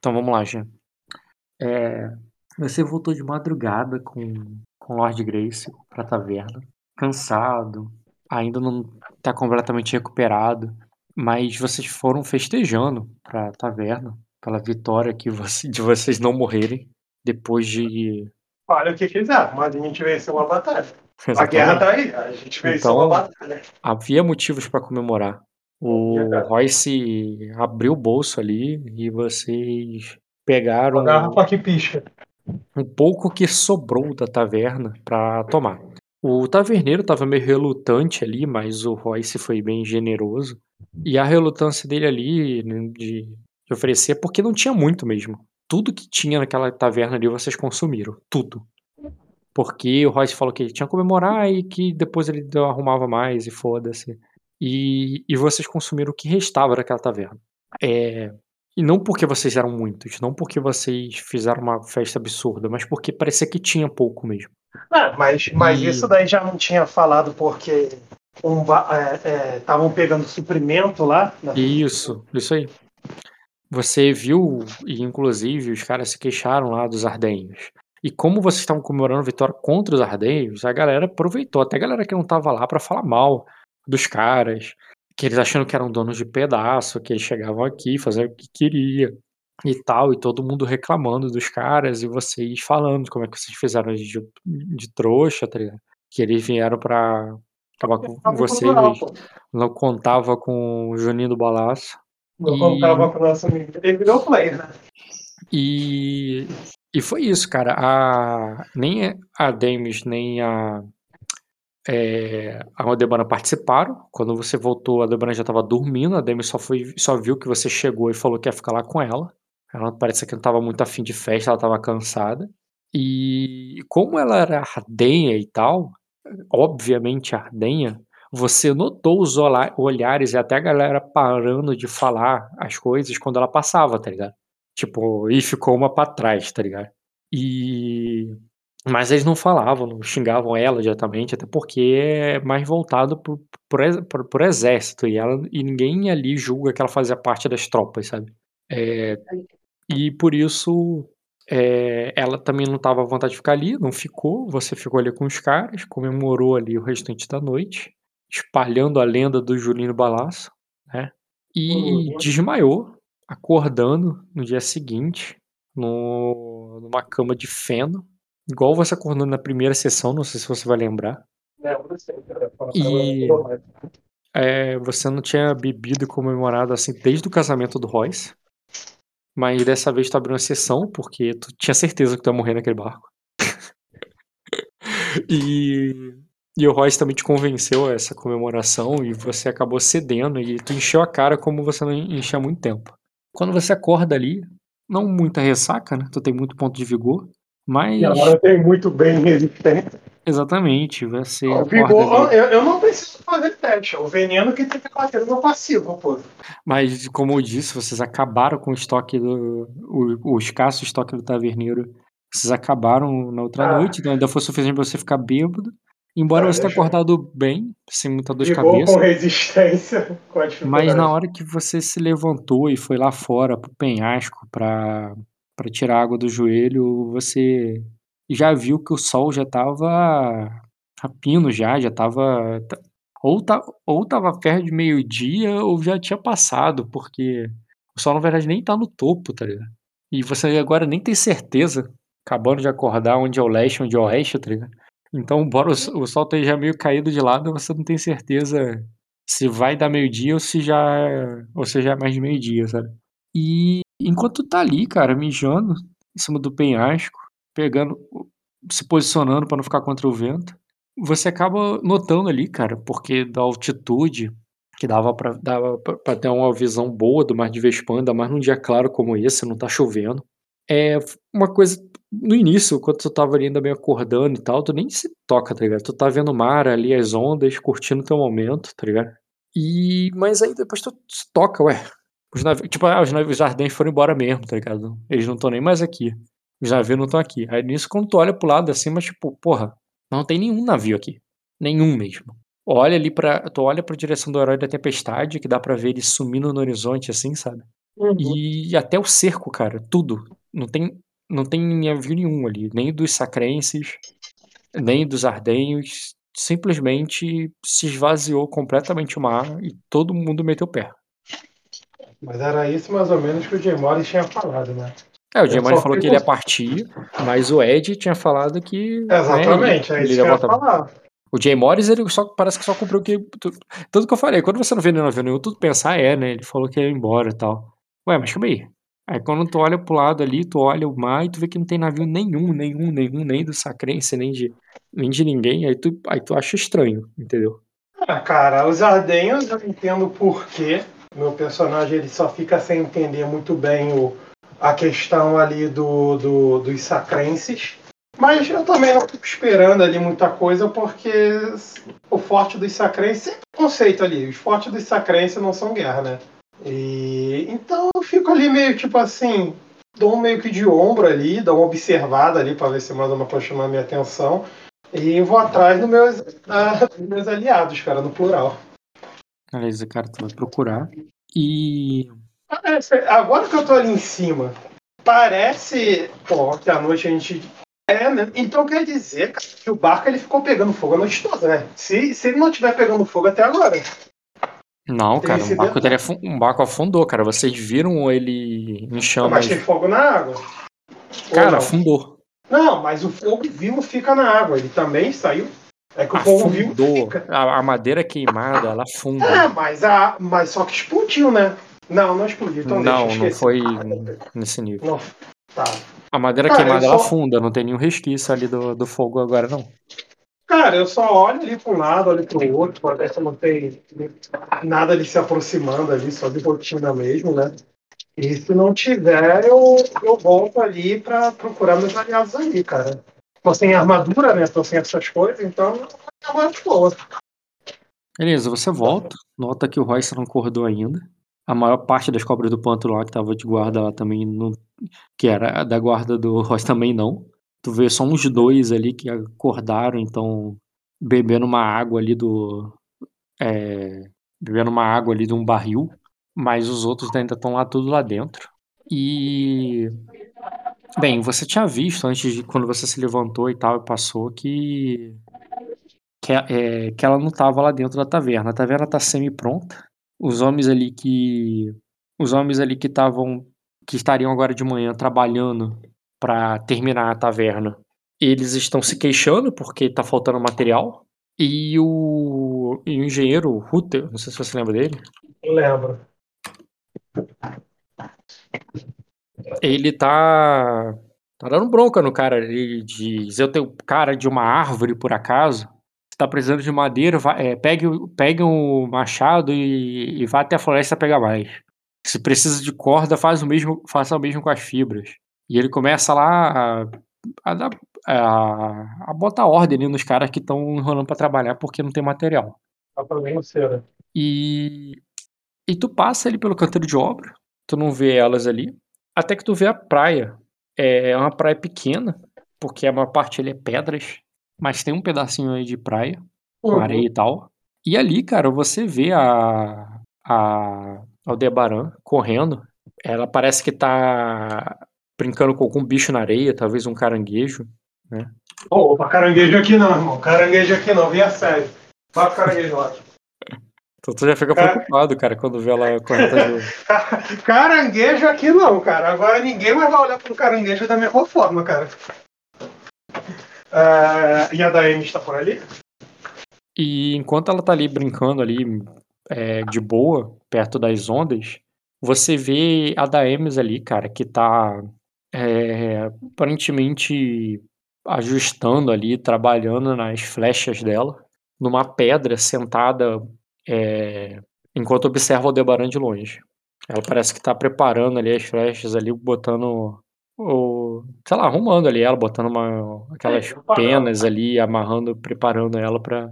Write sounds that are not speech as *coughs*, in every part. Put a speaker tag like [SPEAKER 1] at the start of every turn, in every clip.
[SPEAKER 1] Então vamos lá, Jean. É, você voltou de madrugada com, com Lord Grace pra taverna, cansado, ainda não tá completamente recuperado, mas vocês foram festejando pra taverna pela vitória que você, *laughs* de vocês não morrerem depois de.
[SPEAKER 2] Olha o que quiser, mas a gente venceu uma batalha. A
[SPEAKER 1] Exatamente.
[SPEAKER 2] guerra tá aí, a gente venceu
[SPEAKER 1] Então-
[SPEAKER 2] uma batalha.
[SPEAKER 1] Havia motivos pra comemorar. O. Royce abriu o bolso ali e vocês pegaram
[SPEAKER 2] Uma garrafa que pisca.
[SPEAKER 1] um pouco que sobrou da taverna pra tomar. O taverneiro estava meio relutante ali, mas o Royce foi bem generoso. E a relutância dele ali né, de, de oferecer, porque não tinha muito mesmo. Tudo que tinha naquela taverna ali vocês consumiram. Tudo. Porque o Royce falou que ele tinha que comemorar e que depois ele arrumava mais e foda-se. E, e vocês consumiram o que restava daquela taverna. É, e não porque vocês eram muitos, não porque vocês fizeram uma festa absurda, mas porque parecia que tinha pouco mesmo.
[SPEAKER 2] Ah, mas mas
[SPEAKER 1] E-
[SPEAKER 2] isso daí já não tinha falado porque estavam pegando suprimento lá. na-
[SPEAKER 1] Isso, isso aí. Você viu, e inclusive os caras se queixaram lá dos ardenhos. E como vocês estavam comemorando a vitória contra os ardenhos, a galera aproveitou, até a galera que não tava lá pra falar mal dos caras, que eles achando que eram donos de pedaço, que eles chegavam aqui, faziam o que queria e tal, e todo mundo reclamando dos caras, e vocês falando como é que vocês fizeram de, de trouxa, tá ligado? Que eles vieram pra acabar com vocês, não contava com o Juninho do Balaço.
[SPEAKER 2] Não
[SPEAKER 1] E-
[SPEAKER 2] contava com o nosso amigo. Ele virou player, né?
[SPEAKER 1] E, e foi isso, cara. A, nem a Demis, nem a, é, a Aldebana participaram. Quando você voltou, a Aldebana já estava dormindo. A Demis só, foi, só viu que você chegou e falou que ia ficar lá com ela. Ela parece que não estava muito afim de festa, ela estava cansada. E como ela era ardenha e tal, obviamente ardenha, você notou os olhares e até a galera parando de falar as coisas quando ela passava, tá ligado? Tipo, e ficou uma pra trás, tá ligado? E. Mas eles não falavam, não xingavam ela diretamente, até porque é mais voltado pro, ex- pro- pro exército, e, ela, e ninguém ali julga que ela fazia parte das tropas, sabe? É, e por isso é, ela também não tava à vontade de ficar ali, não ficou, você ficou ali com os caras, comemorou ali o restante da noite, espalhando a lenda do Julinho Balaço, né? E desmaiou, acordando no dia seguinte, no, numa cama de feno, igual você acordou na primeira sessão, não sei se você vai lembrar.
[SPEAKER 2] Né? Fala,
[SPEAKER 1] E- É, você não tinha bebido e comemorado assim desde o casamento do Royce. Mas dessa vez tu abriu uma exceção, porque tu tinha certeza que tu ia morrer naquele barco. *laughs* e, e o Royce também te convenceu a essa comemoração e você acabou cedendo e tu encheu a cara como você não enchia há muito tempo. Quando você acorda ali, não muita ressaca, né? Tu tem muito ponto de vigor, mas
[SPEAKER 2] E agora tem muito bem resistente.
[SPEAKER 1] exatamente, você
[SPEAKER 2] O
[SPEAKER 1] acorda
[SPEAKER 2] vigor, eu, eu não preciso fazer teste. é O veneno que tem que bater no meu passivo, pô.
[SPEAKER 1] Mas, como eu disse, vocês acabaram com o estoque do. O, o escasso estoque do taverneiro. Vocês acabaram na outra
[SPEAKER 2] Ah.
[SPEAKER 1] noite, então ainda foi suficiente pra você ficar bêbado. Embora
[SPEAKER 2] Ah,
[SPEAKER 1] você tenha acordado bem, sem muita dor de cabeça.
[SPEAKER 2] com resistência. *laughs* Com.
[SPEAKER 1] Mas na hora que você se levantou e foi lá fora pro penhasco pra, pra tirar água do joelho, você já viu que o sol já tava rapino já, já tava. Ou, tá, ou tava perto de meio-dia ou já tinha passado, porque o sol na verdade nem tá no topo, tá ligado? E você agora nem tem certeza, acabando de acordar onde é o leste, onde é o oeste, tá ligado? Então, embora o, o sol esteja meio caído de lado, você não tem certeza se vai dar meio-dia ou se já ou se já é mais de meio-dia, sabe? E enquanto tu tá ali, cara, mijando em cima do penhasco, pegando, se posicionando pra não ficar contra o vento, você acaba notando ali, cara, porque da altitude que dava pra dava pra ter uma visão boa do Mar de Vespan, ainda mais num dia claro como esse, não tá chovendo. É uma coisa no início, quando tu tava ali ainda meio acordando e tal, tu nem se toca, tá ligado? Tu tá vendo o mar ali, as ondas, curtindo o teu momento, tá ligado? E, mas aí depois tu se toca, ué. Os navios, tipo, ah, os navios ardentes foram embora mesmo, tá ligado? Eles não estão nem mais aqui. Os navios não estão aqui. Aí nisso, quando tu olha pro lado assim, mas tipo, porra, não tem nenhum navio aqui. Nenhum mesmo. Olha ali pra. Tu olha pra direção do herói da tempestade, que dá pra ver ele sumindo no horizonte, assim, sabe?
[SPEAKER 2] Uhum.
[SPEAKER 1] E até o cerco, cara, tudo. Não tem, não tem navio nenhum ali, nem dos sacrenses, nem dos ardenhos. Simplesmente se esvaziou completamente o mar e todo mundo meteu o pé.
[SPEAKER 2] Mas era isso mais ou menos que o Jay Morris tinha falado, né?
[SPEAKER 1] É, o Jay Morris falou que ele ia partir, mas o Ed tinha falado que. né,
[SPEAKER 2] Exatamente,
[SPEAKER 1] ele,
[SPEAKER 2] é
[SPEAKER 1] ele
[SPEAKER 2] isso eu ia
[SPEAKER 1] voltar.
[SPEAKER 2] falar.
[SPEAKER 1] O Jay Morris, ele só, parece que só cumpriu o que. tu- Tudo que eu falei. Quando você não vê nenhum navio nenhum, tudo pensar é, né? Ele falou que ia embora e tal. Ué, mas calma aí. Aí quando tu olha pro lado ali, tu olha o mar e tu vê que não tem navio nenhum, nenhum, nenhum, nem do Sacrense, nem de, nem de ninguém. Aí tu, aí tu acha estranho, entendeu?
[SPEAKER 2] Ah, cara, os Ardenhos eu entendo por quê. Meu personagem ele só fica sem entender muito bem o, a questão ali do, do, dos sacrenses. Mas eu também não fico esperando ali muita coisa, porque o forte dos sacrenses é conceito ali. Os fortes dos sacrenses não são guerra, né? E então eu fico ali meio tipo assim, dou um meio que de ombro ali, dou uma observada ali para ver se mais uma pode chamar minha atenção. E vou atrás meus, ah, dos meus aliados, cara, no plural.
[SPEAKER 1] Beleza, cara, tu vai procurar. E.
[SPEAKER 2] Parece- Agora que eu tô ali em cima, parece pô, que à noite a gente. É, né? Então quer dizer cara, que o barco ele ficou pegando fogo a noite toda, né? Se, se ele não estiver pegando fogo até agora.
[SPEAKER 1] Não, cara, um barco, dele afu- um barco afundou, cara. Vocês viram ele em
[SPEAKER 2] Mas
[SPEAKER 1] chamas.
[SPEAKER 2] tem fogo na água.
[SPEAKER 1] Cara, afundou.
[SPEAKER 2] Não, mas o fogo vivo fica na água. Ele também saiu. É que o fogo vivo
[SPEAKER 1] Afundou.
[SPEAKER 2] fica.
[SPEAKER 1] A, a madeira queimada, ela afunda.
[SPEAKER 2] É, mas, a, mas só que explodiu, né? Não, não explodiu. Então
[SPEAKER 1] não,
[SPEAKER 2] deixa,
[SPEAKER 1] não foi nesse nível.
[SPEAKER 2] Não, tá.
[SPEAKER 1] A madeira
[SPEAKER 2] Cara,
[SPEAKER 1] queimada,
[SPEAKER 2] eu
[SPEAKER 1] ela
[SPEAKER 2] só-
[SPEAKER 1] afunda, não tem nenhum resquício ali do, do fogo agora, não.
[SPEAKER 2] Cara, eu só olho ali para um lado, olho para o outro, para ver se não tem nada ali se aproximando ali, só de rotina mesmo, né? E se não tiver, eu, eu volto ali para procurar meus aliados ali, cara. Tô sem armadura, né? Tô sem essas coisas, então agora de boa.
[SPEAKER 1] Beleza, você volta, nota que o Royce não acordou ainda. A maior parte das cobras do pântano lá que tava de guarda lá também não. Que era a da guarda do Royce também não. Tu vê só uns dois ali que acordaram, então bebendo uma água ali do. é, bebendo uma água ali de um barril. Mas os outros ainda estão lá tudo lá dentro. E. Bem, você tinha visto antes de quando você se levantou e tal e passou que que, é, que ela não estava lá dentro da taverna. A taverna está semi-pronta. Os homens ali que os homens ali que estavam que estariam agora de manhã trabalhando para terminar a taverna, eles estão se queixando porque está faltando material. E o, e o engenheiro Rutter, não sei se você lembra dele,
[SPEAKER 2] Eu lembro.
[SPEAKER 1] Ele tá tá dando bronca no cara. Ele diz: Eu tenho cara de uma árvore por acaso. Se tá precisando de madeira, vai, é, pegue, o- pegue o machado e, e vá até a floresta pegar mais. Se precisa de corda, faz o mesmo, faça o mesmo com as fibras. E ele começa lá a, a, dar- a, a botar ordem nos caras que estão enrolando pra trabalhar porque não tem material.
[SPEAKER 2] Pra mim, cera.
[SPEAKER 1] E, e tu passa ali pelo canteiro de obra, tu não vê elas ali, até que tu vê a praia. É uma praia pequena, porque a maior parte ali é pedras, mas tem um pedacinho aí de praia, com
[SPEAKER 2] Uhum.
[SPEAKER 1] areia e tal. E ali, cara, você vê a, a Aldebaran correndo. Ela parece que tá brincando com algum bicho na areia, talvez um caranguejo.
[SPEAKER 2] Opa, caranguejo aqui não, irmão. Caranguejo aqui não, via sério. O caranguejo lá.
[SPEAKER 1] Então tu já fica
[SPEAKER 2] Cara-
[SPEAKER 1] preocupado, cara, quando vê ela *laughs* do-
[SPEAKER 2] Caranguejo aqui não, cara. Agora ninguém mais vai olhar pro caranguejo da mesma forma, cara. Ah, e a Daemi está por ali?
[SPEAKER 1] E enquanto ela tá ali brincando ali, é, de boa, perto das ondas, você vê a Daemis ali, cara, que tá é, aparentemente ajustando ali, trabalhando nas flechas dela, numa pedra sentada, é, enquanto observa o Aldebaran de longe. Ela parece que tá preparando ali as flechas ali, botando o, sei lá, arrumando ali ela, botando uma, aquelas
[SPEAKER 2] É,
[SPEAKER 1] penas ali, amarrando, preparando ela pra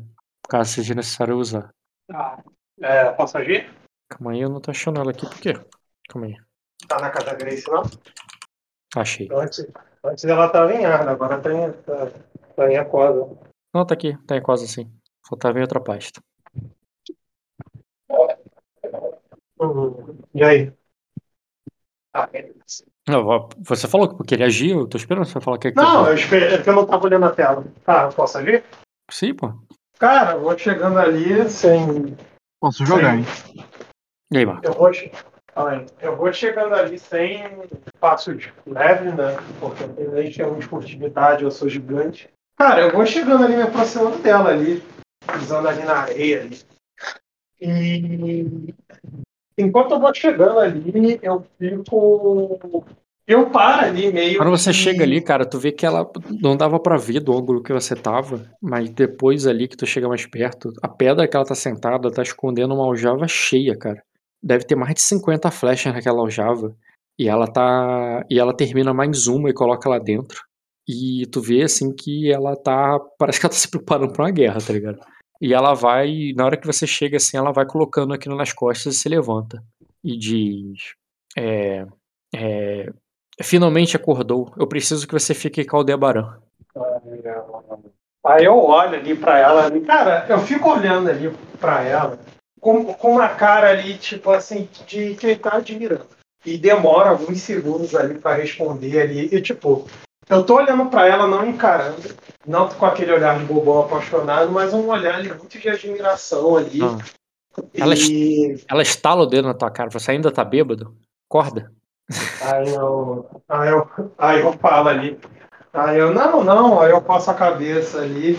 [SPEAKER 1] caso seja necessário usar.
[SPEAKER 2] Tá. É, posso agir?
[SPEAKER 1] Calma aí, eu não tô achando ela aqui, por quê? Calma aí,
[SPEAKER 2] Tá na casa da Grace, não?
[SPEAKER 1] achei.
[SPEAKER 2] Antes, antes ela tava em Arda, agora tá em, tá, tá em Aquosa.
[SPEAKER 1] Não, tá aqui, tá em quase assim. Faltava em outra pasta.
[SPEAKER 2] E aí? Ah, beleza.
[SPEAKER 1] Não, você falou que queria agir, eu tô esperando você falar que é que
[SPEAKER 2] Não, eu espero, é que eu não tava olhando a tela. Tá, eu posso agir?
[SPEAKER 1] Sim, pô.
[SPEAKER 2] Cara, eu vou chegando ali sem.
[SPEAKER 3] Posso jogar, hein?
[SPEAKER 1] E aí, Marco?
[SPEAKER 2] Eu vou, che- eu vou chegando ali sem passos leves, né? Porque a gente é uma esportividade, eu sou gigante. Cara, eu vou chegando ali, me aproximando dela ali, pisando ali na areia ali. E enquanto eu vou chegando ali, eu fico. Eu paro ali meio.
[SPEAKER 1] Quando você
[SPEAKER 2] que-
[SPEAKER 1] chega ali, cara, tu vê que ela não dava pra ver do ângulo que você tava, mas depois ali que tu chega mais perto, a pedra que ela tá sentada tá escondendo uma aljava cheia, cara. Deve ter mais de 50 flechas naquela aljava. E ela tá. E ela termina mais uma e coloca lá dentro. E tu vê assim que ela tá. Parece que ela tá se preparando pra uma guerra, tá ligado? E ela vai. Na hora que você chega assim, ela vai colocando aquilo nas costas e se levanta. E diz. É. É. Finalmente acordou. Eu preciso que você fique com Aldebaran.
[SPEAKER 2] Aí eu olho ali pra ela, cara, eu fico olhando ali pra ela com, com uma cara ali, tipo assim, de quem tá admirando. E demora alguns segundos ali pra responder ali. E tipo, eu tô olhando pra ela, não encarando, não com aquele olhar de bobão apaixonado, mas um olhar ali muito de admiração ali.
[SPEAKER 1] Ah. Ela
[SPEAKER 2] E
[SPEAKER 1] Ela estala o dedo na tua cara. Você ainda tá bêbado? Acorda.
[SPEAKER 2] aí eu, aí eu, aí eu falo ali. Aí eu, não, não, aí eu passo a cabeça ali.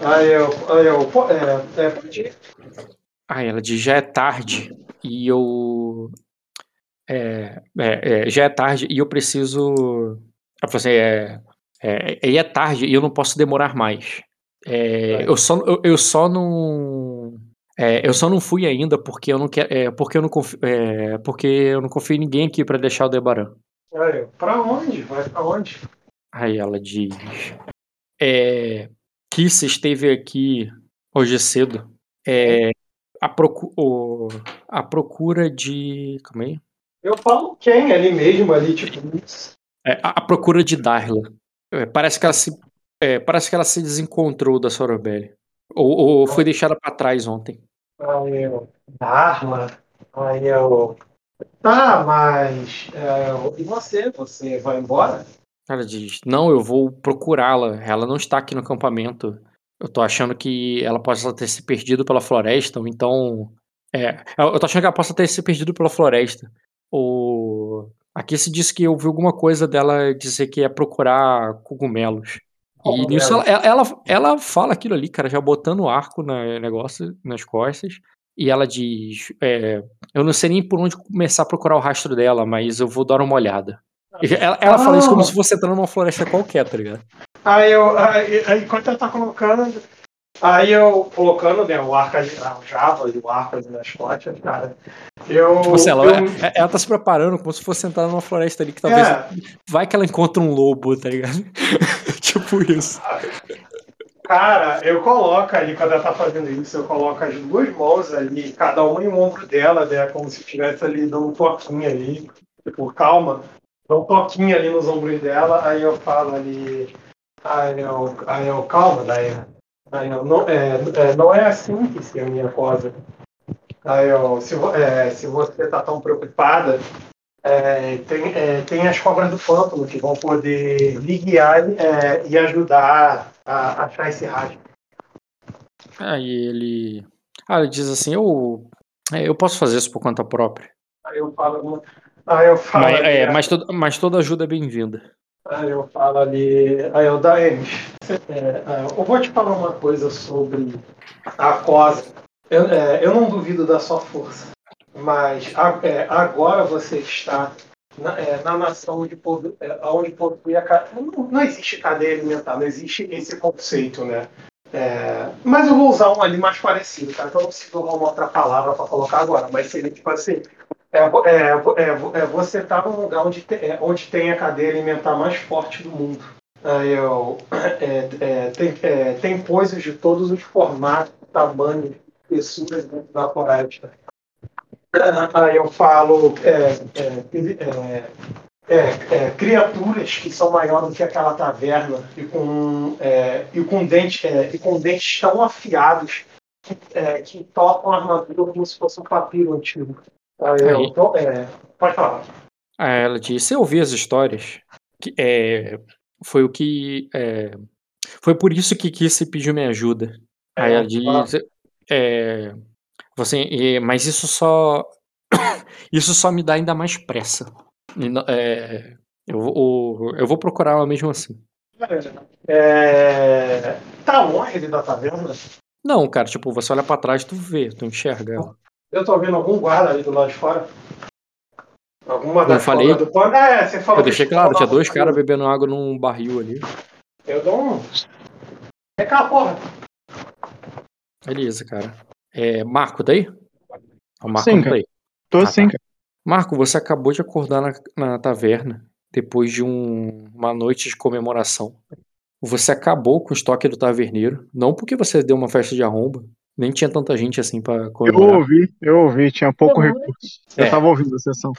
[SPEAKER 2] Aí eu, aí eu, é, é, pode ir.
[SPEAKER 1] Aí ela diz: já é tarde. E eu. É, é, é, já é tarde e eu preciso. Ela falou assim: é, é, e é tarde e eu não posso demorar mais. É, eu, só, eu, eu só não. é, eu só não fui ainda porque eu não quero. É, porque eu não confio, é, porque eu não confio em ninguém aqui pra deixar o Debaran.
[SPEAKER 2] Eu, pra onde? Vai pra onde?
[SPEAKER 1] Aí ela diz: é, Kiss esteve aqui hoje cedo. É, a, procu o- a procura de. Calma aí.
[SPEAKER 2] Eu falo quem ali mesmo, ali, tipo.
[SPEAKER 1] É, a, a procura de Darla. É, parece que ela se. é, parece que ela se desencontrou da Sorobelli. Ou, ou foi deixada pra trás ontem.
[SPEAKER 2] Aí eu. Darla. Aí eu. Tá, mas. é, e você? Você vai embora?
[SPEAKER 1] Ela diz: Não, eu vou procurá-la. Ela não está aqui no acampamento. Eu tô achando que ela possa ter se perdido pela floresta, ou então. É, eu tô achando que ela possa ter se perdido pela floresta. O... Aqui se diz que eu vi alguma coisa dela dizer que é procurar cogumelos. E nisso ela, ela, ela fala aquilo ali, cara, já botando o arco no negócio, nas costas. E ela diz: é, Eu não sei nem por onde começar a procurar o rastro dela, mas eu vou dar uma olhada. Ela, ela fala isso como
[SPEAKER 2] Ah.
[SPEAKER 1] se fosse entrando numa floresta qualquer, tá ligado?
[SPEAKER 2] Aí eu. Aí, aí enquanto ela tá colocando. Aí eu colocando né, o arco ali, ah, o Java e o arco ali nas costas, cara. Eu.
[SPEAKER 1] Tipo assim, ela,
[SPEAKER 2] eu-
[SPEAKER 1] é- ela tá se preparando como se fosse entrar numa floresta ali que talvez.
[SPEAKER 2] É.
[SPEAKER 1] Vai que ela encontra um lobo, tá ligado? *laughs* tipo isso.
[SPEAKER 2] Cara, eu coloco ali, quando ela tá fazendo isso, eu coloco as duas mãos ali, cada uma em um ombro dela, né? Como se estivesse ali dando um toquinho ali, tipo, calma, dá um toquinho ali nos ombros dela, aí eu falo ali, aí eu, aí eu calma, daí, aí eu, não, é, é, não é assim que se a minha cosa. Aí eu, se, é, se você tá tão preocupada, é, tem, é, tem as cobras do pântano que vão poder lhe guiar é, e ajudar a achar esse rastro.
[SPEAKER 1] Aí ele. Ah, ele diz assim: Eu. é, eu posso fazer isso por conta própria.
[SPEAKER 2] Aí eu falo, aí eu falo,
[SPEAKER 1] Mas,
[SPEAKER 2] ali,
[SPEAKER 1] é, mas, todo- mas toda ajuda é bem-vinda.
[SPEAKER 2] aí eu falo ali, aí eu Daemis, é, é, eu vou te falar uma coisa sobre a cosa. Eu, é, eu não duvido da sua força, mas a- é, agora você está na, é, na nação onde, é, onde possui a ca- não, não existe cadeia alimentar, não existe esse conceito, né? É, mas eu vou usar um ali mais parecido, que eu não consigo arrumar uma outra palavra para colocar agora, mas seria tipo assim, é, é, é, é, você está num lugar onde, te- onde tem a cadeia alimentar mais forte do mundo. Aí eu, tem, tem coisas de todos os formatos, tamanhos, pessoas dentro da floresta. Aí eu falo é, é, é, é, é, criaturas que são maiores do que aquela taverna e com, é, e com, dentes, é, e com dentes tão afiados que, é, que tocam a armadura como se fosse um papiro antigo. Aí eu,
[SPEAKER 1] Aí.
[SPEAKER 2] é, pode falar.
[SPEAKER 1] Aí ela disse: Eu ouvi as histórias. Que, é, foi o que. É, foi por isso que Kissy pediu minha ajuda. Aí ela diz. É, você, mas isso só. *coughs* isso só me dá ainda mais pressa. É, eu, eu, eu vou procurar ela mesmo assim.
[SPEAKER 2] É... Tá longe da taverna?
[SPEAKER 1] Não, cara, tipo, você olha pra trás, tu vê, tu enxerga ela.
[SPEAKER 2] Eu tô vendo algum guarda ali do lado de fora. Alguma
[SPEAKER 1] eu falei,
[SPEAKER 2] do pano. É, você falou
[SPEAKER 1] Eu deixei claro, tinha dois caras bebendo água num barril ali.
[SPEAKER 2] Eu dou um. É cá, porra.
[SPEAKER 1] Beleza, cara. É, Marco, tá aí? O Marco
[SPEAKER 4] sim,
[SPEAKER 1] tá aí.
[SPEAKER 4] Tô
[SPEAKER 1] Ah,
[SPEAKER 4] sim,
[SPEAKER 1] tá.
[SPEAKER 4] cara.
[SPEAKER 1] Marco, você acabou de acordar na, na taverna depois de um- uma noite de comemoração. Você acabou com o estoque do taverneiro, não porque você deu uma festa de arromba, nem tinha tanta gente assim pra
[SPEAKER 4] Eu
[SPEAKER 1] comemorar.
[SPEAKER 4] ouvi, eu ouvi, tinha pouco recurso. Eu
[SPEAKER 1] É.
[SPEAKER 4] tava ouvindo a sessão.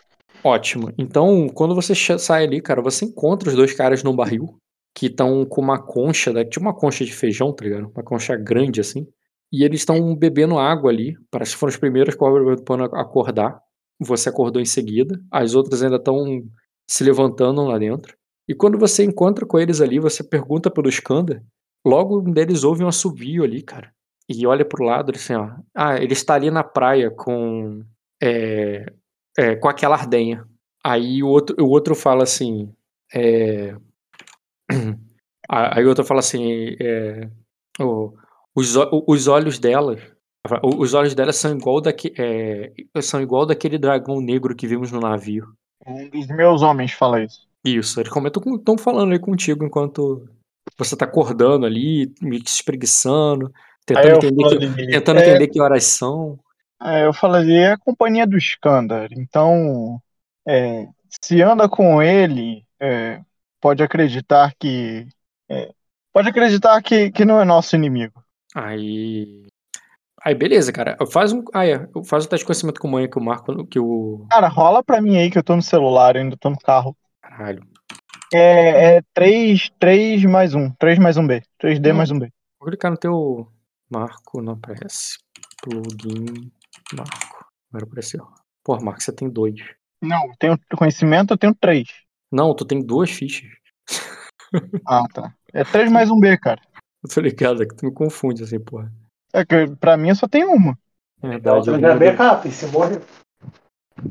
[SPEAKER 1] Ótimo. Então, quando você sai ali, cara, você encontra os dois caras num barril que estão com uma concha, né, tipo uma concha de feijão, tá ligado? Uma concha grande assim. E eles estão bebendo água ali. Parece que foram os primeiros cobras do pano a acordar. Você acordou em seguida. As outras ainda estão se levantando lá dentro. E quando você encontra com eles ali, você pergunta pelo Skanda. Logo um deles ouve um assovio ali, cara. E olha pro lado, assim, ó. Ah, ele está ali na praia com. é, é, com aquela ardenha. Aí o outro, o outro fala assim. É... *clears throat* Aí o outro fala assim. É... o- os, os olhos dela. Os olhos dela são igual, daque, é, são igual daquele dragão negro que vimos no navio.
[SPEAKER 4] Um dos meus homens fala isso.
[SPEAKER 1] Isso, eles comentam com, estão falando aí contigo enquanto você tá acordando ali, se espreguiçando, tentando, entender, que, tentando
[SPEAKER 4] é,
[SPEAKER 1] entender que horas são.
[SPEAKER 4] é, eu falei, é a companhia do Skandar. Então, é, se anda com ele, é, pode acreditar que. é, pode acreditar que, que não é nosso inimigo.
[SPEAKER 1] Aí. Aí, beleza, cara. Faz um. Ah, é. Faz o teste de conhecimento com manha que o Marco. Que o.
[SPEAKER 4] Cara, rola pra mim aí que eu tô no celular, eu ainda tô no carro.
[SPEAKER 1] Caralho.
[SPEAKER 4] É, é 3, 3 mais 1. 3 mais 1B. 3D
[SPEAKER 1] Hum.
[SPEAKER 4] mais 1B.
[SPEAKER 1] Vou clicar no teu. Marco, não aparece. Plugin. Marco. Agora apareceu. Porra, Marco, você tem dois.
[SPEAKER 4] Não, eu tenho conhecimento, eu tenho 3.
[SPEAKER 1] Não, tu tem duas fichas.
[SPEAKER 4] Ah, tá. É 3 mais 1B, cara.
[SPEAKER 1] Eu *laughs* tô ligado, é que tu me confunde assim, porra.
[SPEAKER 4] É que pra mim eu só tenho uma.
[SPEAKER 1] É
[SPEAKER 2] Então,
[SPEAKER 1] verdade, eu
[SPEAKER 2] já é backup, se morre.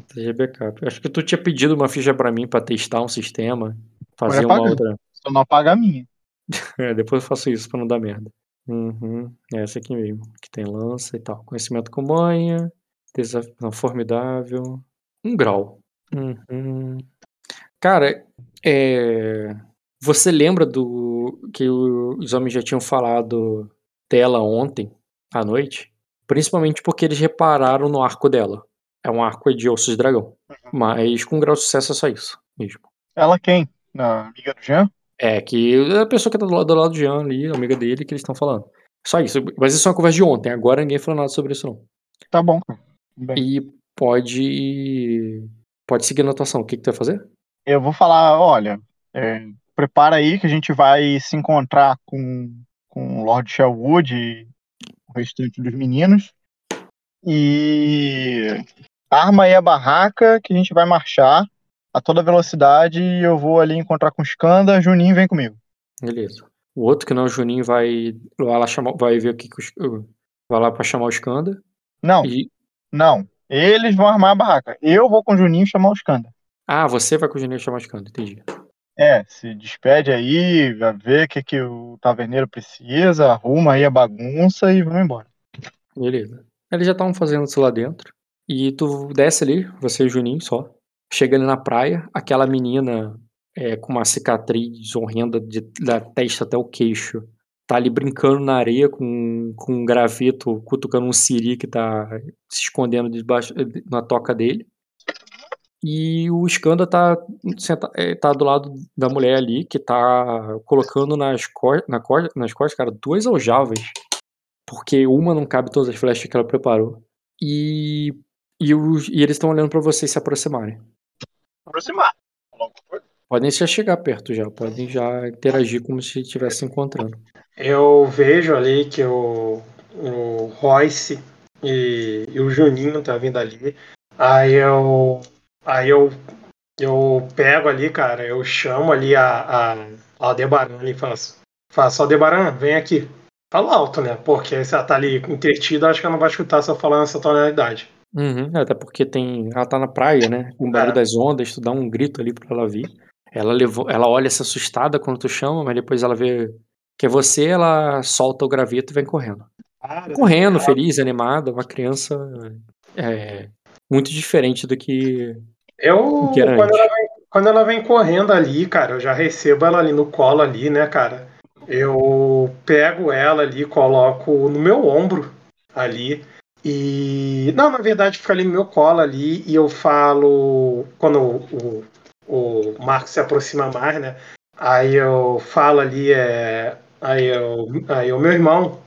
[SPEAKER 1] TG Backup. Eu Acho que tu tinha pedido uma ficha pra mim pra testar um sistema, fazer uma outra.
[SPEAKER 4] Só não apaga a minha. *laughs*
[SPEAKER 1] É, depois eu faço isso pra não dar merda. Uhum. É essa aqui mesmo, que tem lança e tal. Conhecimento com manha, desafio não, formidável, um grau. Uhum. Cara, é... você lembra do que os homens já tinham falado dela ontem à noite? Principalmente porque eles repararam no arco dela. É um arco de ossos de dragão. Mas com grau de sucesso é só isso mesmo.
[SPEAKER 4] Ela quem? Na amiga do Jean?
[SPEAKER 1] É, que é a pessoa que tá do lado, do lado do Jean ali, a amiga dele, que eles estão falando. Só isso. Mas isso é uma conversa de ontem. Agora ninguém falou nada sobre isso, não.
[SPEAKER 4] Tá bom, bem.
[SPEAKER 1] E pode. Pode seguir a anotação. O que, que tu vai fazer?
[SPEAKER 4] Eu vou falar, olha, é, prepara aí que a gente vai se encontrar com, com o Lord Sherwood e o restante dos meninos. E arma aí a barraca que a gente vai marchar a toda velocidade e eu vou ali encontrar com o Skanda, Juninho vem comigo.
[SPEAKER 1] Beleza. O outro, que não é o Juninho, vai, vai lá chamar. Vai ver o que. vai lá pra chamar o Skanda.
[SPEAKER 4] Não,
[SPEAKER 1] E.
[SPEAKER 4] não. Eles vão armar a barraca. Eu vou com o Juninho chamar o Skanda.
[SPEAKER 1] Ah, você vai com o Juninho chamar o Skanda, entendi.
[SPEAKER 4] É, se despede aí, ver o que, que o taverneiro precisa, arruma aí a bagunça e vamos embora.
[SPEAKER 1] Beleza. Eles já estavam fazendo isso lá dentro. E tu desce ali, você e o Juninho só. Chega ali na praia, aquela menina é, com uma cicatriz horrenda de- da testa até o queixo. Tá ali brincando na areia com, com um graveto, cutucando um siri que tá se escondendo debaixo, na toca dele. E o Skanda tá, senta, é, tá do lado da mulher ali, que tá colocando nas, co na co nas costas, cara, duas aljavas porque uma não cabe todas as flechas que ela preparou. E, e, os- e eles estão olhando pra vocês se aproximarem.
[SPEAKER 4] Aproximar.
[SPEAKER 1] Podem já chegar perto já, podem já interagir como se estivesse se encontrando.
[SPEAKER 2] Eu vejo ali que o, o Royce e, e o Juninho tá vindo ali. Aí eu. Aí eu eu pego ali, cara, eu chamo ali a, a, Aldebaran e faço, faço, Aldebaran, vem aqui. Falo alto, né? Porque se ela tá ali entretida, acho que ela não vai escutar se eu falar nessa tonalidade.
[SPEAKER 1] Uhum, até porque tem. Ela tá na praia, né? Com o barulho
[SPEAKER 2] É.
[SPEAKER 1] das ondas, tu dá um grito ali pra ela vir. Ela levou, ela olha se assustada quando tu chama, mas depois ela vê que é você, ela solta o graveto e vem correndo.
[SPEAKER 2] Cara,
[SPEAKER 1] Correndo,
[SPEAKER 2] ela-
[SPEAKER 1] feliz, animada, uma criança é, muito diferente do que.
[SPEAKER 2] Eu, quando ela, vem, quando ela vem correndo ali, cara, eu já recebo ela ali no colo ali, né, cara? Eu pego ela ali, coloco no meu ombro ali e... Não, na verdade fica ali no meu colo ali e eu falo... Quando o, o, o Marcos se aproxima mais, né? Aí eu falo ali, é... Aí eu... Aí o meu irmão...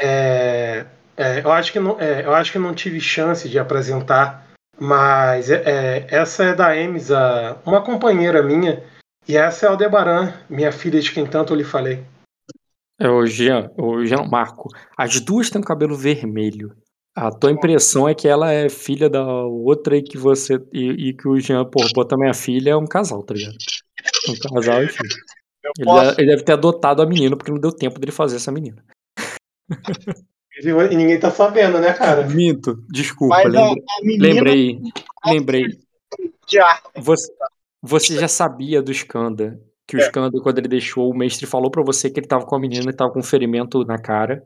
[SPEAKER 2] É, é, eu, acho que não, é, eu acho que não tive chance de apresentar mas é, essa é da Emes, a- uma companheira minha, e essa é a Aldebaran, minha filha de quem tanto eu lhe falei.
[SPEAKER 1] É o Jean, o Jean Marco. As duas têm o cabelo vermelho. A tua impressão é que ela é filha da outra e que você. E, e que o Jean, pô, pô, também é filha, é um casal, tá ligado? Um casal e filho.
[SPEAKER 3] Eu
[SPEAKER 1] Ele,
[SPEAKER 3] posso,
[SPEAKER 1] ele deve ter adotado a menina, porque não deu tempo dele fazer essa menina. *laughs*
[SPEAKER 2] E ninguém tá sabendo, né, cara?
[SPEAKER 1] Minto, desculpa,
[SPEAKER 3] mas a,
[SPEAKER 1] lembrei.
[SPEAKER 3] a menina
[SPEAKER 1] Lembrei, lembrei.
[SPEAKER 3] de ar.
[SPEAKER 1] Você, você já sabia do Skanda, que o
[SPEAKER 3] É.
[SPEAKER 1] Skanda, quando ele deixou, o mestre falou pra você que ele tava com a menina e tava com um ferimento na cara.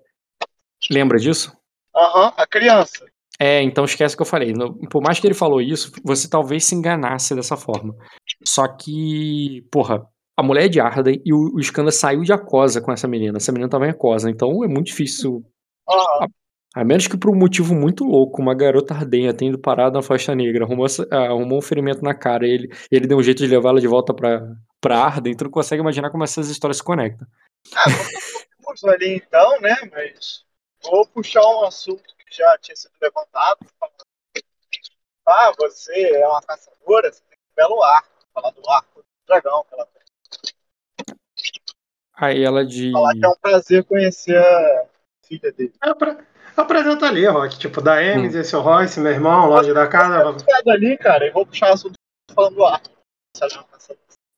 [SPEAKER 1] Lembra disso?
[SPEAKER 3] Aham, a criança.
[SPEAKER 1] É, então esquece o que eu falei. Por mais que ele falou isso, você talvez se enganasse dessa forma. Só que, porra, a mulher é de Arden e o, o Skanda saiu de Acosa com essa menina. Essa menina tava em Acosa, então é muito difícil.
[SPEAKER 3] Aham.
[SPEAKER 1] A menos que por um motivo muito louco, uma garota ardenha tendo parado na faixa negra, arrumou, ah, arrumou um ferimento na cara e ele, ele deu um jeito de levá-la de volta pra, pra Arden, tu não consegue imaginar como essas histórias se conectam.
[SPEAKER 3] Vamos ali então, né? Mas vou puxar um assunto que já tinha sido levantado. Ah, você é uma caçadora, você tem um belo arco. Falar do arco do dragão que ela tem.
[SPEAKER 1] Aí ela de.
[SPEAKER 3] Falar que é um prazer conhecer a filha dele.
[SPEAKER 2] Apre- Apresenta ali, Rock, tipo, da Emes, esse é o Royce, meu irmão, longe da casa.
[SPEAKER 3] Sai dali, cara, e vou puxar assunto falando do caçadora.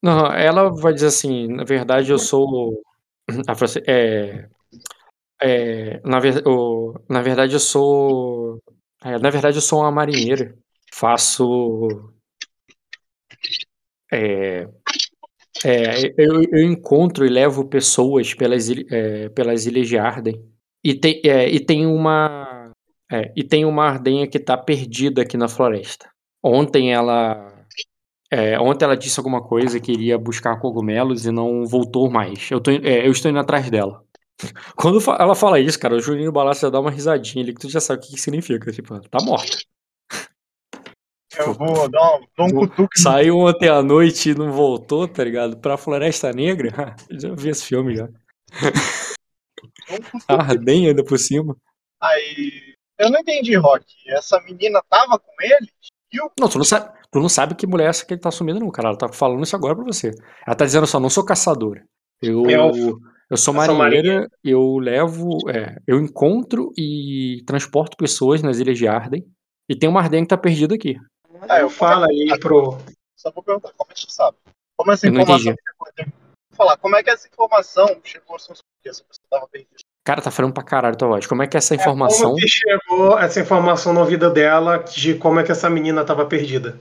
[SPEAKER 1] Não, ela vai dizer assim, na verdade eu sou. É, é, na, ver, o- na verdade eu sou. é, na verdade eu sou uma marinheira. Faço. É, é, eu, eu encontro e levo pessoas pelas, é, pelas ilhas de Arden. E tem, é, e tem uma. é, e tem uma ardenha que tá perdida aqui na floresta. Ontem ela. É, ontem ela disse alguma coisa que iria buscar cogumelos e não voltou mais. Eu, tô, é, eu estou indo atrás dela. *laughs* Quando ela fala isso, cara, o Juninho Balaço já dá uma risadinha ali que tu já sabe o que, que significa. Tipo, tá morta.
[SPEAKER 3] Eu vou dar um, dar um cutuque.
[SPEAKER 1] Saiu ontem à noite e não voltou, tá ligado? Pra Floresta Negra. *laughs* Já vi esse filme já. *laughs* Ardenha ainda por cima.
[SPEAKER 3] Aí. Eu não entendi, Rock. Essa menina tava com ele? Viu?
[SPEAKER 1] Não, tu não sabe, tu não sabe que mulher é essa que ele tá assumindo, não, cara. Ela tá falando isso agora pra você. Ela tá dizendo só, não sou caçadora. Eu,
[SPEAKER 2] Eu-
[SPEAKER 1] eu sou marinheira, eu levo, é, eu encontro e transporto pessoas nas ilhas de Arden. E tem uma Arden que tá perdida aqui.
[SPEAKER 3] Ah, eu
[SPEAKER 2] falo aí pro.
[SPEAKER 3] Só vou perguntar, como é que você sabe? Como essa
[SPEAKER 1] Eu não
[SPEAKER 3] informação
[SPEAKER 1] entendi.
[SPEAKER 3] Falar, como é que essa informação chegou sua surpresa? Você estava perdido.
[SPEAKER 1] Cara, tá falando pra caralho tua voz. Como é que é essa informação?
[SPEAKER 2] Como que chegou essa informação no ouvido dela de como é que essa menina tava perdida?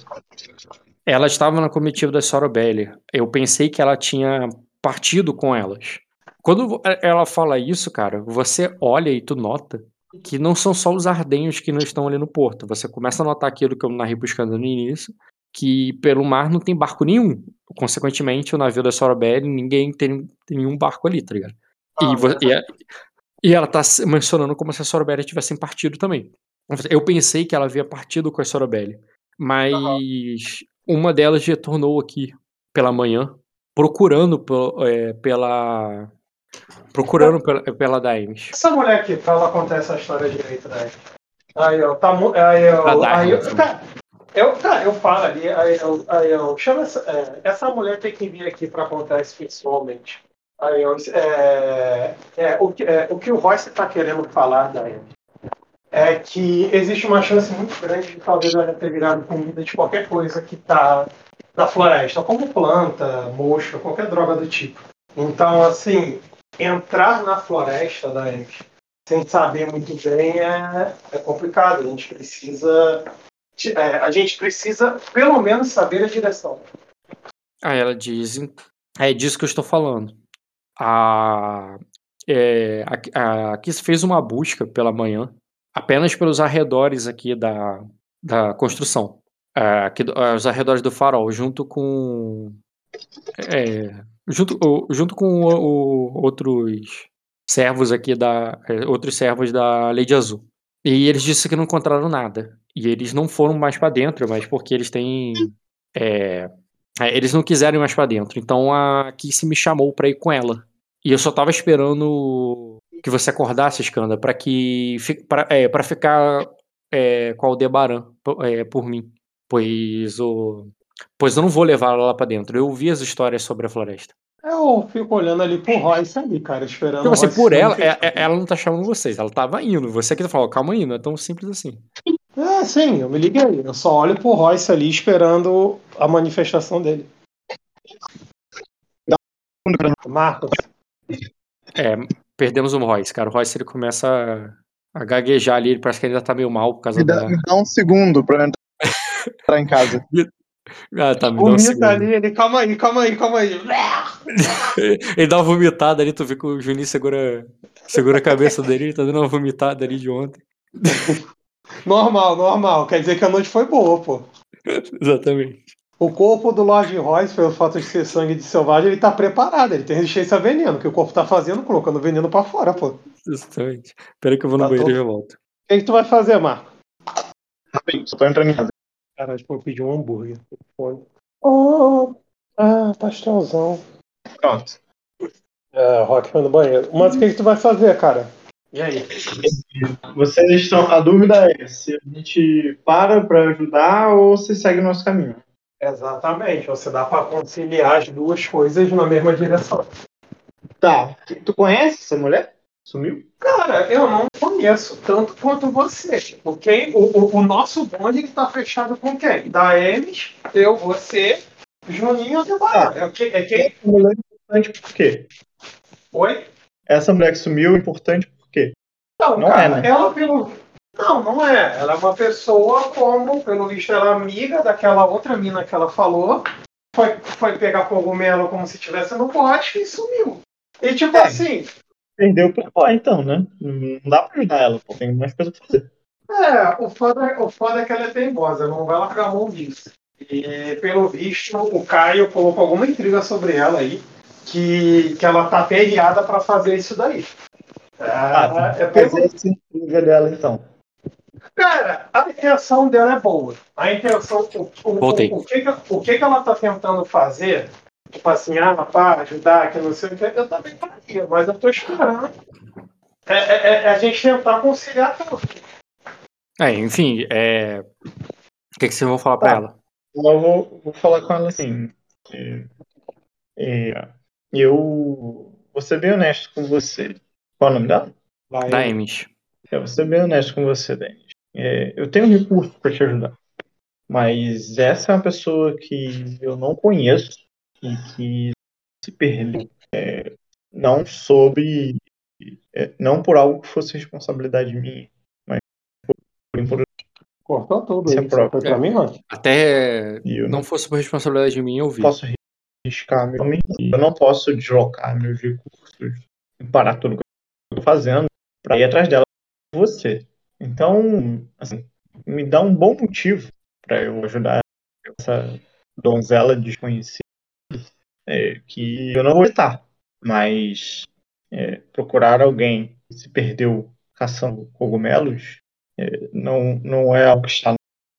[SPEAKER 1] Ela estava na comitiva da Sorobelli. Eu pensei que ela tinha partido com elas. Quando ela fala isso, cara, você olha e tu nota que não são só os ardenhos que não estão ali no porto. Você começa a notar aquilo que eu narrei buscando no início, que pelo mar não tem barco nenhum. Consequentemente, o navio da Sorobelli, ninguém tem, tem nenhum barco ali, tá ligado?
[SPEAKER 3] Ah,
[SPEAKER 1] E, vo- e, e ela tá se- mencionando como se a Sorobelli tivessem partido também. Eu pensei que ela havia partido com a Sorobelli, mas uma delas retornou aqui pela manhã, procurando é, pela. Procurando pela, pela Daemis.
[SPEAKER 2] Essa mulher aqui, pra ela contar essa história direito, né? Aí eu, tá aí
[SPEAKER 1] dar,
[SPEAKER 2] aí
[SPEAKER 1] né?
[SPEAKER 2] tá, eu, tá, eu falo ali, aí eu, aí eu chama essa, é, essa mulher tem que vir aqui pra contar isso pessoalmente. Aí eu, é, é, o, é, o que o Royce tá querendo falar, Daí, é que existe uma chance muito grande de talvez ela ter virado comida de qualquer coisa que tá da floresta, como planta, mosca, qualquer droga do tipo. Então, assim, entrar na floresta da Ems sem saber muito bem é, é complicado. A gente precisa. É, a gente precisa, pelo menos, saber a direção.
[SPEAKER 1] Aí ela diz. É disso que eu estou falando. A, é, a, a fez uma busca pela manhã, apenas pelos arredores aqui da, da construção. É, aqui, os arredores do farol, junto com. É, junto, junto com o, o, outros servos aqui da. É, outros servos da Lady Azul. E eles disseram que não encontraram nada. E eles não foram mais para dentro, mas porque eles têm. É, é, eles não quiseram ir mais para dentro. Então a Kiss me chamou para ir com ela. E eu só tava esperando que você acordasse, Skanda, para que. para é, pra ficar é, com a Aldebaran é, por mim. Pois o. Pois eu não vou levar ela lá pra dentro. Eu ouvi as histórias sobre a floresta.
[SPEAKER 2] Eu fico olhando ali pro Royce ali, cara, esperando.
[SPEAKER 1] Então, assim, por ela, é, é, ela não tá chamando vocês, ela tava indo. Você que tá falando, calma aí, não é tão simples assim.
[SPEAKER 2] É, sim, eu me liguei. Eu só olho pro Royce ali esperando a manifestação dele. Marcos.
[SPEAKER 1] É, perdemos o Royce, cara. O Royce ele começa a, gaguejar ali, ele parece que ele ainda tá meio mal por causa
[SPEAKER 4] me dá,
[SPEAKER 1] da.
[SPEAKER 4] Me dá um segundo pra entrar *laughs* em casa.
[SPEAKER 1] Ah, tá, me dá um segundo.
[SPEAKER 2] ali, ele, calma aí, calma aí, calma aí. *laughs*
[SPEAKER 1] ele dá uma vomitada ali, tu vê que o Juninho segura, segura a cabeça dele, ele tá dando uma vomitada ali de ontem. *laughs*
[SPEAKER 2] Normal, normal. Quer dizer que a noite foi boa, pô. *laughs*
[SPEAKER 1] Exatamente.
[SPEAKER 2] O corpo do Lord Royce, pelo fato de ser sangue de selvagem, ele tá preparado, ele tem resistência a veneno. O que o corpo tá fazendo? Colocando veneno pra fora, pô.
[SPEAKER 1] Exatamente. Espera que eu vou no tá banheiro todo... e já volto.
[SPEAKER 2] O que, que tu vai fazer, Marco?
[SPEAKER 4] Só tô entrando em casa.
[SPEAKER 2] Caralho, tipo, eu pedi um hambúrguer. Oh, ah, pastelzão.
[SPEAKER 4] Pronto.
[SPEAKER 2] É, Rock foi no banheiro. Mas o que, que tu vai fazer, cara? E aí?
[SPEAKER 4] Vocês estão. A dúvida é se a gente para para ajudar ou se segue o nosso caminho.
[SPEAKER 2] Exatamente. Você dá para conciliar as duas coisas na mesma direção.
[SPEAKER 4] Tá. Tu conhece essa mulher? Sumiu?
[SPEAKER 2] Cara, eu não conheço tanto quanto você. Porque o, o, o nosso bonde está fechado com quem? Da Emes, eu, você, Juninho e o
[SPEAKER 4] Ah, é, é quem? Essa mulher é importante por quê?
[SPEAKER 2] Oi?
[SPEAKER 4] Essa mulher que sumiu é importante quê?
[SPEAKER 2] Não, não cara, é, né? ela pelo. Não, não é. Ela é uma pessoa como, pelo visto, ela é amiga daquela outra mina que ela falou. Foi, foi pegar cogumelo como se estivesse no pote e sumiu. E tipo é. assim,
[SPEAKER 4] perdeu pro pó, então, né? Não dá pra ajudar ela, pô. Tem mais coisa pra fazer.
[SPEAKER 2] É, o foda, o foda é que ela é teimosa, não vai largar a mão disso. E pelo visto, o Caio colocou alguma intriga sobre ela aí, que, que ela tá aperreada pra fazer isso daí.
[SPEAKER 4] É, ah, é pelo... intriga dela, então.
[SPEAKER 2] Cara, a intenção dela é boa. A intenção. O, o, o, o, que, que, o que, que ela tá tentando fazer tipo assim, ah, para ajudar, que não sei o que, eu também faria, mas eu tô esperando. É, é, é, é a gente tentar conciliar tudo.
[SPEAKER 1] É, enfim, é... o que, que vocês vão falar pra tá. ela?
[SPEAKER 4] Eu vou, vou falar com ela assim. É, é, eu vou ser bem honesto com você. Qual é o nome dela?
[SPEAKER 1] Daemis.
[SPEAKER 4] Eu vou ser bem honesto com você, Daemis. É, eu tenho um recurso para te ajudar. Mas essa é uma pessoa que eu não conheço e que se perdeu é, não sobre é, não por algo que fosse responsabilidade minha, mas por,
[SPEAKER 2] por Cortou tudo isso própria. Foi pra mim, mano?
[SPEAKER 1] Até não, não fosse por responsabilidade minha, eu vi.
[SPEAKER 4] Posso arriscar meu eu não posso deslocar meus recursos e parar tudo eu fazendo para ir atrás dela você. Então, assim, me dá um bom motivo para eu ajudar essa donzela desconhecida é, que eu não vou estar, mas é, procurar alguém que se perdeu caçando cogumelos é, não, não é algo que está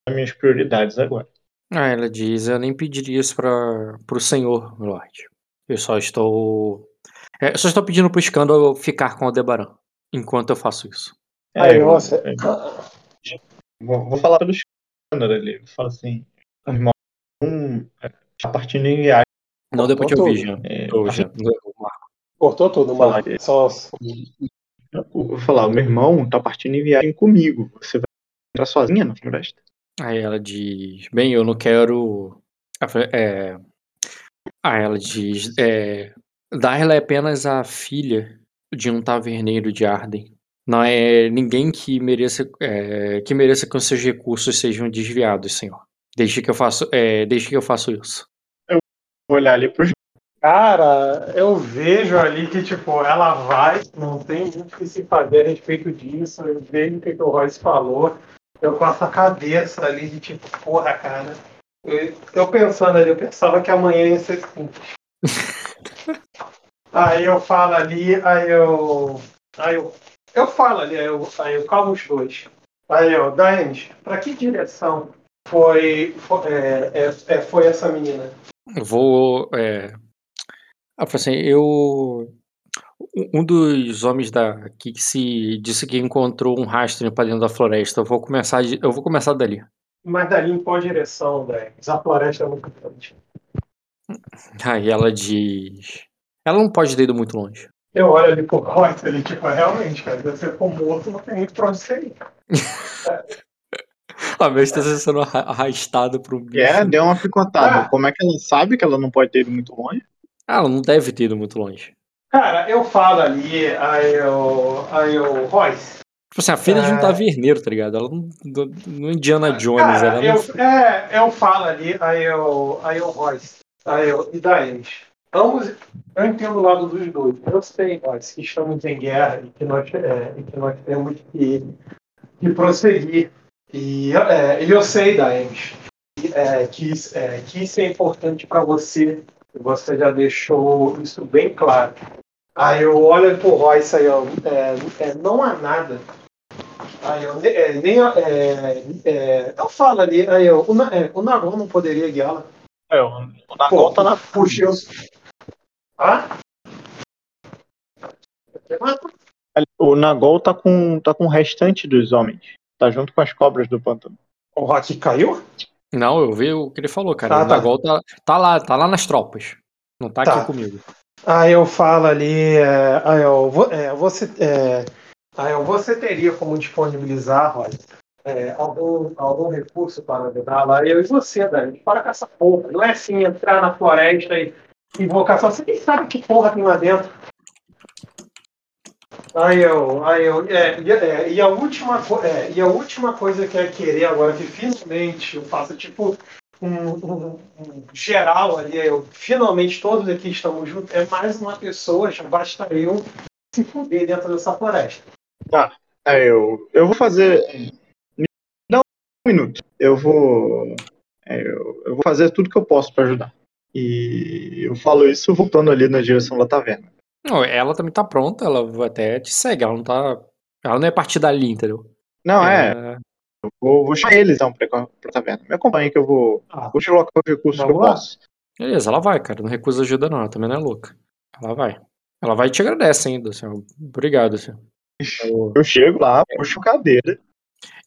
[SPEAKER 4] nas minhas prioridades agora.
[SPEAKER 1] Ah, ela diz, eu nem pediria isso para o senhor, Lord. Eu só estou. É, eu só estou pedindo para o escândalo ficar com o Aldebaran enquanto eu faço isso.
[SPEAKER 2] É, Aí você.
[SPEAKER 4] É, vou, vou, falar pelo escândalo ali. Fala assim, irmão, um, a partir de viagem
[SPEAKER 1] não deu pra te ouvir, Jean.
[SPEAKER 2] É, Jean. Cortou tudo, Marco. Só...
[SPEAKER 4] Vou falar, o meu irmão tá partindo em viagem comigo. Você vai entrar sozinha na floresta?
[SPEAKER 1] Aí ela diz: Bem, eu não quero. É, ah, ela diz. É, Darla é apenas a filha de um taverneiro de Arden. Não é ninguém que mereça, é, que mereça que os seus recursos sejam desviados, senhor. Desde que eu faço, é, desde que eu faço isso.
[SPEAKER 3] Eu vou olhar ali pro
[SPEAKER 2] Cara, eu vejo ali que, tipo, ela vai, não tem muito o que se fazer a respeito disso. Eu vejo o que, que o Royce falou. Eu passo a cabeça ali de tipo, porra, cara. Eu, eu pensando ali, eu pensava que amanhã ia ser simples. *laughs* aí eu falo ali, aí eu. Aí eu, eu falo ali, aí eu, aí eu calmo os dois. Aí eu, Daemis, pra que direção foi, foi, é, é, é foi essa menina?
[SPEAKER 1] Eu vou. É, ah, assim, eu. Um dos homens da que se disse que encontrou um rastro para dentro da floresta. Eu vou começar, eu vou começar dali.
[SPEAKER 2] Mas dali em qual direção, velho? A floresta é muito grande.
[SPEAKER 1] Aí ela diz. Ela não pode ter ido muito longe.
[SPEAKER 2] Eu olho ali pro corte, ele, tipo, realmente, cara, se você for morto, não tem muito pra onde você ir.
[SPEAKER 1] A vez está sendo arrastada pro bicho.
[SPEAKER 3] É, deu uma picotada. Ah. Como é que ela sabe que ela não pode ter ido muito longe?
[SPEAKER 1] Ah, ela não deve ter ido muito longe.
[SPEAKER 2] Cara, eu falo ali, aí eu. Aí eu. Royce.
[SPEAKER 1] Tipo assim, a filha é... de um é. taverneiro, tá ligado? Ela não, não Indiana Jones.
[SPEAKER 2] Cara,
[SPEAKER 1] ela
[SPEAKER 2] eu,
[SPEAKER 1] não...
[SPEAKER 2] É, eu falo ali, aí eu. Aí eu, Royce. Aí eu. E daí? Ambos. Eu entendo o lado dos dois. Eu sei, Royce, que estamos em guerra e que nós, é, e que nós temos que, que prosseguir. E é, eu sei, Daemis, é, que, é, que isso é importante para você você já deixou isso bem claro. Aí eu olho pro Royce aí, ó, é, é, não há nada. Aí eu é, nem é, é, eu falo ali, aí eu, o, é, o Nagon não poderia guiá-la.
[SPEAKER 3] É, o, Nagon tá na
[SPEAKER 2] puxa os...
[SPEAKER 3] O Nagol tá com, tá com o restante dos homens. Tá junto com as cobras do pântano.
[SPEAKER 2] O Rock caiu?
[SPEAKER 1] Não, eu vi o que ele falou, cara. Ah, o tá. Nagol tá, tá lá, tá lá nas tropas. Não tá, tá. aqui comigo.
[SPEAKER 2] Aí eu falo ali, é, aí eu, é, você, é, aí eu, você teria como disponibilizar, olha, é, algum, algum recurso para ajudar lá? Eu e você, Dani, para com essa porra. Não é assim entrar na floresta e invocar só. Você nem sabe que porra tem lá dentro. Aí eu, aí eu, é, é, e, a última, é, e a última coisa que é querer agora que finalmente eu faço tipo um, um, um, geral ali, eu, finalmente todos aqui estamos juntos, é mais uma pessoa, já basta eu se fuder dentro dessa floresta.
[SPEAKER 3] Tá, é, eu, eu vou fazer. Me dá um minuto. Eu vou. É, eu, eu, vou fazer tudo que eu posso para ajudar. E eu falo isso voltando ali na direção da taverna.
[SPEAKER 1] Não, ela também tá pronta, ela até te segue, ela não tá. Ela não é partir dali, entendeu?
[SPEAKER 3] Não, é. é... Eu vou, vou chamar eles então pra, pra taverna. Me acompanha que eu vou. Ah, vou deslocar os recursos que eu posso.
[SPEAKER 1] Beleza, ela vai, cara. Não recusa ajuda, não. Ela também não é louca. Ela vai. Ela vai e te agradece ainda, assim. Obrigado, assim.
[SPEAKER 3] Eu, eu chego lá, puxo cadeira.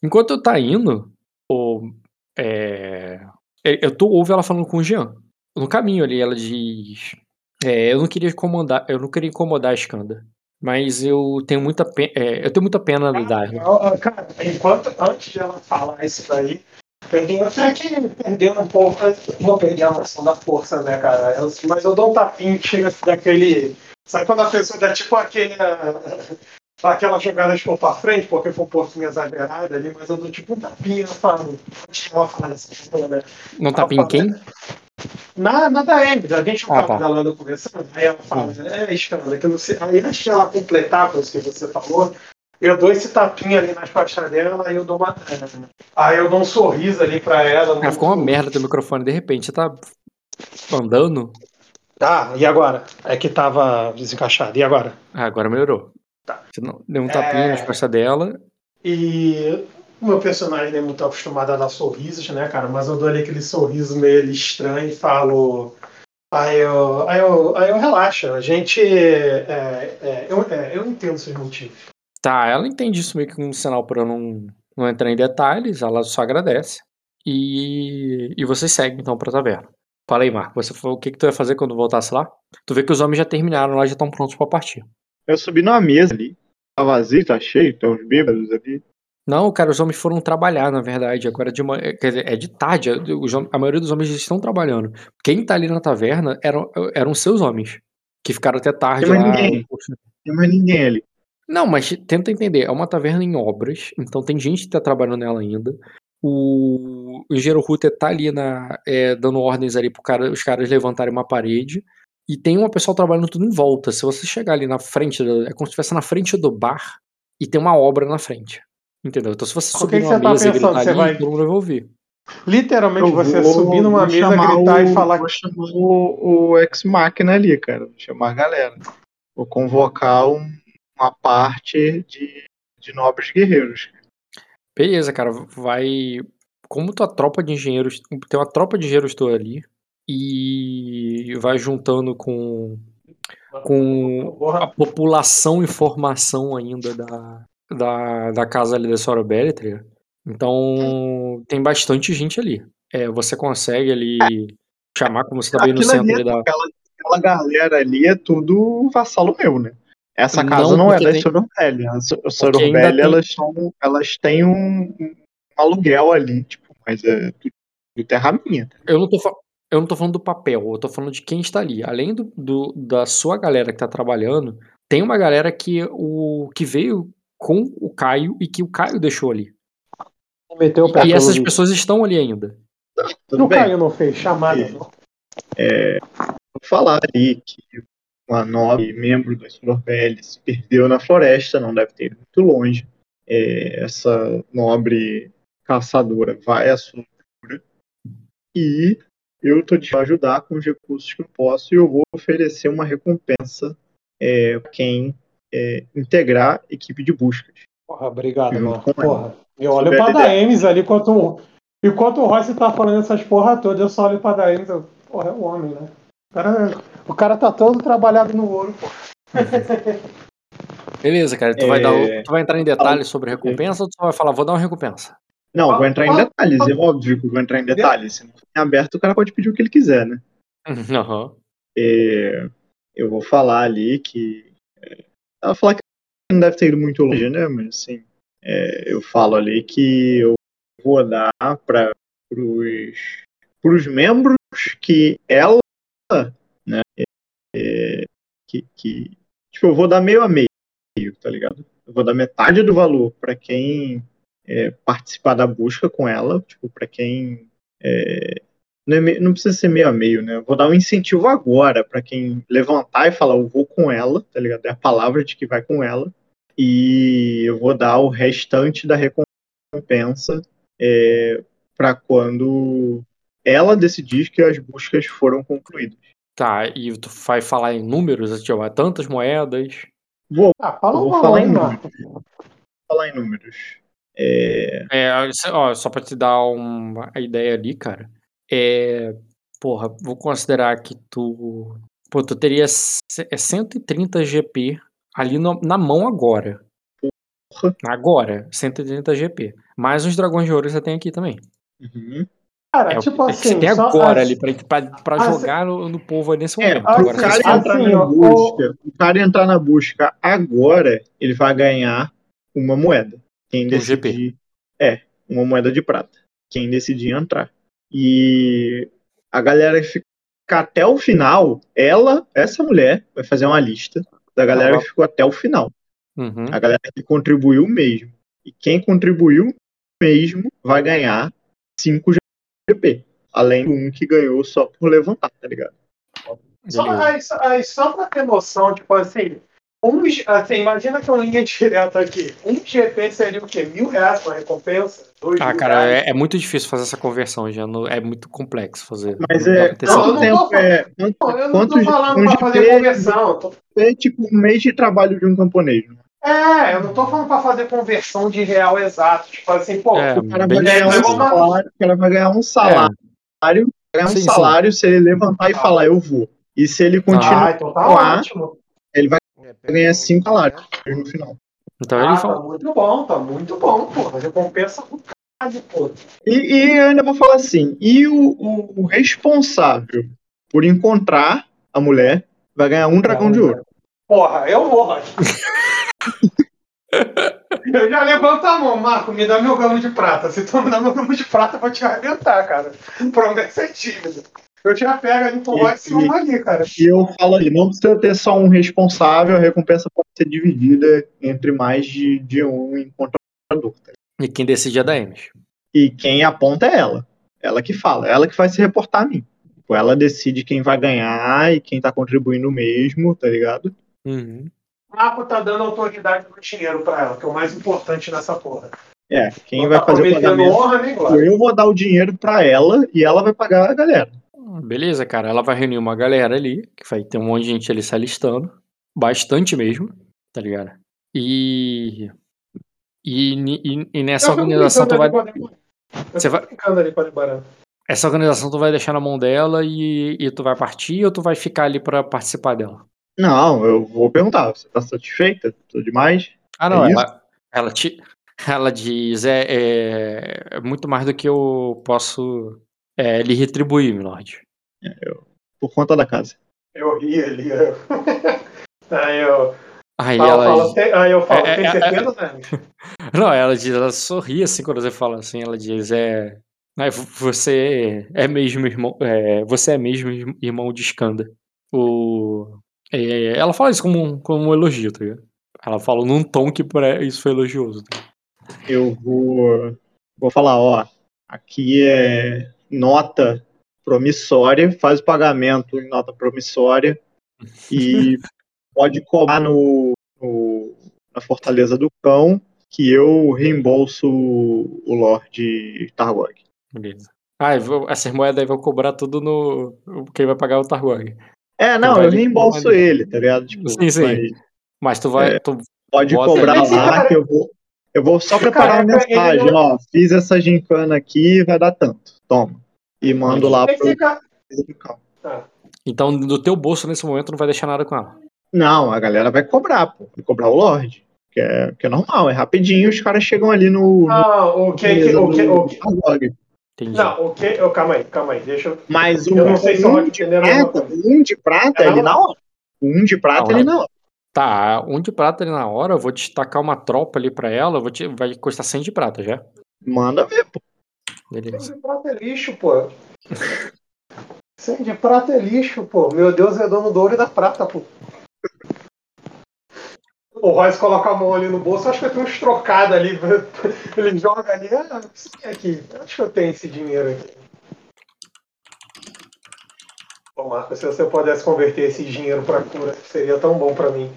[SPEAKER 1] Enquanto eu tá indo, o, é, eu tô ouve ela falando com o Jean. No caminho ali, ela diz. É, eu não queria incomodar, eu não queria incomodar a Skanda. Mas eu tenho muita pena, é, eu tenho muita pena do Darwin.
[SPEAKER 2] Cara, enquanto antes de ela falar isso daí, perdeu até que perdendo um pouco, vou perder a noção da força, né, cara? Eu, mas eu dou um tapinho chega daquele. Sabe quando a pessoa dá tipo aquele. *laughs* aquela jogada de pra frente, porque foi um pouquinho exagerada ali, mas eu dou tipo um tapinha, eu falo. Falando assim,
[SPEAKER 1] né? Não tapinha quem?
[SPEAKER 2] Na, na da Emily, a gente não ah, tava tá. falando conversando, aí ela fala, é, Escanda, que eu não sei. Aí antes de ela completar com o que você falou, eu dou esse tapinha ali nas costas dela, aí eu dou uma. É, aí eu dou um sorriso ali pra ela.
[SPEAKER 1] Ah, ficou uma merda teu microfone, de repente, você tá andando.
[SPEAKER 2] Tá, e agora? É que tava desencaixado, e agora?
[SPEAKER 1] Ah, agora melhorou. Tá. Você deu um tapinha é... nas costas dela.
[SPEAKER 2] E o meu personagem não é muito acostumado a dar sorrisos, né, cara? Mas eu dou ali aquele sorriso meio estranho e falo. Aí eu, aí eu, aí eu relaxo. A gente. É, é, eu, é, eu entendo seus motivos.
[SPEAKER 1] Tá, ela entende isso meio que um sinal para eu não, não entrar em detalhes, ela só agradece. E, e você segue então pra taverna. Fala aí, Marco, você falou o que, que tu ia fazer quando voltasse lá? Tu vê que os homens já terminaram lá, já estão prontos para partir.
[SPEAKER 3] Eu subi numa mesa ali. Tá vazio, tá cheio, tem uns bêbados ali.
[SPEAKER 1] Não, cara, os homens foram trabalhar, na verdade. Agora de manhã, quer dizer, é de tarde. os hom- a maioria dos homens estão trabalhando. Quem tá ali na taverna eram, eram seus homens. Que ficaram até tarde
[SPEAKER 4] Tem mais
[SPEAKER 1] lá.
[SPEAKER 4] ninguém. Não tem mais ninguém ali.
[SPEAKER 1] Não, mas tenta entender. É uma taverna em obras, então tem gente que tá trabalhando nela ainda. O, o engenheiro Ruter tá ali na, é, dando ordens ali pro cara, os caras levantarem uma parede. E tem uma pessoa trabalhando tudo em volta. Se você chegar ali na frente, é como se estivesse na frente do bar e tem uma obra na frente. Entendeu? Então se você
[SPEAKER 2] O que
[SPEAKER 1] subir
[SPEAKER 2] que
[SPEAKER 1] numa
[SPEAKER 2] você tá
[SPEAKER 1] mesa e
[SPEAKER 2] pensando?
[SPEAKER 1] gritar
[SPEAKER 2] vai-
[SPEAKER 1] todo mundo vai ouvir.
[SPEAKER 2] Literalmente
[SPEAKER 4] Eu
[SPEAKER 2] você
[SPEAKER 4] vou-
[SPEAKER 2] subir numa mesa, gritar
[SPEAKER 4] o-
[SPEAKER 2] e falar.
[SPEAKER 4] Vou chamar o, o ex-máquina ali, cara. Vou chamar a galera. Vou convocar um- uma parte de, de nobres guerreiros.
[SPEAKER 1] Beleza, cara, vai. Como tua tropa de engenheiros. Tem uma tropa de engenheiros tua ali. E vai juntando com. Com a população e formação ainda da, da, da casa ali da Sora Bellatrix. Então tem bastante gente ali. É, você consegue ali chamar, como você tá bem no centro
[SPEAKER 4] ali,
[SPEAKER 1] ali da.
[SPEAKER 4] aquela, aquela galera ali é tudo vassalo meu, né? Essa
[SPEAKER 1] Não,
[SPEAKER 4] casa não, é
[SPEAKER 1] porque
[SPEAKER 4] da
[SPEAKER 1] tem- ainda
[SPEAKER 4] Sororbelli,
[SPEAKER 1] tem-
[SPEAKER 4] elas, são, elas têm um, um aluguel ali, tipo, mas é tudo, tudo terra minha. tá?
[SPEAKER 1] Eu não tô fa- Eu não tô falando do papel, eu tô falando de quem está ali. Além do, do- da sua galera que tá trabalhando, tem uma galera que, o, que veio com o Caio e que o Caio deixou ali.
[SPEAKER 2] meteu o pé
[SPEAKER 1] E essas pessoas estão ali ainda.
[SPEAKER 4] Tudo
[SPEAKER 2] O
[SPEAKER 4] bem.
[SPEAKER 2] Caio não fez chamada,
[SPEAKER 4] É.
[SPEAKER 2] não.
[SPEAKER 4] Vou falar ali que uma nobre membro da Sororbelli se perdeu na floresta, não deve ter ido muito longe. É, essa nobre caçadora vai à sua procura e eu estou de ajudar com os recursos que eu posso e eu vou oferecer uma recompensa é, para quem é, integrar equipe de buscas.
[SPEAKER 2] Porra, obrigado, mano. Porra. Eu olho
[SPEAKER 4] ideia.
[SPEAKER 2] Daemis ali enquanto. Enquanto o Royce tá falando essas porra todas, eu só olho pra Daemis. Eu, porra, é o homem, né? O cara, o cara tá todo trabalhado no ouro, pô. *laughs*
[SPEAKER 1] Beleza, cara. Tu,
[SPEAKER 4] É.
[SPEAKER 1] vai, dar, tu vai entrar em detalhes sobre recompensa ou tu só vai falar, vou dar uma recompensa?
[SPEAKER 4] Não, vou entrar em detalhes, é óbvio que eu vou entrar em detalhes. Se não for em aberto, o cara pode pedir o que ele quiser, né? *laughs*
[SPEAKER 1] Aham.
[SPEAKER 4] É, eu vou falar ali que. É, ela falar que não deve ter ido muito longe, né? Mas assim, é, eu falo ali que eu vou dar para os membros que ela, né? é, que, que. Tipo, eu vou dar meio a meio, tá ligado? Eu vou dar metade do valor para quem é, participar da busca com ela, tipo, para quem. é, não, é me- não precisa ser meio a meio, né? Eu vou dar um incentivo agora para quem levantar e falar, eu vou com ela, tá ligado? É a palavra de que vai com ela. E eu vou dar o restante da recompensa é, para quando ela decidir que as buscas foram concluídas.
[SPEAKER 1] Tá, e tu vai falar em números, tipo, tantas moedas.
[SPEAKER 4] Vou
[SPEAKER 2] Ah, fala um
[SPEAKER 4] vou falar em
[SPEAKER 2] Marco.
[SPEAKER 4] falar em números. É,
[SPEAKER 1] É, ó, só pra te dar uma ideia ali, cara. É. Porra, vou considerar que tu. Pô, tu teria c- é 130 GP ali no- na mão agora.
[SPEAKER 4] Porra.
[SPEAKER 1] Agora, 130 GP. Mais os dragões de ouro que você tem aqui também.
[SPEAKER 4] uhum.
[SPEAKER 2] Cara,
[SPEAKER 1] É, o
[SPEAKER 2] tipo
[SPEAKER 1] que
[SPEAKER 2] assim.
[SPEAKER 1] você tem agora
[SPEAKER 2] assim,
[SPEAKER 1] ali pra, pra, pra
[SPEAKER 2] assim-
[SPEAKER 1] jogar no, no povo aí nesse
[SPEAKER 4] É,
[SPEAKER 1] momento.
[SPEAKER 4] pro
[SPEAKER 1] agora
[SPEAKER 2] assim,
[SPEAKER 4] cara
[SPEAKER 1] você
[SPEAKER 2] assim,
[SPEAKER 4] entrar
[SPEAKER 2] ó,
[SPEAKER 4] na
[SPEAKER 2] o-
[SPEAKER 4] busca, o cara entrar na busca agora, ele vai ganhar uma moeda. Quem
[SPEAKER 1] Um
[SPEAKER 4] decidir. É, uma moeda de prata. Quem decidir entrar. E a galera que fica até o final, ela, essa mulher, vai fazer uma lista da galera
[SPEAKER 1] Ah,
[SPEAKER 4] que ficou até o final.
[SPEAKER 1] Uhum.
[SPEAKER 4] A galera que contribuiu mesmo. E quem contribuiu mesmo vai ganhar 5 GP. Além do um que ganhou só por levantar, tá ligado?
[SPEAKER 2] Só, aí, só, aí, só pra ter noção, tipo assim, um, assim, imagina que uma linha *laughs* direta aqui. Um GP seria o quê? Mil reais uma recompensa? Dois
[SPEAKER 1] Ah, cara, é, é muito difícil fazer essa conversão, já. não- É muito complexo fazer.
[SPEAKER 4] Mas
[SPEAKER 1] não
[SPEAKER 4] é.
[SPEAKER 2] Não, não
[SPEAKER 1] certeza.
[SPEAKER 2] tô
[SPEAKER 4] tempo é. Quanto,
[SPEAKER 2] eu não tô falando
[SPEAKER 4] um
[SPEAKER 2] pra fazer
[SPEAKER 4] GP
[SPEAKER 2] conversão. tô-
[SPEAKER 4] é tipo um mês de trabalho de um camponês. né?
[SPEAKER 2] É, eu não tô falando pra fazer conversão de real exato. Tipo assim, pô,
[SPEAKER 1] É,
[SPEAKER 4] O cara vai ganhar um salário, o cara vai ganhar um salário, ganhar um
[SPEAKER 1] Sim, sim.
[SPEAKER 4] salário se ele levantar e falar, eu vou. E se ele continuar,
[SPEAKER 2] ah, então tá ótimo.
[SPEAKER 4] ele vai
[SPEAKER 5] É,
[SPEAKER 4] ganhar cinco salários no final.
[SPEAKER 1] Então
[SPEAKER 2] Ah,
[SPEAKER 1] ele
[SPEAKER 2] tá
[SPEAKER 1] fala.
[SPEAKER 2] muito bom, tá muito bom, pô. Recompensa pô.
[SPEAKER 4] E, e ainda vou falar assim, e o, o- o responsável por encontrar a mulher vai ganhar um dragão de ouro.
[SPEAKER 2] Porra, eu vou. Eu já levanto a mão, Marco, me dá meu galo de prata. Se tu me dá meu galo de prata, eu vou te arrebentar, cara. Promessa é tímido. Eu já pego ali pro Royce e uma ali, cara.
[SPEAKER 4] E eu falo ali, não precisa ter só um responsável, a recompensa pode ser dividida entre mais de, de um encontrador. Tá?
[SPEAKER 1] E quem decide é da Emes.
[SPEAKER 4] E quem aponta é ela. Ela que fala, ela que vai se reportar a mim. Tipo, ela decide quem vai ganhar e quem tá contribuindo mesmo, tá ligado?
[SPEAKER 1] Uhum.
[SPEAKER 2] O Marco tá dando autoridade pro dinheiro pra ela, que é o mais importante nessa porra.
[SPEAKER 4] É, quem
[SPEAKER 2] Não
[SPEAKER 4] vai
[SPEAKER 2] tá
[SPEAKER 4] fazer o pagamento.
[SPEAKER 2] honra.
[SPEAKER 4] Eu vou dar o dinheiro pra ela e ela vai pagar a galera.
[SPEAKER 1] Beleza, cara. Ela vai reunir uma galera ali, que vai ter um monte de gente ali se alistando. Bastante mesmo, tá ligado? E. E, e- e nessa organização tu vai. Você vai-
[SPEAKER 2] ali com a Aldebaran.
[SPEAKER 1] Essa organização tu vai deixar na mão dela e, e tu vai partir ou tu vai ficar ali pra participar dela?
[SPEAKER 4] Não, eu vou perguntar, você tá satisfeita? Tudo demais?
[SPEAKER 1] Ah, não,
[SPEAKER 4] É isso?
[SPEAKER 1] ela, ela, te, ela diz: é, é, é muito mais do que eu posso é, lhe retribuir, milord.
[SPEAKER 4] Por conta da casa.
[SPEAKER 2] Eu ri ali. *laughs* eu- Aí eu
[SPEAKER 1] Aí
[SPEAKER 2] falo,
[SPEAKER 1] ela.
[SPEAKER 2] falo, tem- aí eu falo,
[SPEAKER 1] É,
[SPEAKER 2] tem
[SPEAKER 1] é, é,
[SPEAKER 2] certeza, né? *laughs*
[SPEAKER 1] Não, ela diz, ela sorri assim quando você fala assim, ela diz, é. "Ah, vo- Você é mesmo irmão. é, você é mesmo ir- irmão de Skanda. O. é, ela fala isso como um, como um elogio, tá ligado? Ela fala num tom que pra isso foi elogioso. tá?
[SPEAKER 4] Eu vou, vou falar, ó, aqui é nota promissória, faz o pagamento em nota promissória e *laughs* pode cobrar no, no- na Fortaleza do Cão que eu reembolso o Lorde Targog.
[SPEAKER 1] Beleza. Ah, eu vou- essas moedas aí vão cobrar tudo no. Quem vai pagar é o Targog.
[SPEAKER 4] É, não, eu reembolso ele, tá ligado? Tipo,
[SPEAKER 1] Sim, sim.
[SPEAKER 4] mas
[SPEAKER 1] Mas tu vai.
[SPEAKER 4] É.
[SPEAKER 1] tu-
[SPEAKER 4] pode cobrar lá que eu vou. Eu vou só preparar
[SPEAKER 2] Caraca, ele
[SPEAKER 4] mensagem,
[SPEAKER 2] não-
[SPEAKER 4] ó. Fiz essa gincana aqui, vai dar tanto. Toma. E mando lá pro Cão.
[SPEAKER 1] então, do teu bolso nesse momento não vai deixar nada com ela.
[SPEAKER 4] Não, a galera vai cobrar, pô. Vai cobrar o Lorde. Que é, que é normal, é rapidinho, os caras chegam ali no. no
[SPEAKER 2] não, o que, que- o que, o que.
[SPEAKER 1] Entendi.
[SPEAKER 2] não, o que, oh, calma aí, calma aí, deixa eu,
[SPEAKER 4] Mas
[SPEAKER 2] eu não sei se
[SPEAKER 4] um de prata, um de prata
[SPEAKER 2] É
[SPEAKER 4] ali
[SPEAKER 2] na
[SPEAKER 4] hora. Um de prata ali na hora.
[SPEAKER 1] Tá, um de prata ali na hora, eu vou destacar uma tropa ali pra ela, eu vou te, vai custar 100 de prata já.
[SPEAKER 4] Manda ver, pô.
[SPEAKER 1] Beleza.
[SPEAKER 2] De prata é lixo, pô. 100 de prata é lixo, pô. Meu Deus é dono do ouro e da prata, pô. O Royce coloca a mão ali no bolso, acho que tem uns trocados ali. *laughs* Ele joga ali, ah, aqui. Acho que eu tenho esse dinheiro aqui. Bom, Marco, se você pudesse converter esse dinheiro para cura, seria tão bom para mim.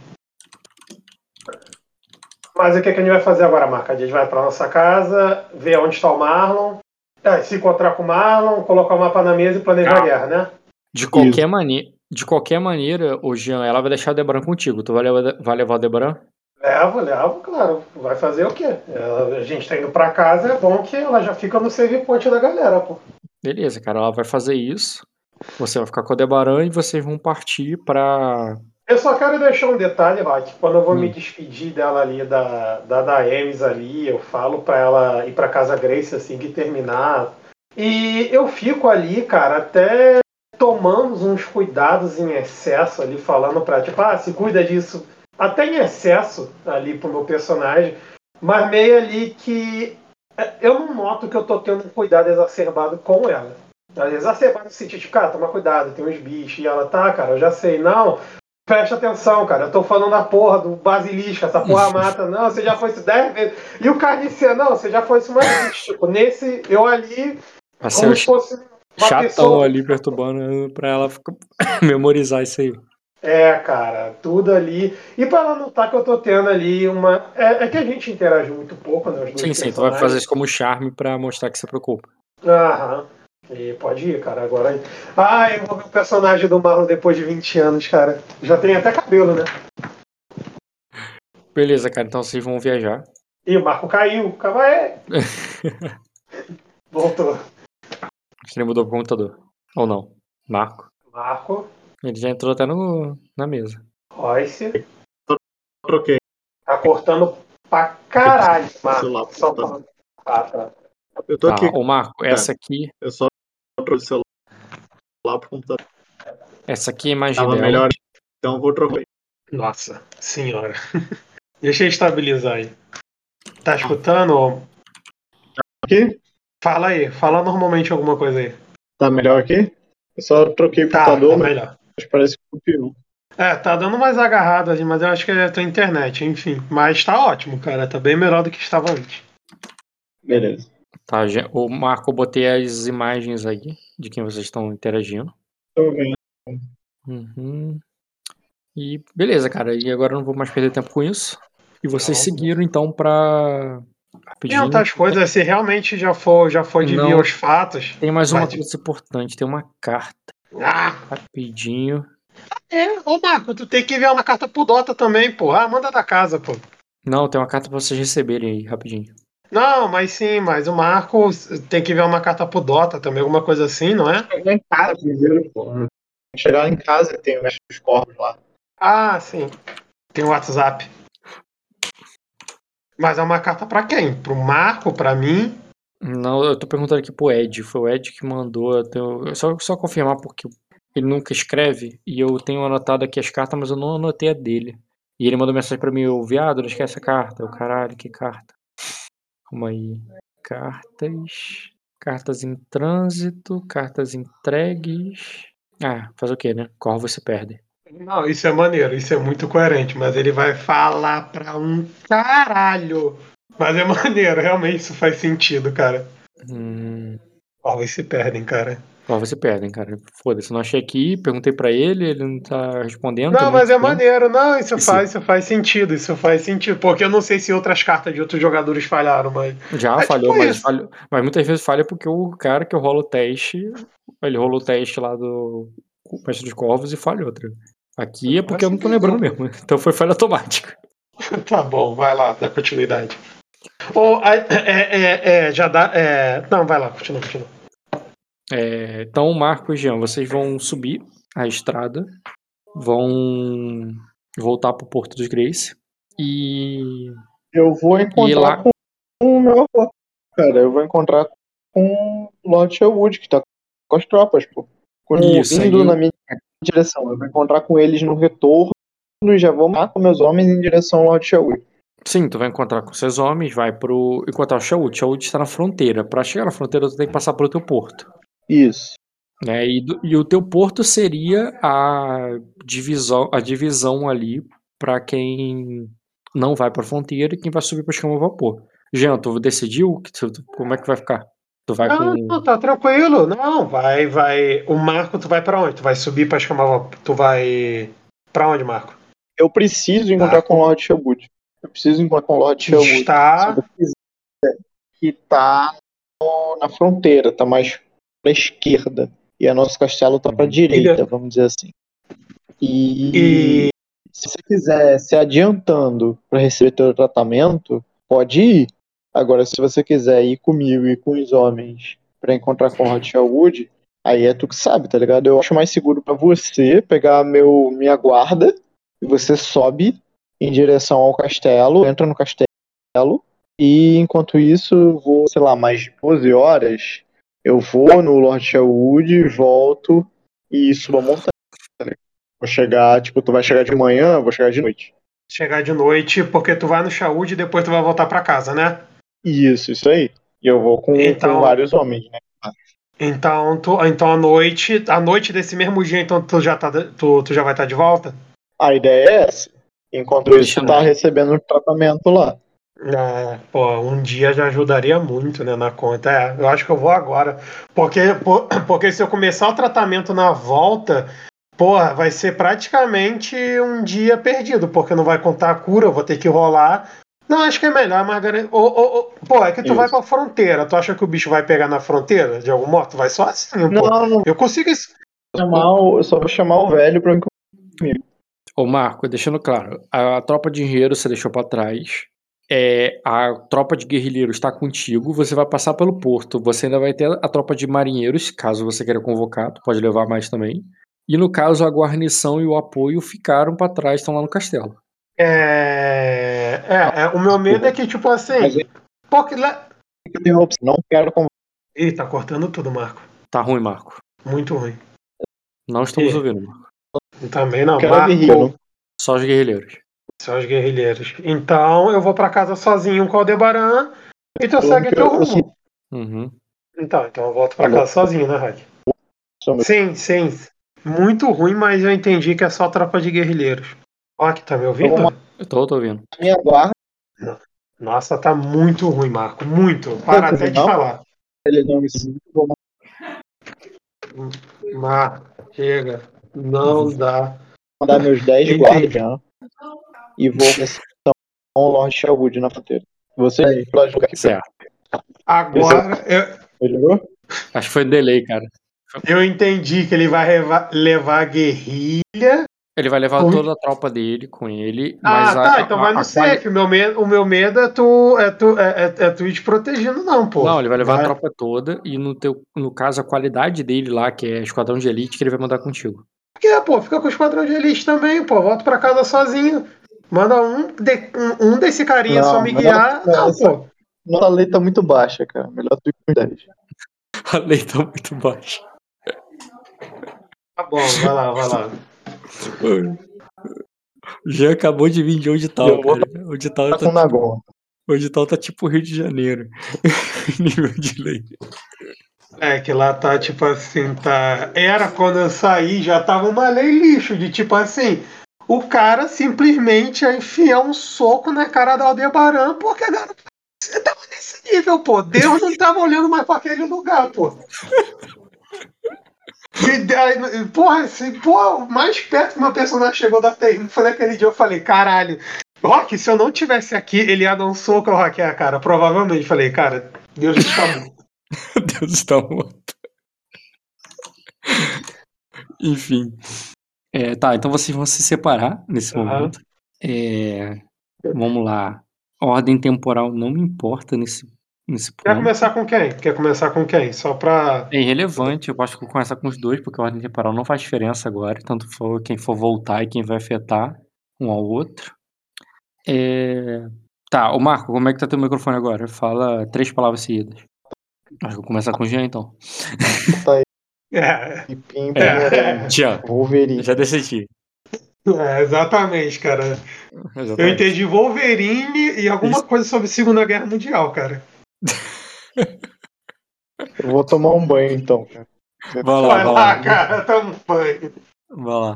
[SPEAKER 2] Mas o que, que a gente vai fazer agora, Marco? A gente vai para nossa casa, ver onde está o Marlon, é, se encontrar com o Marlon, colocar o mapa na mesa e planejar a
[SPEAKER 1] Calma.
[SPEAKER 2] guerra, né?
[SPEAKER 1] De qualquer maneira, de qualquer maneira, o Jean, ela vai deixar o Debran contigo. Tu vai levar, vai levar o Debran?
[SPEAKER 2] Levo, levo, claro. Vai fazer o quê? Ela- a gente tá indo pra casa, é bom que ela já fica no save point da galera, pô.
[SPEAKER 1] Beleza, cara, ela vai fazer isso. Você vai ficar com o Debaran e vocês vão partir pra.
[SPEAKER 2] Eu só quero deixar um detalhe, Rock. Quando eu vou
[SPEAKER 1] Hum.
[SPEAKER 2] me despedir dela ali, da, da Daemis ali, eu falo pra ela ir pra casa Grace assim que terminar. E eu fico ali, cara, até tomamos uns cuidados em excesso ali, falando pra, tipo, ah, se cuida disso. Até em excesso ali pro meu personagem. Mas meio ali que é, eu não noto que eu tô tendo um cuidado exacerbado com ela. Exacerbado no sentido de, cara, toma cuidado, tem uns bichos. E ela, tá, cara, eu já sei. Não, presta atenção, cara. Eu tô falando da porra do basilisco, essa porra mata. Não, você já foi isso 10 vezes. E o carniceiro, não, você já foi isso mais vezes. Tipo, nesse, eu ali,
[SPEAKER 1] ser
[SPEAKER 2] como
[SPEAKER 1] o
[SPEAKER 2] se fosse uma
[SPEAKER 1] chatão
[SPEAKER 2] pessoa.
[SPEAKER 1] ali perturbando pra ela ficar- *laughs* memorizar isso aí.
[SPEAKER 2] É, cara, tudo ali. E pra ela notar que eu tô tendo ali uma. É, é que a gente interage muito pouco, né?
[SPEAKER 1] Sim, sim, tu vai fazer isso como charme pra mostrar que você preocupa.
[SPEAKER 2] Aham. E pode ir, cara. Agora. Ah, eu vou ver o personagem do Marlon depois de 20 anos, cara. Já tem até cabelo, né?
[SPEAKER 1] Beleza, cara, então vocês vão viajar.
[SPEAKER 2] Ih, o Marco caiu. Calma aí. *laughs* Voltou.
[SPEAKER 1] Acho que ele mudou pro computador. Ou não. Marco.
[SPEAKER 2] Marco,
[SPEAKER 1] Ele já entrou até no, na mesa.
[SPEAKER 2] Royce.
[SPEAKER 4] Troquei.
[SPEAKER 2] Tá cortando pra caralho,
[SPEAKER 4] Celular,
[SPEAKER 2] Marco. Só
[SPEAKER 4] tá.
[SPEAKER 2] pra... Ah, tá.
[SPEAKER 4] Eu tô
[SPEAKER 1] Tá,
[SPEAKER 4] aqui,
[SPEAKER 1] ô Marco, essa aqui,
[SPEAKER 4] eu só o celular pro computador.
[SPEAKER 1] essa aqui é imagina.
[SPEAKER 4] Tava melhor, então eu vou trocar.
[SPEAKER 2] Nossa senhora. *laughs* Deixa eu estabilizar aí. Tá escutando?
[SPEAKER 4] Aqui?
[SPEAKER 2] Fala aí, fala normalmente alguma coisa aí.
[SPEAKER 4] Tá melhor aqui? Eu só troquei o
[SPEAKER 2] Tá,
[SPEAKER 4] computador,
[SPEAKER 2] tá
[SPEAKER 4] mas
[SPEAKER 2] melhor.
[SPEAKER 4] parece que copiou.
[SPEAKER 2] É, tá dando mais agarrado ali, mas eu acho que é a tua internet, enfim. Mas tá ótimo, cara. Tá bem melhor do que estava antes.
[SPEAKER 4] Beleza.
[SPEAKER 1] Tá, o Marco, eu botei as imagens aí de quem vocês estão interagindo.
[SPEAKER 4] Tô vendo.
[SPEAKER 1] Uhum. E beleza, cara. E agora eu não vou mais perder tempo com isso. E vocês
[SPEAKER 2] Não.
[SPEAKER 1] seguiram então pra.
[SPEAKER 2] Tem
[SPEAKER 1] Rapidinho.
[SPEAKER 2] outras coisas, se realmente já for, já foi de
[SPEAKER 1] Não.
[SPEAKER 2] aos fatos.
[SPEAKER 1] Tem mais uma coisa importante. Tem uma carta.
[SPEAKER 2] Ah,
[SPEAKER 1] Rapidinho.
[SPEAKER 2] é, ô Marco, tu tem que enviar uma carta pro Dota também, pô. Ah, manda da casa, pô.
[SPEAKER 1] Não, tem uma carta pra vocês receberem aí, rapidinho.
[SPEAKER 2] Não, mas sim, mas o Marco tem que enviar uma carta pro Dota também, alguma coisa assim, não é?
[SPEAKER 4] Chegar em casa primeiro, pô. Chegar em casa tem o mestre dos corpos lá.
[SPEAKER 2] Ah, sim. Tem o WhatsApp. Mas é uma carta pra quem? Pro Marco, pra mim?
[SPEAKER 1] Não, eu tô perguntando aqui pro Ed. Foi o Ed que mandou. eu tenho- Só, só confirmar porque ele nunca escreve. E eu tenho anotado aqui as cartas, mas eu não anotei a dele. E ele mandou mensagem pra mim, ô viado, não esquece a carta. Eu, caralho, que carta? Calma aí. Cartas. Cartas em trânsito, cartas entregues. Ah, faz o quê, né? Corvo se perde.
[SPEAKER 2] Não, isso é maneiro, isso é muito coerente, mas ele vai falar pra um caralho. Mas é *laughs* maneiro, realmente isso faz sentido, cara.
[SPEAKER 1] Hum,
[SPEAKER 2] Corvos se perdem, cara.
[SPEAKER 1] Corvo se perdem, cara. Foda-se, não achei aqui, perguntei pra ele, ele não tá respondendo.
[SPEAKER 2] Não, mas é
[SPEAKER 1] tempo.
[SPEAKER 2] maneiro, não, isso faz, isso faz sentido, isso faz sentido. Porque eu não sei se outras cartas de outros jogadores falharam, mas.
[SPEAKER 1] Já
[SPEAKER 2] É
[SPEAKER 1] falhou,
[SPEAKER 2] tipo
[SPEAKER 1] mas, falhou, mas muitas vezes falha porque o cara que rola o teste, ele rolou o teste lá do Mestre dos Corvos e falhou, tá? ligado? Aqui é porque eu não tô lembrando mesmo. *laughs* Então foi falha automática. *laughs*
[SPEAKER 2] Tá bom, vai lá, dá continuidade. Ou, é, é, é, já dá. É... Não, vai lá, continua, continua.
[SPEAKER 1] É, então, Marco e Jean, vocês vão subir a estrada, vão voltar pro Porto dos Grace e
[SPEAKER 4] Eu vou encontrar
[SPEAKER 1] lá-
[SPEAKER 4] com o meu avô. Cara, eu vou encontrar com o Lord Sherwood, que tá com as tropas, pô.
[SPEAKER 1] Isso,
[SPEAKER 4] indo
[SPEAKER 1] aí-
[SPEAKER 4] na minha direção. Eu vou encontrar com eles no retorno e já vou matar meus homens em direção ao Lord Sherwood.
[SPEAKER 1] Sim, tu vai encontrar com seus homens, vai pro. encontrar o Shawood. Shawood está na fronteira. Pra chegar na fronteira, tu tem que passar pelo teu porto.
[SPEAKER 4] Isso.
[SPEAKER 1] né? E, do- e o teu porto seria a divisão, a divisão ali para quem não vai pra fronteira e quem vai subir para escama vapor. Jean, tu decidiu que tu- tu- como é que vai ficar? Tu vai
[SPEAKER 2] Não,
[SPEAKER 1] com
[SPEAKER 2] não, tá tranquilo. Não, vai, vai. O Marco, tu vai pra onde? Tu vai subir pra escamar. Tu vai. Pra onde, Marco?
[SPEAKER 4] Eu preciso encontrar
[SPEAKER 2] Tá.
[SPEAKER 4] com o Lord Sherwood. Eu preciso encontrar com o Lord Sherwood.
[SPEAKER 2] Está.
[SPEAKER 4] Que tá na fronteira, tá mais pra esquerda. E o nosso castelo tá pra direita, vamos dizer assim. E,
[SPEAKER 2] E.
[SPEAKER 4] se você quiser se adiantando pra receber teu tratamento, pode ir. Agora, se você quiser ir comigo e com os homens pra encontrar com o Sherwood, aí é tu que sabe, tá ligado? Eu acho mais seguro pra você pegar meu, minha guarda e você sobe em direção ao castelo, entra no castelo e enquanto isso, vou, sei lá, mais 12 horas, eu vou no Lord Sherwood, volto e subo a montanha. tá ligado? Vou chegar, tipo, tu vai chegar de manhã, vou chegar de noite.
[SPEAKER 2] Chegar de noite, porque tu vai no Shaud e depois tu vai voltar pra casa, né?
[SPEAKER 4] Isso, isso aí. E eu vou com,
[SPEAKER 2] Então-
[SPEAKER 4] com vários homens, né?
[SPEAKER 2] Então, tu, então a noite, a noite desse mesmo dia, então tu já, tá, tu, tu já vai estar de volta?
[SPEAKER 4] A ideia é essa. Enquanto isso, tá recebendo o tratamento lá.
[SPEAKER 2] É, pô, um dia já ajudaria muito, né, na conta. É, eu acho que eu vou agora. Porque, por- *clears throat* porque se eu começar o tratamento na volta, porra, vai ser praticamente um dia perdido, porque não vai contar a cura, eu vou ter que rolar. Não, acho que é melhor, Margarida. Ô, ô, ô, pô, é que tu
[SPEAKER 4] Isso.
[SPEAKER 2] vai pra fronteira. Tu acha que o bicho vai pegar na fronteira de algum modo? Tu vai só assim, pô.
[SPEAKER 4] Não, não
[SPEAKER 2] Eu consigo isso.
[SPEAKER 4] eu só vou chamar o velho pra mim.
[SPEAKER 1] Ô Marco, deixando claro, a tropa de engenheiros você deixou pra trás. É, a tropa de guerrilheiros está contigo, você vai passar pelo porto. Você ainda vai ter a tropa de marinheiros, caso você queira convocar, tu pode levar mais também. E no caso, a guarnição e o apoio ficaram pra trás, estão lá no castelo.
[SPEAKER 2] É, é, é, o meu medo é que, tipo assim.
[SPEAKER 4] Mas é-
[SPEAKER 2] Porque. lá-
[SPEAKER 4] Eu tenho a opção, não quero conversar.
[SPEAKER 2] Ih, tá cortando tudo, Marco.
[SPEAKER 1] Tá ruim, Marco.
[SPEAKER 2] Muito ruim.
[SPEAKER 1] Não estamos
[SPEAKER 2] Ih.
[SPEAKER 1] ouvindo, Marco.
[SPEAKER 2] Também não. Marco.
[SPEAKER 1] Só os guerrilheiros.
[SPEAKER 2] São os guerrilheiros. Então eu vou pra casa sozinho com o Aldebaran e tu segue teu
[SPEAKER 3] eu- eu
[SPEAKER 2] rumo.
[SPEAKER 1] Uhum.
[SPEAKER 2] Então, então eu volto pra
[SPEAKER 3] Alô?
[SPEAKER 2] casa sozinho, né,
[SPEAKER 3] meu-
[SPEAKER 2] Sim, sim. Muito ruim, mas eu entendi que é só tropa de guerrilheiros. Ó, que tá me ouvindo?
[SPEAKER 1] Eu tô, tô ouvindo.
[SPEAKER 3] Minha guarda,
[SPEAKER 2] Nossa, tá muito ruim, Marco. Muito. Para até de falar.
[SPEAKER 3] ele não me. Vou
[SPEAKER 2] Marco, chega. Não dá.
[SPEAKER 3] mandar meus 10
[SPEAKER 2] Entendi.
[SPEAKER 3] guardiãs e vou missão Lord Sherwood na fronteira. Você aí, pode jogar aqui
[SPEAKER 1] Certo.
[SPEAKER 2] Agora eu,
[SPEAKER 3] ele, jogou?
[SPEAKER 1] Acho que foi delay, cara.
[SPEAKER 2] eu entendi que ele vai levar a guerrilha.
[SPEAKER 1] Ele vai levar toda a tropa dele com ele.
[SPEAKER 2] Ah,
[SPEAKER 1] mas a-
[SPEAKER 2] tá. Então
[SPEAKER 1] a-
[SPEAKER 2] vai no
[SPEAKER 1] a
[SPEAKER 2] safe. O meu medo, o meu medo é tu, é tu, é, é, é tu ir te protegendo, não, pô.
[SPEAKER 1] Não, ele vai levar
[SPEAKER 2] Vai.
[SPEAKER 1] a tropa toda e no, teu, no caso a qualidade dele lá, que é esquadrão de elite, que ele vai mandar contigo.
[SPEAKER 2] Por quê, pô? Fica com o esquadrão de elite também, pô. Volto pra casa sozinho. Manda um, de- um, um desse carinha
[SPEAKER 3] Não,
[SPEAKER 2] só me guiar.
[SPEAKER 3] não,
[SPEAKER 2] Não,
[SPEAKER 3] essa-
[SPEAKER 2] pô.
[SPEAKER 3] Nossa lei tá muito baixa, cara. Melhor ir com 10.
[SPEAKER 1] A lei tá muito baixa.
[SPEAKER 2] Tá bom, vai lá, vai lá.
[SPEAKER 1] Já acabou de vir de onde tal,
[SPEAKER 3] Eu vou-
[SPEAKER 1] cara. Onde tal
[SPEAKER 3] Tá
[SPEAKER 1] tá, onde tal tá tipo Rio de Janeiro. *laughs* Nível de lei.
[SPEAKER 2] É, que lá tá tipo assim, tá. Era quando eu saí, já tava uma lei lixo, de tipo assim, o cara simplesmente ia enfiar um soco na cara da Aldebaran, porque a garota você tava nesse nível, pô. Deus não tava olhando mais pra aquele lugar, pô. E, aí, porra, assim, pô, mais perto que meu personagem chegou da TI, foi naquele dia, eu falei, caralho, Rock, se eu não tivesse aqui, ele ia dar um soco ao hackear a cara. Provavelmente. Falei, cara, Deus está muito. *laughs*
[SPEAKER 1] Deus está morto. Enfim. É, tá, então vocês vão se separar nesse
[SPEAKER 2] Aham.
[SPEAKER 1] momento. É, vamos lá. Ordem temporal não me importa nesse, nesse
[SPEAKER 2] Quer
[SPEAKER 1] ponto.
[SPEAKER 2] começar com quem? Quer começar com quem? Só pra.
[SPEAKER 1] É irrelevante, eu acho que vou começar com os dois, porque a ordem temporal não faz diferença agora, tanto for quem for voltar e quem vai afetar um ao outro. É... Tá, o Marco, como é que tá teu microfone agora? Fala três palavras seguidas. Acho que vou começar com o Jean, então.
[SPEAKER 3] Tá aí,
[SPEAKER 2] É,
[SPEAKER 3] Pim,
[SPEAKER 2] É.
[SPEAKER 1] Jean,
[SPEAKER 3] Wolverine.
[SPEAKER 1] já decidi.
[SPEAKER 2] é, exatamente, cara. Eu
[SPEAKER 1] Exatamente.
[SPEAKER 2] entendi Wolverine e alguma
[SPEAKER 1] Isso.
[SPEAKER 2] coisa sobre Segunda Guerra Mundial, cara.
[SPEAKER 3] Eu vou tomar um banho então, cara.
[SPEAKER 1] Vai lá,
[SPEAKER 2] Vai lá,
[SPEAKER 1] lá.
[SPEAKER 2] cara, tamo banho.
[SPEAKER 1] Vai lá.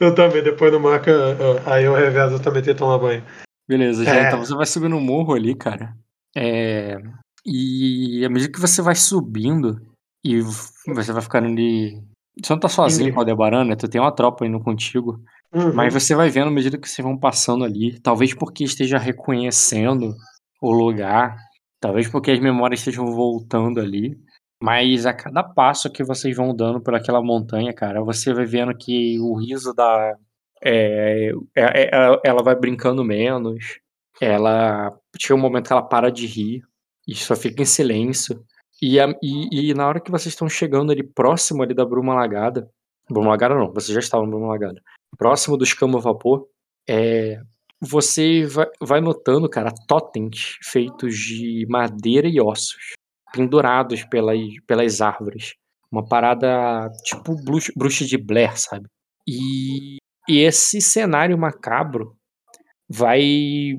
[SPEAKER 2] Eu também, depois do Marca, eu- aí eu revezo eu também ter que tomar banho.
[SPEAKER 1] Beleza, já
[SPEAKER 2] É.
[SPEAKER 1] então você vai subir no morro ali, cara. É, E à medida que você vai subindo e você vai ficando ali. Você não tá sozinho com o Aldebaran, né? Tu tem uma tropa indo contigo.
[SPEAKER 2] Uhum.
[SPEAKER 1] Mas você vai vendo à medida que vocês vão passando ali. Talvez porque esteja reconhecendo o lugar. Talvez porque as memórias estejam voltando ali. Mas a cada passo que vocês vão dando por aquela montanha, cara, você vai vendo que o riso da. é, é- é- ela, ela vai brincando menos. Ela. Chega um momento que ela para de rir. E só fica em silêncio. E, a- e- e na hora que vocês estão chegando ali próximo ali da Bruma Lagada. Bruma Lagada não, vocês já estavam na Bruma Lagada. Próximo do escama vapor. É, você vai, vai notando, cara, totens feitos de madeira e ossos, pendurados pelas, pelas árvores. Uma parada tipo bruxa, de Blair, sabe? E, e esse cenário macabro vai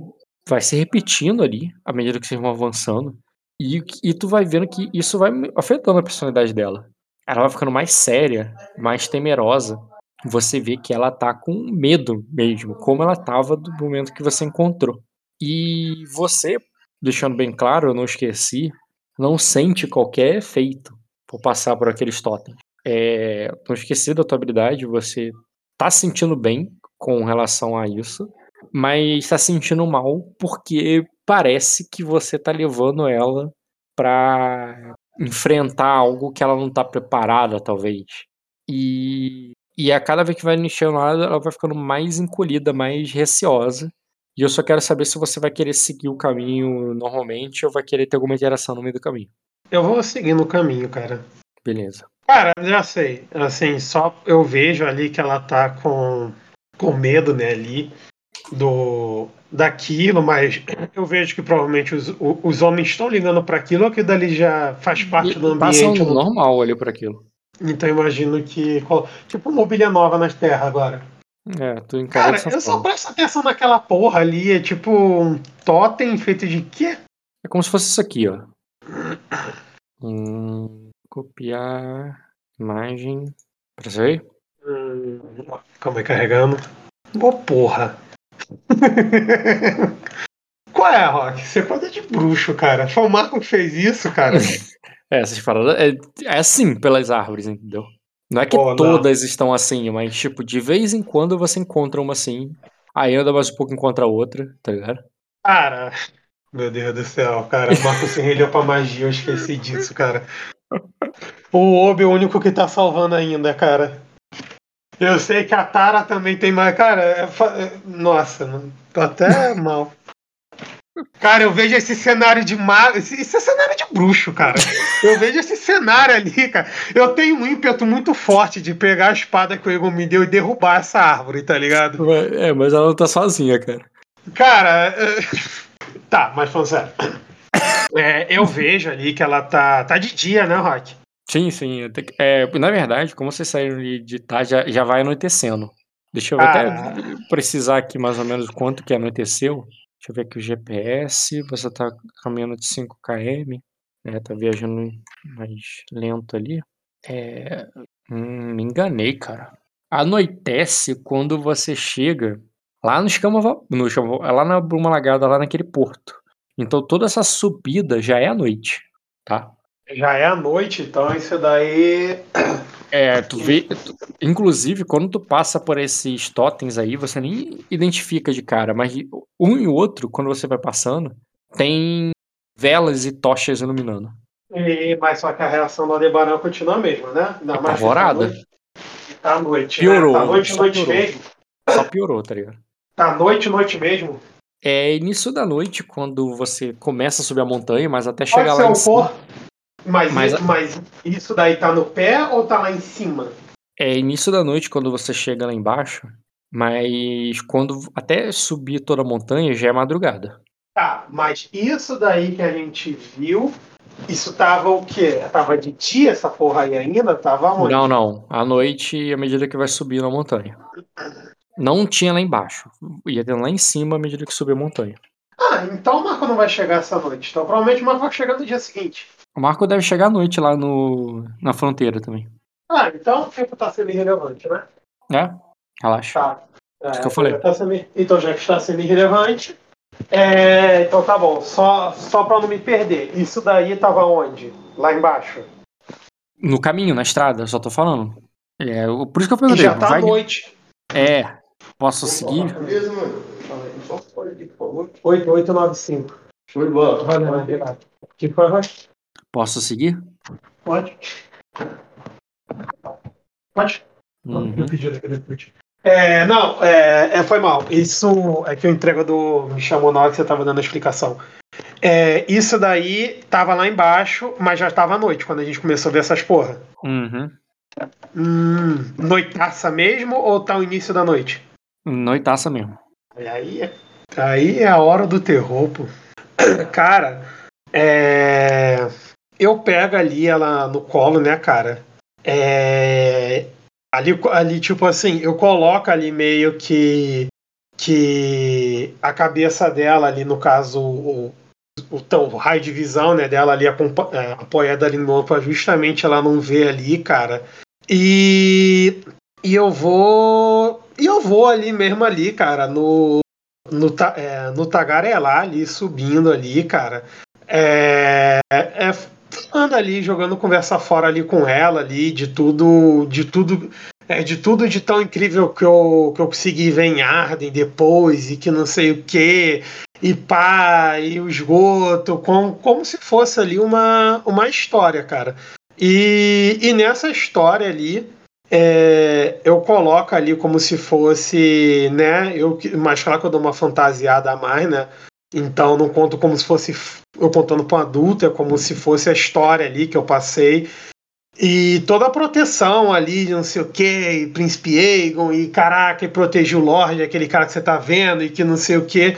[SPEAKER 1] vai se repetindo ali à medida que vocês vão avançando. E, e tu vai vendo que isso vai afetando a personalidade dela. Ela vai ficando mais séria, mais temerosa. Você vê que ela tá com medo mesmo, como ela tava do momento que você encontrou. E você, deixando bem claro, eu não esqueci, não sente qualquer efeito por passar por aqueles totens. É, não esqueci da tua habilidade, você tá se sentindo bem com relação a isso, mas tá se sentindo mal porque parece que você tá levando ela pra enfrentar algo que ela não tá preparada, talvez. E, e a cada vez que vai enchendo ela, ela vai ficando mais encolhida, mais receosa. E eu só quero saber se você vai querer seguir o caminho normalmente ou vai querer ter alguma interação no meio do caminho.
[SPEAKER 2] Eu vou seguir no caminho, cara.
[SPEAKER 1] Beleza.
[SPEAKER 2] Cara, já sei. Assim, só eu vejo ali que ela tá com, com medo, né, ali do daquilo, mas eu vejo que provavelmente os, os homens estão ligando para aquilo, ou que dali já faz parte do
[SPEAKER 1] Passam
[SPEAKER 2] ambiente. não-
[SPEAKER 1] normal ali por aquilo.
[SPEAKER 2] Então eu imagino que. Tipo mobília nova nas terras agora.
[SPEAKER 1] É, tu encara
[SPEAKER 2] Cara, eu só presto atenção naquela porra ali. É tipo um totem feito de quê?
[SPEAKER 1] É como se fosse isso aqui, ó. Hum, copiar imagem. Pra aí?
[SPEAKER 2] Hum, calma aí, carregando. Boa porra. *laughs* Qual é, Rock? Você pode de bruxo, cara. Foi o Marco que fez isso, cara. *laughs*
[SPEAKER 1] É, essas paradas. É, é assim pelas árvores, entendeu? Não é que
[SPEAKER 2] não.
[SPEAKER 1] todas estão assim, mas, tipo, de vez em quando você encontra uma assim. Aí anda mais um pouco encontra outra, tá ligado?
[SPEAKER 2] Cara, meu Deus do céu, cara. O Marco se rendeu pra magia, eu esqueci disso, cara. O Obi é o único que tá salvando ainda, cara. Eu sei que a Tara também tem mais. Cara, é fa- é- nossa, mano. Tô até *laughs* mal. Cara, eu vejo esse cenário de mago. Esse é cenário de bruxo, cara. Eu vejo esse cenário ali, cara. Eu tenho um ímpeto muito forte de pegar a espada que o Egon me deu e derrubar essa árvore, tá ligado?
[SPEAKER 1] É, mas ela não tá sozinha, cara.
[SPEAKER 2] Cara, é, tá, mas falando sério. É, eu vejo ali que ela tá, tá de dia, né, Rock?
[SPEAKER 1] Sim, sim. até que- É, na verdade, como vocês saíram de tarde, já, já vai anoitecendo. Deixa eu
[SPEAKER 2] Ah.
[SPEAKER 1] até precisar aqui mais ou menos quanto que anoiteceu. Deixa eu ver aqui o GPS. Você tá caminhando de 5 km. Né, tá viajando mais lento ali. É, hum, me enganei, cara. Anoitece quando você chega lá no Escama, no Escama, lá na Bruma Lagada, lá naquele porto. Então toda essa subida já é à noite, tá?
[SPEAKER 2] Já é a noite, então isso daí.
[SPEAKER 1] É, tu vê. tu- inclusive, quando tu passa por esses totens aí, você nem identifica de cara, mas um e outro, quando você vai passando, tem velas e tochas iluminando.
[SPEAKER 2] E, mas só que a reação do Aldebaran continua a mesma, né? Ainda mais que
[SPEAKER 1] Apavorada.
[SPEAKER 2] Tá noite, tá noite,
[SPEAKER 1] Piorou,
[SPEAKER 2] né? Tá noite,
[SPEAKER 1] só
[SPEAKER 2] noite
[SPEAKER 1] piorou.
[SPEAKER 2] mesmo.
[SPEAKER 1] Só piorou, tá ligado?
[SPEAKER 2] Tá noite, noite mesmo.
[SPEAKER 1] É início da noite, quando você começa a subir a montanha, mas até
[SPEAKER 2] Pode
[SPEAKER 1] chegar
[SPEAKER 2] ser
[SPEAKER 1] lá em
[SPEAKER 2] um
[SPEAKER 1] cima.
[SPEAKER 2] Mas,
[SPEAKER 1] Mas-
[SPEAKER 2] isso, mas isso daí tá no pé ou tá lá em cima?
[SPEAKER 1] É início da noite quando você chega lá embaixo, mas quando até subir toda a montanha já é madrugada.
[SPEAKER 2] Tá, mas isso daí que a gente viu, isso tava o quê? Tava de dia essa porra aí ainda? Tava onde?
[SPEAKER 1] Não, não. À noite, à medida que vai subindo a montanha. Não tinha lá embaixo. Ia ter lá em cima à medida que subia a montanha.
[SPEAKER 2] Ah, então o Marco não vai chegar essa noite. Então provavelmente o Marco vai chegar no dia seguinte.
[SPEAKER 1] O Marco deve chegar à noite lá no, na fronteira também.
[SPEAKER 2] Ah, então o tempo tá sendo irrelevante, né?
[SPEAKER 1] É? Relaxa.
[SPEAKER 2] Tá. É,
[SPEAKER 1] Isso que eu falei.
[SPEAKER 2] já tá sendo- Então, já que está sendo irrelevante. É, então tá bom. Só, só pra não me perder. Isso daí tava onde? Lá embaixo.
[SPEAKER 1] No caminho, na estrada, eu só tô falando. É, o- por isso que eu
[SPEAKER 2] E
[SPEAKER 1] perguntei.
[SPEAKER 2] já tá à
[SPEAKER 1] vai-
[SPEAKER 2] noite.
[SPEAKER 1] É. Posso seguir?
[SPEAKER 2] Beleza, mano? Fala aí. Só pode aqui, por favor. 8895.
[SPEAKER 4] Show de bola.
[SPEAKER 2] Valeu. Que foi?
[SPEAKER 1] Posso seguir?
[SPEAKER 2] Pode. Pode.
[SPEAKER 1] Uhum.
[SPEAKER 2] Eu pedi daquele. É, não, é, é, foi mal. Isso é que o entregador me chamou na hora que você estava dando a explicação. É, isso daí tava lá embaixo, mas já estava à noite quando a gente começou a ver essas porra.
[SPEAKER 1] Uhum.
[SPEAKER 2] Hum, noitaça mesmo ou tá o início da noite?
[SPEAKER 1] Noitaça mesmo.
[SPEAKER 2] E Aí, aí é a hora do terror, pô. Cara, é, eu pego ali ela no colo, né, cara? É, ali, ali, tipo assim, eu coloco ali meio que que a cabeça dela ali, no caso, o, o, tão- o raio de visão né, dela ali é, apoiada ali no ombro, justamente ela não ver ali, cara. E, e eu vou. E eu vou ali mesmo ali, cara, no. No, é, no Tagarelá ali, subindo ali, cara. É, é, falando ali, jogando conversa fora ali com ela ali, de tudo. De tudo. É, de tudo de tão incrível que eu, que eu consegui ver em Arden depois, e que não sei o que, e pá, e o esgoto, como, como se fosse ali uma, uma história, cara. E, e nessa história ali, é, eu coloco ali como se fosse, né? Eu, mas claro que eu dou uma fantasiada a mais, né? Então não conto como se fosse eu contando para um adulto, é como se fosse a história ali que eu passei. E toda a proteção ali, não sei o que, Príncipe Aegon, e caraca, e proteger o Lorde, aquele cara que você tá vendo, e que não sei o que.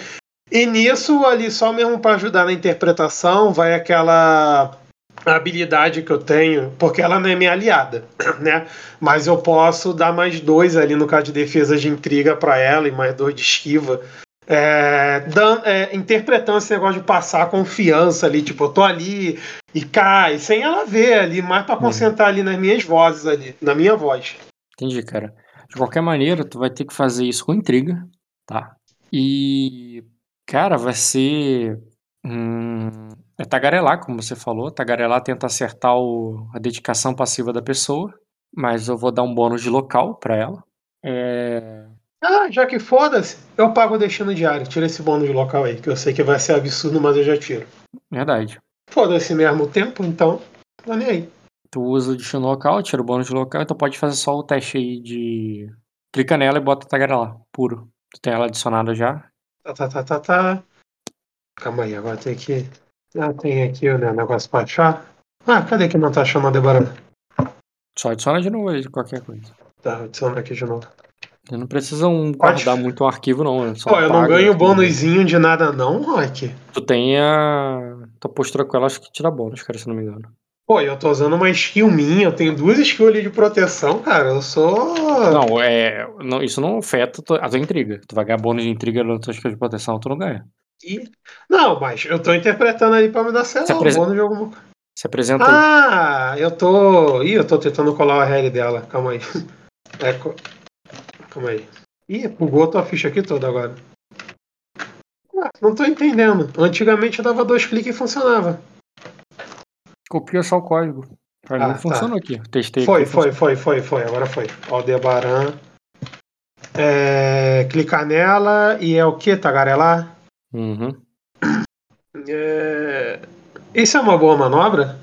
[SPEAKER 2] E nisso, ali, só mesmo para ajudar na interpretação, vai aquela habilidade que eu tenho, porque ela não é minha aliada, *clears throat* né? Mas eu posso dar mais dois ali no caso de defesa de intriga para ela e mais dois de esquiva. É, dan, é, interpretando esse negócio de passar confiança ali, tipo, eu tô ali e cai, sem ela ver ali, mais pra concentrar ali nas minhas vozes ali, na minha voz.
[SPEAKER 1] Entendi, cara. De qualquer maneira, tu vai ter que fazer isso com intriga, tá? E, cara, vai ser. Hum, é tagarelar, como você falou. Tagarelar tenta acertar o, a dedicação passiva da pessoa, mas eu vou dar um bônus de local pra ela. É,
[SPEAKER 2] Ah, já que foda-se, eu pago o destino diário. Tira esse bônus de local aí, que eu sei que vai ser absurdo, mas eu já tiro.
[SPEAKER 1] verdade.
[SPEAKER 2] Foda-se mesmo o tempo, então. Tô nem aí.
[SPEAKER 1] Tu usa o destino local, tira o bônus de local, então pode fazer só o teste aí de. Clica nela e bota tagarelar, puro. Tu tem ela adicionada já.
[SPEAKER 2] Tá, tá, tá, tá, tá. Calma aí, agora tem que. Ah, tem aqui o né, negócio pra achar. Ah, cadê que não tá achando a Debarana?
[SPEAKER 1] Só adiciona de novo aí qualquer coisa.
[SPEAKER 2] Tá, adiciona aqui de novo.
[SPEAKER 1] Não precisa um
[SPEAKER 2] Pode.
[SPEAKER 1] guardar muito o arquivo, não. Só
[SPEAKER 2] Pô, eu não ganho bônusinho de nada não, Rock.
[SPEAKER 1] Tu tem a. Tua postura com ela, acho que tira bônus, cara, se não me engano.
[SPEAKER 2] Pô, eu tô usando uma skill minha, eu tenho duas skills ali de proteção, cara. Eu sou.
[SPEAKER 1] Não, é. Não, isso não afeta a tua intriga. Tu vai ganhar bônus de intriga na tua skill de proteção, tu não ganha.
[SPEAKER 2] Ih, Não, mas eu tô interpretando ali pra me dar, um
[SPEAKER 1] apresen-
[SPEAKER 2] bônus de alguma
[SPEAKER 1] Se apresenta aí.
[SPEAKER 2] Ah, eu tô. Ih, eu tô tentando colar o RL dela. Calma aí. *laughs* É, Calma aí. Ih, bugou a tua ficha aqui toda agora. Ah, não tô entendendo. Antigamente eu dava dois cliques e funcionava.
[SPEAKER 1] Copia só o código. Pra
[SPEAKER 2] Ah,
[SPEAKER 1] mim
[SPEAKER 2] tá.
[SPEAKER 1] funcionou aqui. Testei
[SPEAKER 2] Foi,
[SPEAKER 1] aqui.
[SPEAKER 2] foi, foi, foi, foi. Agora foi. Aldebaran. É, clicar nela e é o que, tagarelar?
[SPEAKER 1] Uhum.
[SPEAKER 2] É... Isso é uma boa manobra?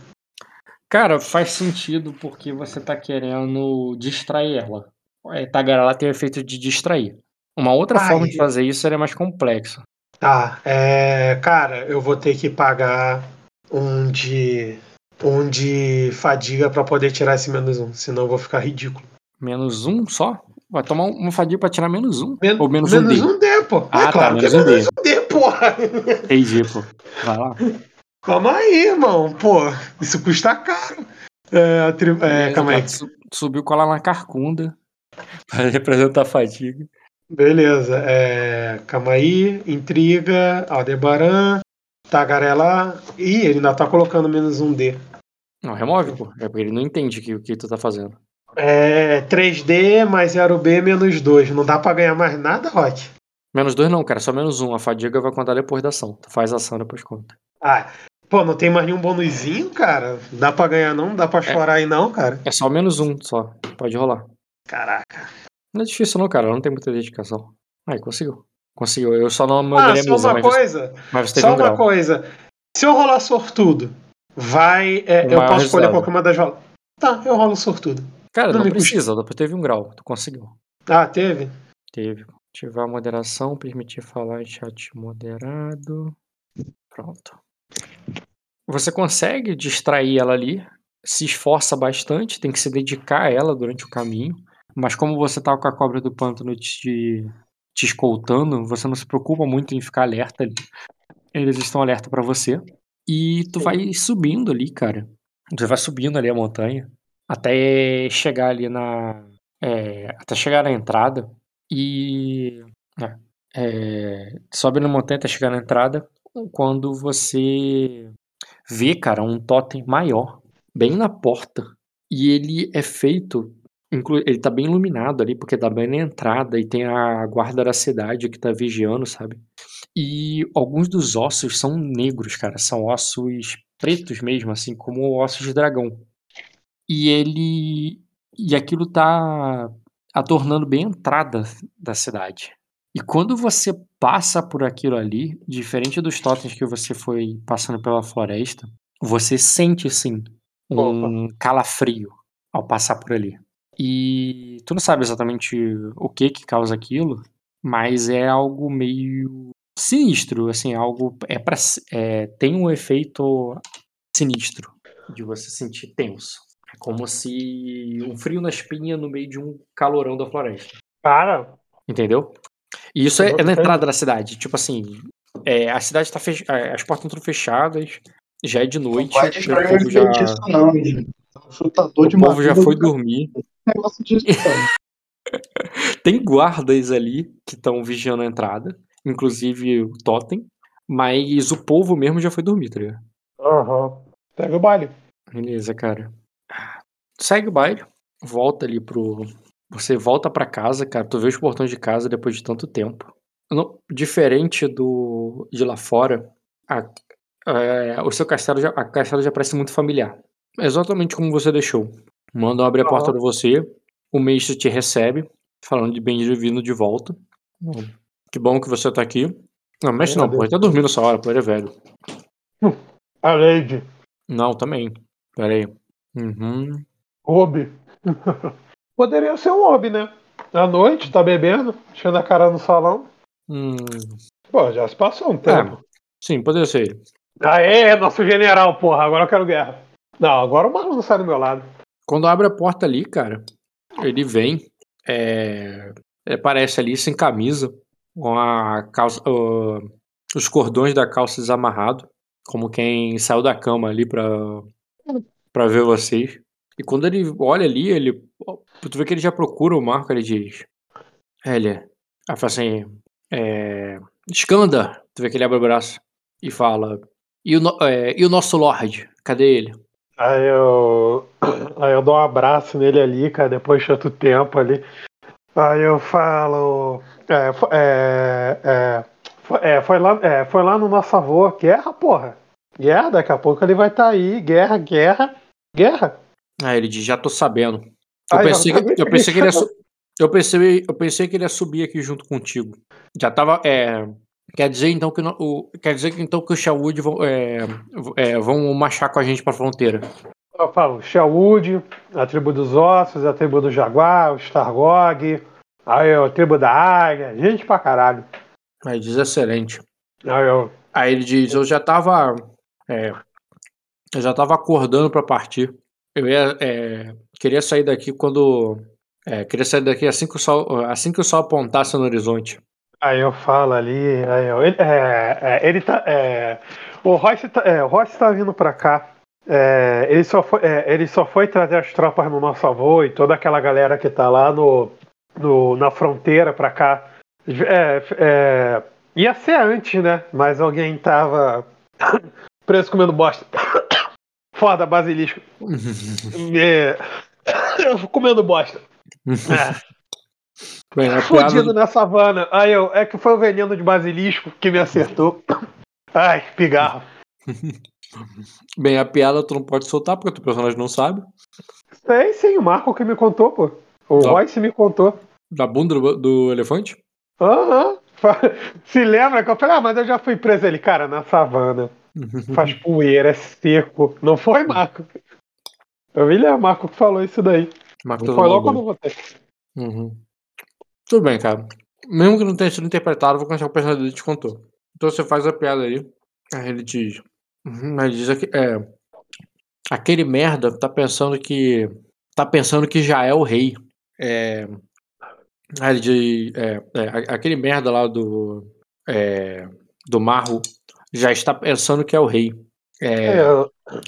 [SPEAKER 1] Cara, faz sentido porque você tá querendo distrair ela. É, tagarelar tem o efeito de distrair. Uma outra
[SPEAKER 2] Ai.
[SPEAKER 1] forma de fazer isso seria mais complexo.
[SPEAKER 2] Tá, é, cara, eu vou ter que pagar um de um de fadiga pra poder tirar esse menos um, senão eu vou ficar ridículo.
[SPEAKER 1] Menos um só? Vai tomar um- uma fadiga pra tirar menos um.
[SPEAKER 2] Men-
[SPEAKER 1] Ou menos, um D.
[SPEAKER 2] D, pô.
[SPEAKER 1] Ah,
[SPEAKER 2] é
[SPEAKER 1] tá,
[SPEAKER 2] claro que
[SPEAKER 1] menos
[SPEAKER 2] é
[SPEAKER 1] um D.
[SPEAKER 2] menos um D, porra.
[SPEAKER 1] Entendi, pô. Vai lá.
[SPEAKER 2] Calma aí, irmão. Pô, isso custa caro. É, tri- é, calma aí.
[SPEAKER 1] Subiu com ela na carcunda. *laughs* Pra representar a fadiga.
[SPEAKER 2] Beleza. É, calma aí. Intriga, Aldebaran, Tagarela. Ih, ele ainda tá colocando menos um D.
[SPEAKER 1] Não, remove, pô. É porque ele não entende que- o que tu tá fazendo.
[SPEAKER 2] É 3D mais 0B menos 2. Não dá pra ganhar mais nada, Rock?
[SPEAKER 1] Menos dois não, cara. Só menos um. A fadiga vai contar depois da ação. Tu faz a ação depois conta.
[SPEAKER 2] Ah, pô, não tem mais nenhum bonuzinho, cara? Dá pra ganhar não? Dá pra chorar aí não, cara?
[SPEAKER 1] É só menos um, só. Pode rolar.
[SPEAKER 2] Caraca.
[SPEAKER 1] Não é difícil não, cara. Não tem muita dedicação. Aí, conseguiu. Conseguiu. Eu só não
[SPEAKER 2] Ah,
[SPEAKER 1] mandaria
[SPEAKER 2] só uma
[SPEAKER 1] mas,
[SPEAKER 2] coisa.
[SPEAKER 1] mas
[SPEAKER 2] Só
[SPEAKER 1] um
[SPEAKER 2] uma
[SPEAKER 1] grau.
[SPEAKER 2] coisa. Se eu rolar sortudo, vai. é, eu posso escolher
[SPEAKER 1] resultado.
[SPEAKER 2] qualquer uma das rolas. Tá, eu rolo sortudo.
[SPEAKER 1] Cara,
[SPEAKER 2] Não
[SPEAKER 1] não,
[SPEAKER 2] me
[SPEAKER 1] precisa. Depois teve um grau. Tu conseguiu.
[SPEAKER 2] Ah, teve?
[SPEAKER 1] Teve. Ativar a moderação, permitir falar em chat moderado. Pronto. Você consegue distrair ela ali, se esforça bastante, tem que se dedicar a ela durante o caminho. Mas como você tá com a cobra do pântano te, te escoltando, você não se preocupa muito em ficar alerta ali. Eles estão alerta pra você. E tu vai subindo ali, cara. Você vai subindo ali a montanha até chegar ali na. é, até chegar na entrada. E. é, é, sobe na montanha até chegar na entrada. Quando você vê, cara, um totem maior, bem na porta. E ele é feito. Ele tá bem iluminado ali, porque tá bem na entrada e tem a guarda da cidade que tá vigiando, sabe? E alguns dos ossos são negros, cara. São ossos pretos mesmo, assim, como ossos de dragão. E ele. E aquilo tá adornando bem a entrada da cidade. E quando você passa por aquilo ali, diferente dos totens que você foi passando pela floresta, você sente sim um calafrio ao passar por ali. E tu não sabe exatamente o que que causa aquilo, mas é algo meio sinistro, assim, algo é para é, tem um efeito sinistro de você sentir tenso. É como se um frio na espinha no meio de um calorão da floresta.
[SPEAKER 2] Cara,
[SPEAKER 1] Entendeu? E isso é, é na entrada da cidade. Tipo assim, é, a cidade tá fechada, as portas estão fechadas, Já é de noite.
[SPEAKER 3] Não
[SPEAKER 1] o já,
[SPEAKER 3] feitiço, não, menino. O chutador
[SPEAKER 1] o
[SPEAKER 3] de
[SPEAKER 1] povo já foi dormir.
[SPEAKER 3] negócio não. *laughs*
[SPEAKER 1] Tem guardas ali que estão vigiando a entrada, inclusive o Totem, mas o povo mesmo já foi dormir, tá ligado?
[SPEAKER 2] Aham. Pega o baile.
[SPEAKER 1] Beleza, cara. Segue o baile, volta ali pro. Você volta pra casa, cara. Tu vê os portões de casa depois de tanto tempo. Não- diferente do de lá fora, a- é, o seu castelo já, a castelo já parece muito familiar. Exatamente como você deixou. Mandam abrir a porta pra você, o mestre te recebe, falando de bem-vindo de volta. Que bom que você tá aqui. Não, mestre não, pô, ele tá dormindo essa hora, pô, ele é velho.
[SPEAKER 2] A Lady.
[SPEAKER 1] Não, também. Pera aí. Uhum.
[SPEAKER 2] Obi. *laughs* Poderia ser um hobby, né? À noite, tá bebendo, enchendo a cara no salão.
[SPEAKER 1] Hum,
[SPEAKER 2] Pô, já se passou um tempo.
[SPEAKER 1] sim, poderia ser ele.
[SPEAKER 2] Aê, nosso general, porra, agora eu quero guerra. Não, agora o Marlon sai do meu lado.
[SPEAKER 1] Quando abre a porta ali, cara, ele vem, é, aparece ali sem camisa, com a calça, ó, os cordões da calça desamarrado, como quem saiu da cama ali pra, pra ver vocês. E quando ele olha ali, ele, tu vê que ele já procura o Marco, ele diz, ele, aí fala assim, é, Skanda, tu vê que ele abre o braço e fala, e o, é, e o nosso Lorde, cadê ele?
[SPEAKER 2] Aí eu. *coughs* Aí eu dou um abraço nele ali, cara, depois de tanto tempo ali. Aí eu falo. É, é, é, foi, é, foi lá, é, foi lá no nosso avô. Guerra, porra. Guerra, daqui a pouco ele vai estar aí. Guerra, guerra, guerra.
[SPEAKER 1] Ah, ele diz, já tô sabendo. Eu
[SPEAKER 2] Ah, eu
[SPEAKER 1] pensei, que, eu pensei que ele ia *laughs* eu pensei, eu pensei que ele ia subir aqui junto contigo. Já tava, é, quer dizer então que o, quer dizer que então que os Shawood vão, é, é, vão marchar com a gente pra fronteira.
[SPEAKER 2] Eu falo, Sherwood, a tribo dos ossos, a tribo do jaguar, o Stargog, aí a tribo da águia, gente pra caralho.
[SPEAKER 1] Aí diz excelente.
[SPEAKER 2] Aí eu,
[SPEAKER 1] Aí ele diz, eu já tava, é, eu já tava acordando pra partir. Eu ia, é, queria sair daqui quando, é, queria sair daqui assim que o sol, assim que o sol apontasse no horizonte.
[SPEAKER 2] Aí eu falo ali, aí eu, ele, é, é, ele tá, é, o Royce tá, é, o Royce tá vindo pra cá. É, ele, só foi, é, ele só foi trazer as tropas no nosso avô e toda aquela galera que tá lá no, no- na fronteira pra cá. É, é, ia ser antes, né? Mas alguém tava *coughs* preso comendo bosta. *coughs* Foda, basilisco. *laughs* É, *coughs* comendo bosta. *laughs*
[SPEAKER 1] Bem,
[SPEAKER 2] Fudido na savana. Aí eu, é que foi o veneno de basilisco que me acertou. *laughs* Ai, pigarro. *laughs*
[SPEAKER 1] Bem, a piada tu não pode soltar porque o teu personagem não sabe.
[SPEAKER 2] Sei sim, o Marco que me contou, pô. O
[SPEAKER 1] Tá.
[SPEAKER 2] Royce me contou.
[SPEAKER 1] Da bunda do, do elefante?
[SPEAKER 2] Aham. *laughs* Se lembra que eu falei, ah, mas eu já fui preso ali, cara, na savana. Faz poeira, é seco. Não foi, Marco? Eu me lembro, Marco que falou isso daí.
[SPEAKER 1] Marco
[SPEAKER 2] foi logo quando voltei.
[SPEAKER 1] Uhum. Tudo bem, cara. Mesmo que não tenha sido interpretado, vou contar o personagem dele te contou. Então você faz a piada ali. Aí ele diz. Uhum, aí ele diz aqui, é. Aquele merda tá pensando que. Tá pensando que já é o rei. É. Aí ele diz. É, é, aquele merda lá do. É, do Marro já está pensando que é o rei. É,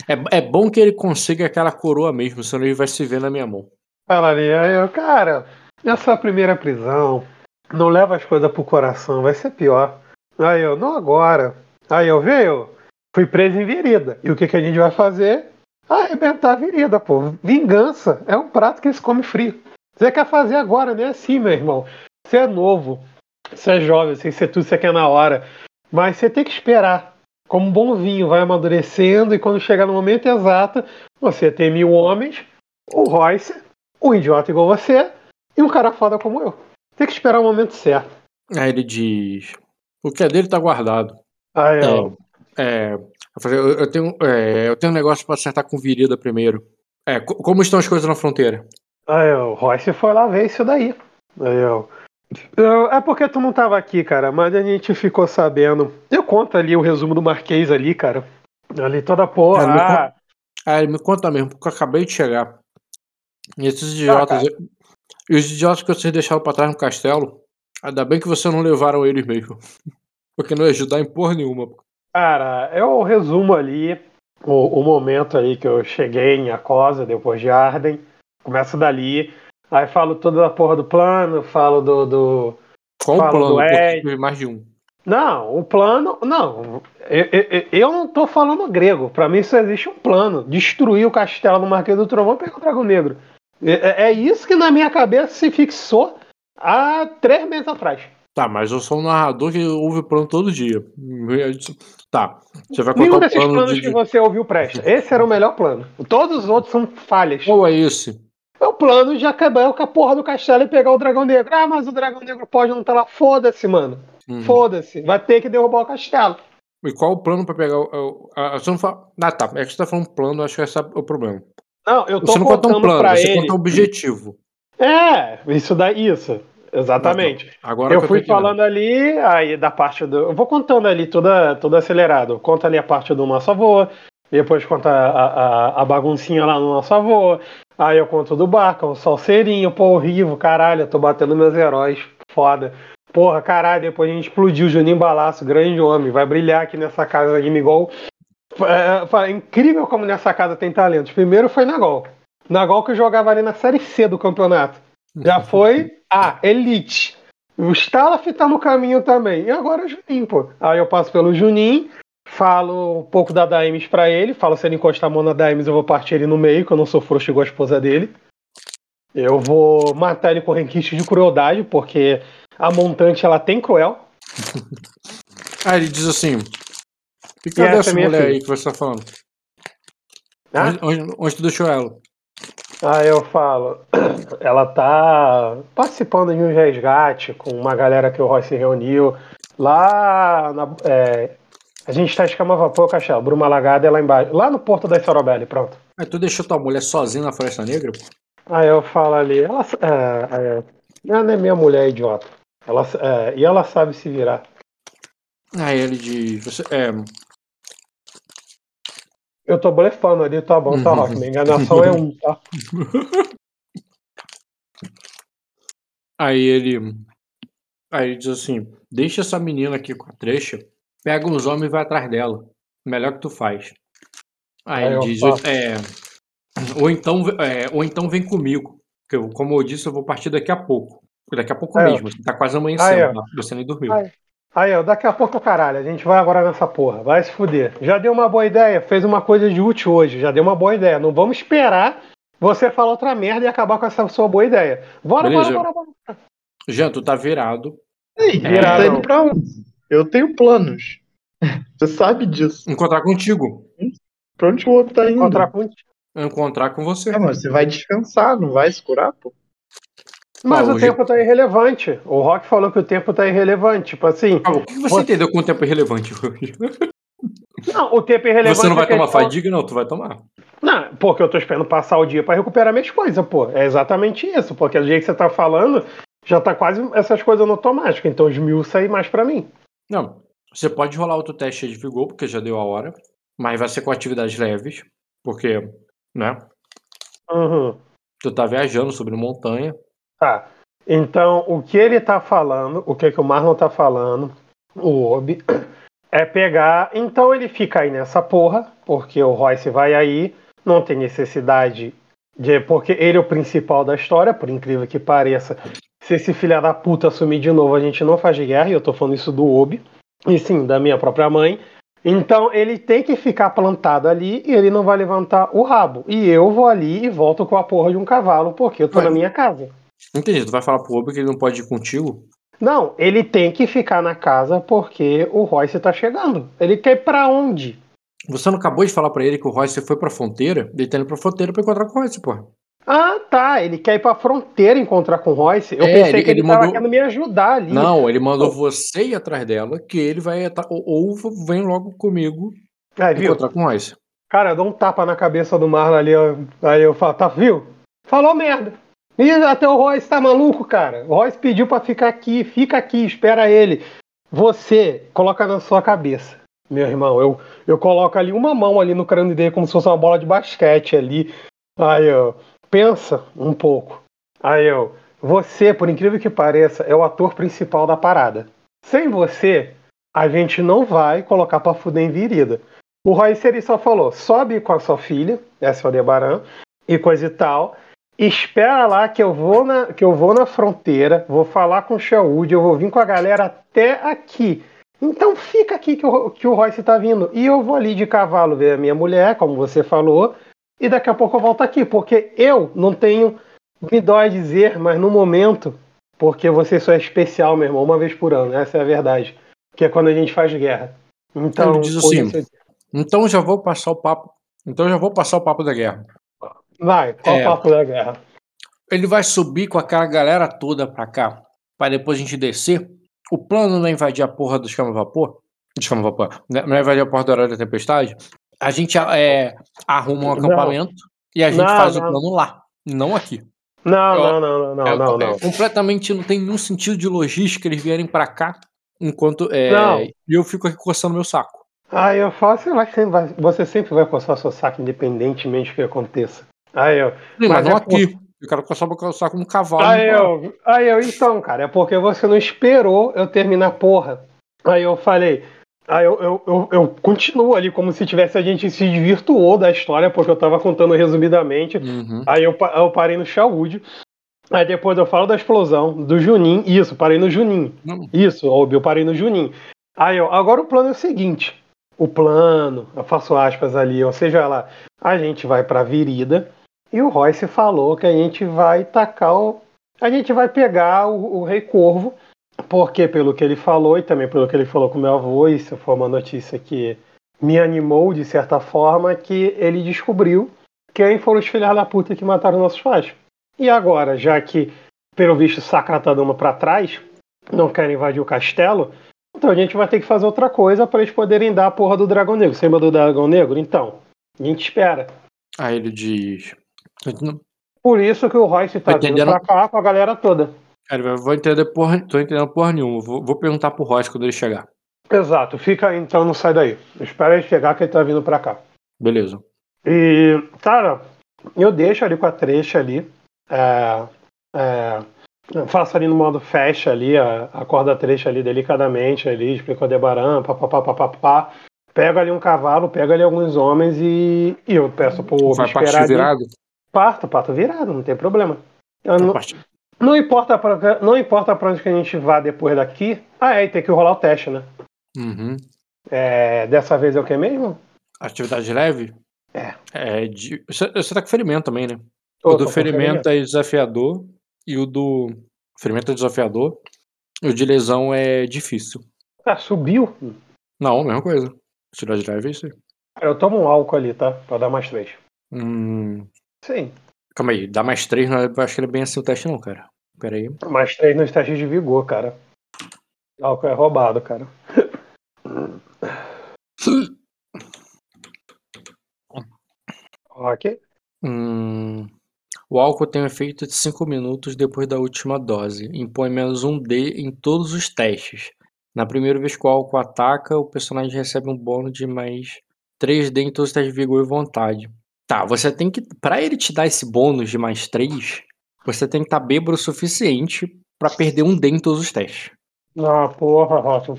[SPEAKER 2] É,
[SPEAKER 1] é, é bom que ele consiga aquela coroa mesmo, senão ele vai se ver na minha mão.
[SPEAKER 2] Fala ali, aí eu, cara, essa primeira prisão, não leva as coisas pro coração, vai ser pior. Aí eu, não agora. Aí eu, veio, fui preso em vereda. E o que, que a gente vai fazer? Arrebentar a vereda, pô. Vingança é um prato que se come frio. Você quer fazer agora, não é assim, meu irmão. Você é novo, você é jovem, você quer tudo, você quer na hora. Mas você tem que esperar. Como um bom vinho, vai amadurecendo e quando chegar no momento exato, você tem mil homens, o Royce, um idiota igual você e um cara foda como eu. Tem que esperar o momento certo.
[SPEAKER 1] Aí ele diz: O que é dele tá guardado.
[SPEAKER 2] Eu,
[SPEAKER 1] É, eu, falei, eu, eu tenho, é, eu tenho um negócio pra acertar com virida primeiro. É, co- como estão as coisas na fronteira?
[SPEAKER 2] aí o Royce foi lá ver isso daí. Aí eu, eu, É porque tu não tava aqui, cara, mas a gente ficou sabendo. Eu conto ali o resumo do Marquês ali, cara. Ali toda porra.
[SPEAKER 1] É, me
[SPEAKER 2] ah,
[SPEAKER 1] Ah, ele me conta mesmo, porque eu acabei de chegar. E esses idiotas. E os idiotas que vocês deixaram pra trás no castelo, ainda bem que vocês não levaram eles mesmo. *laughs* Porque não ia ajudar em porra nenhuma.
[SPEAKER 2] Cara, eu resumo ali. o, o momento aí que eu cheguei em Acosa, depois de Arden. Começo dali. Aí falo toda a porra do plano, falo do. do
[SPEAKER 1] Qual o
[SPEAKER 2] falo
[SPEAKER 1] plano?
[SPEAKER 2] do Ed.
[SPEAKER 1] mais de um.
[SPEAKER 2] Não, o plano. Não. Eu, eu, eu não tô falando grego. Pra mim só existe um plano: destruir o castelo do Marquês do Trovão e pegar o Dragão Negro. É, é isso que na minha cabeça se fixou há três meses atrás.
[SPEAKER 1] Tá, mas eu sou um narrador que ouve o plano todo dia. Tá. Você vai
[SPEAKER 2] Nenhum desses
[SPEAKER 1] plano
[SPEAKER 2] planos
[SPEAKER 1] de.
[SPEAKER 2] que você ouviu presta. Esse era o melhor plano. Todos os outros são falhas.
[SPEAKER 1] Qual é esse?
[SPEAKER 2] É o plano de acabar com a porra do castelo e pegar o dragão negro. Ah, mas o dragão negro pode não estar lá. Foda-se, mano.
[SPEAKER 1] Uhum.
[SPEAKER 2] Foda-se. Vai ter que derrubar o castelo.
[SPEAKER 1] E qual o plano pra pegar o. o- a, a- fala. Ah, tá. É que você tá falando plano, acho que esse é o problema.
[SPEAKER 2] Não, eu tô
[SPEAKER 1] Você não conta um
[SPEAKER 2] contando
[SPEAKER 1] plano,
[SPEAKER 2] pra
[SPEAKER 1] você
[SPEAKER 2] ele.
[SPEAKER 1] conta um objetivo.
[SPEAKER 2] É, isso daí, isso. Exatamente.
[SPEAKER 1] Agora
[SPEAKER 2] Eu fui falando ali, aí da parte do. Eu vou contando ali toda, tudo acelerado. Eu conto ali a parte do nosso avô, depois conta a, a, a baguncinha lá no nosso avô. Aí eu conto do barco, o salseirinho, pô, horrível, caralho, eu tô batendo meus heróis, foda. Porra, caralho, depois a gente explodiu o Juninho Balaço, grande homem, vai brilhar aqui nessa casa aí, igual. É, incrível como nessa casa tem talentos. Primeiro foi Nagol. Nagol que jogava ali na série C do campeonato. Já *laughs* foi a Elite. O Stalaf tá no caminho também. E agora o Juninho, pô. Aí eu passo pelo Juninho, falo um pouco da Daimes pra ele, falo se ele encostar a mão na Daimes, eu vou partir ele no meio, que eu não sou frouxo igual a esposa dele. Eu vou matar ele com requinte de crueldade, porque a montante ela tem cruel. *laughs*
[SPEAKER 1] Ah, ele diz assim. E
[SPEAKER 2] E
[SPEAKER 1] cadê
[SPEAKER 2] essa
[SPEAKER 1] essa mulher
[SPEAKER 2] filha?
[SPEAKER 1] aí que você tá falando?
[SPEAKER 2] Ah?
[SPEAKER 1] Onde, onde, onde tu deixou ela?
[SPEAKER 2] Aí eu falo, *clears throat* ela tá participando de um resgate com uma galera que o Roy se reuniu lá na, é, a gente tá escama vapor, Castelo, Bruma Lagada é lá embaixo, lá no Porto da Sorobelli, pronto.
[SPEAKER 1] Aí tu deixou tua mulher sozinha na Floresta Negra?
[SPEAKER 2] Aí eu falo ali, ela, é, é, ela não é minha mulher idiota, ela, é, e ela sabe se virar.
[SPEAKER 1] Aí ele diz. Você, é,
[SPEAKER 2] Eu tô blefando ali, tá bom, tá
[SPEAKER 1] Uhum.
[SPEAKER 2] ótimo, minha enganação é um, tá? *laughs*
[SPEAKER 1] aí ele. Aí ele diz assim: deixa essa menina aqui com a trecha, pega uns homens e vai atrás dela. Melhor que tu faz. Aí,
[SPEAKER 2] Aí
[SPEAKER 1] ele diz:
[SPEAKER 2] faço.
[SPEAKER 1] é, ou, então, é, ou então vem comigo. Que eu, como eu disse, eu vou partir daqui a pouco. Daqui a pouco
[SPEAKER 2] Aí,
[SPEAKER 1] mesmo. assim, Tá quase amanhecendo.
[SPEAKER 2] Aí,
[SPEAKER 1] tá? Você nem dormiu.
[SPEAKER 2] Aí. Aí, ó, daqui a pouco, caralho, a gente vai agora nessa porra. Vai se fuder. Já deu uma boa ideia, fez uma coisa de útil hoje, já deu uma boa ideia. Não vamos esperar você falar outra merda e acabar com essa sua boa ideia. Bora,
[SPEAKER 1] Beleza.
[SPEAKER 2] bora, bora, bora.
[SPEAKER 1] Jean, tu tá virado.
[SPEAKER 3] Ei,
[SPEAKER 1] É,
[SPEAKER 3] tá
[SPEAKER 2] não.
[SPEAKER 3] indo pra onde? Eu tenho planos. Você sabe disso.
[SPEAKER 1] Encontrar contigo.
[SPEAKER 3] Pra onde o outro tá indo?
[SPEAKER 2] Encontrar com
[SPEAKER 1] Encontrar com você.
[SPEAKER 3] É, mas você vai descansar, não vai se curar, pô.
[SPEAKER 2] Mas
[SPEAKER 1] Ah,
[SPEAKER 2] o
[SPEAKER 1] hoje-
[SPEAKER 2] tempo tá irrelevante. O Rock falou que o tempo tá irrelevante. Tipo assim.
[SPEAKER 1] Ah, o que você
[SPEAKER 2] Você-
[SPEAKER 1] entendeu com o tempo irrelevante hoje? *laughs*
[SPEAKER 2] Não, o tempo irrelevante.
[SPEAKER 1] Você não vai
[SPEAKER 2] é
[SPEAKER 1] tomar
[SPEAKER 2] questão-
[SPEAKER 1] fadiga? Não, tu vai tomar.
[SPEAKER 2] Não, porque eu tô esperando passar o dia pra recuperar minhas coisas, pô. É exatamente isso. Porque do jeito que você tá falando, já tá quase essas coisas no automático. Então os mil saem mais pra mim.
[SPEAKER 1] Não, você pode rolar outro teste de vigor, porque já deu a hora. Mas vai ser com atividades leves. Porque, né?
[SPEAKER 2] Uhum.
[SPEAKER 1] Tu tá viajando sobre montanha.
[SPEAKER 2] Tá. Então, o que ele tá falando, o que, que o Marlon tá falando, o Obi, é pegar. Então ele fica aí nessa porra, porque o Royce vai aí, não tem necessidade de. Porque ele é o principal da história, por incrível que pareça. Se esse filho da puta assumir de novo, a gente não faz guerra, e eu tô falando isso do Obi, e sim, da minha própria mãe. Então ele tem que ficar plantado ali e ele não vai levantar o rabo. E eu vou ali e volto com a porra de um cavalo, porque eu tô
[SPEAKER 1] Ué.
[SPEAKER 2] na minha casa.
[SPEAKER 1] Entendi, tu vai falar pro Obi que ele não pode ir contigo?
[SPEAKER 2] Não, ele tem que ficar na casa porque o Royce tá chegando. Ele quer ir pra onde?
[SPEAKER 1] Você não acabou de falar pra ele que o Royce foi pra fronteira? Ele tá indo pra fronteira pra encontrar com o Royce, porra.
[SPEAKER 2] Ah, tá. Ele quer ir pra fronteira encontrar com o Royce. Eu
[SPEAKER 1] É,
[SPEAKER 2] pensei
[SPEAKER 1] ele-
[SPEAKER 2] que ele,
[SPEAKER 1] ele
[SPEAKER 2] tava
[SPEAKER 1] mandou-
[SPEAKER 2] querendo me ajudar ali.
[SPEAKER 1] Não, ele mandou você ir atrás dela, que ele vai. Ou, ou vem logo comigo
[SPEAKER 2] viu?
[SPEAKER 1] encontrar com o Royce.
[SPEAKER 2] Cara, eu dou um tapa na cabeça do Marlon ali. Aí eu falo, tá, viu? Falou merda. E até o Royce tá maluco, cara. O Royce pediu pra ficar aqui. Fica aqui, espera ele. Você coloca na sua cabeça, meu irmão. Eu, eu coloco ali uma mão ali no crânio dele como se fosse uma bola de basquete ali. Aí eu, pensa um pouco. Aí eu, você, por incrível que pareça, é o ator principal da parada. Sem você, a gente não vai colocar pra fuder em virida. O Royce ele só falou: sobe com a sua filha, essa é o Aldebaran, e coisa e tal. Espera lá que eu vou na, que eu vou na fronteira, vou falar com o Sherwood, eu vou vir com a galera até aqui. Então fica aqui que o, que o Royce tá vindo. E eu vou ali de cavalo ver a minha mulher, como você falou, e daqui a pouco eu volto aqui, porque eu não tenho. Me dói dizer, mas no momento, porque você só é especial, meu irmão, uma vez por ano, essa é a verdade. Que é quando a gente faz guerra. Então,
[SPEAKER 1] Ele diz assim, então já vou passar o papo. Então já vou passar o papo da guerra.
[SPEAKER 2] Vai, qual
[SPEAKER 1] É.
[SPEAKER 2] o papo da guerra?
[SPEAKER 1] Ele vai subir com aquela galera toda pra cá, pra depois a gente descer. O plano não é invadir a porra dos cama vapor, cama vapor, não é invadir a porra da hora da tempestade. A gente é, arruma um
[SPEAKER 2] Não.
[SPEAKER 1] acampamento e a gente
[SPEAKER 2] Não,
[SPEAKER 1] faz o
[SPEAKER 2] não.
[SPEAKER 1] plano lá, não aqui.
[SPEAKER 2] Não,
[SPEAKER 1] Ó,
[SPEAKER 2] não, não, não,
[SPEAKER 1] É-
[SPEAKER 2] não, não,
[SPEAKER 1] é
[SPEAKER 2] não.
[SPEAKER 1] completamente não tem nenhum sentido de logística eles vierem pra cá enquanto é,
[SPEAKER 2] Não.
[SPEAKER 1] e eu fico aqui coçando meu saco.
[SPEAKER 2] Aí eu falo, você, vai- você sempre vai coçar seu saco, independentemente do que aconteça. Aí eu,
[SPEAKER 1] mas,
[SPEAKER 2] Mas
[SPEAKER 1] não
[SPEAKER 2] é por-
[SPEAKER 1] aqui. Eu quero meu saco como um cavalo.
[SPEAKER 2] Aí
[SPEAKER 1] não.
[SPEAKER 2] eu, aí eu, então, cara, é porque você não esperou eu terminar a porra. Aí eu falei, aí eu, eu, eu, eu continuo ali como se tivesse a gente se desvirtuou da história, porque eu tava contando resumidamente.
[SPEAKER 1] Uhum.
[SPEAKER 2] Aí eu, eu parei no Shawood. Aí depois eu falo da explosão, do Juninho. Isso, parei no Juninho.
[SPEAKER 1] Não.
[SPEAKER 2] Isso, óbvio, eu parei no Juninho. Aí eu, agora o plano é o seguinte: o plano, eu faço aspas ali, ou seja lá, a gente vai pra Virida e o Royce falou que a gente vai tacar o. A gente vai pegar o, o Rei Corvo, porque pelo que ele falou e também pelo que ele falou com meu avô, isso foi uma notícia que me animou de certa forma, que ele descobriu quem foram os filhos da puta que mataram nossos pais. E agora, já que, pelo visto, Sacra tá dando pra trás, não querem invadir o castelo, então a gente vai ter que fazer outra coisa para eles poderem dar a porra do Dragão Negro. Você lembra do Dragão Negro? Então, a gente espera.
[SPEAKER 1] Aí ele diz.
[SPEAKER 2] Por isso que o Royce tá vindo pra cá com a galera toda.
[SPEAKER 1] Cara, eu vou entender porra. Tô entendendo porra nenhuma. Vou, vou perguntar pro Royce quando ele chegar.
[SPEAKER 2] Exato, fica aí, então não sai daí. Espera ele chegar que ele tá vindo pra cá.
[SPEAKER 1] Beleza.
[SPEAKER 2] E, cara, eu deixo ali com a trecha ali. É, é, faço ali no modo fecha ali, a, a trecha ali delicadamente ali, explico a Debaran, papapá, papapá. Pego ali um cavalo, pego ali alguns homens e, e eu peço pro
[SPEAKER 1] Vai
[SPEAKER 2] esperar
[SPEAKER 1] partir
[SPEAKER 2] ali. Parto, parto virado, não tem problema. Eu não, não importa pra, não importa pra onde que a gente vá depois daqui. Ah, é, e tem que rolar o teste, né?
[SPEAKER 1] Uhum.
[SPEAKER 2] É, dessa vez é o que mesmo?
[SPEAKER 1] Atividade leve?
[SPEAKER 2] É.
[SPEAKER 1] É de... você, você tá com ferimento também, né?
[SPEAKER 2] Tô-
[SPEAKER 1] o do
[SPEAKER 2] com
[SPEAKER 1] ferimento é desafiador e o do ferimento é desafiador. E o de lesão é difícil.
[SPEAKER 2] Ah, subiu?
[SPEAKER 1] Não, mesma coisa. Atividade leve é isso aí.
[SPEAKER 2] Eu tomo um álcool ali, tá? Pra dar mais três.
[SPEAKER 1] Hum,
[SPEAKER 2] Sim.
[SPEAKER 1] calma aí, dá mais três, não é- eu acho que não é bem assim o teste não, cara. Pera aí.
[SPEAKER 2] Mais três nos testes de vigor, cara. Álcool é roubado, cara. Ok.
[SPEAKER 1] Hum, o álcool tem um efeito de 5 minutos depois da última dose. Impõe menos um D em todos os testes. Na primeira vez que o álcool ataca, o personagem recebe um bônus de mais 3D em todos os testes de vigor e vontade. Tá, você tem que. Pra ele te dar esse bônus de mais 3, você tem que estar bêbado o suficiente pra perder um D em todos os testes.
[SPEAKER 2] Ah, porra, Rocha.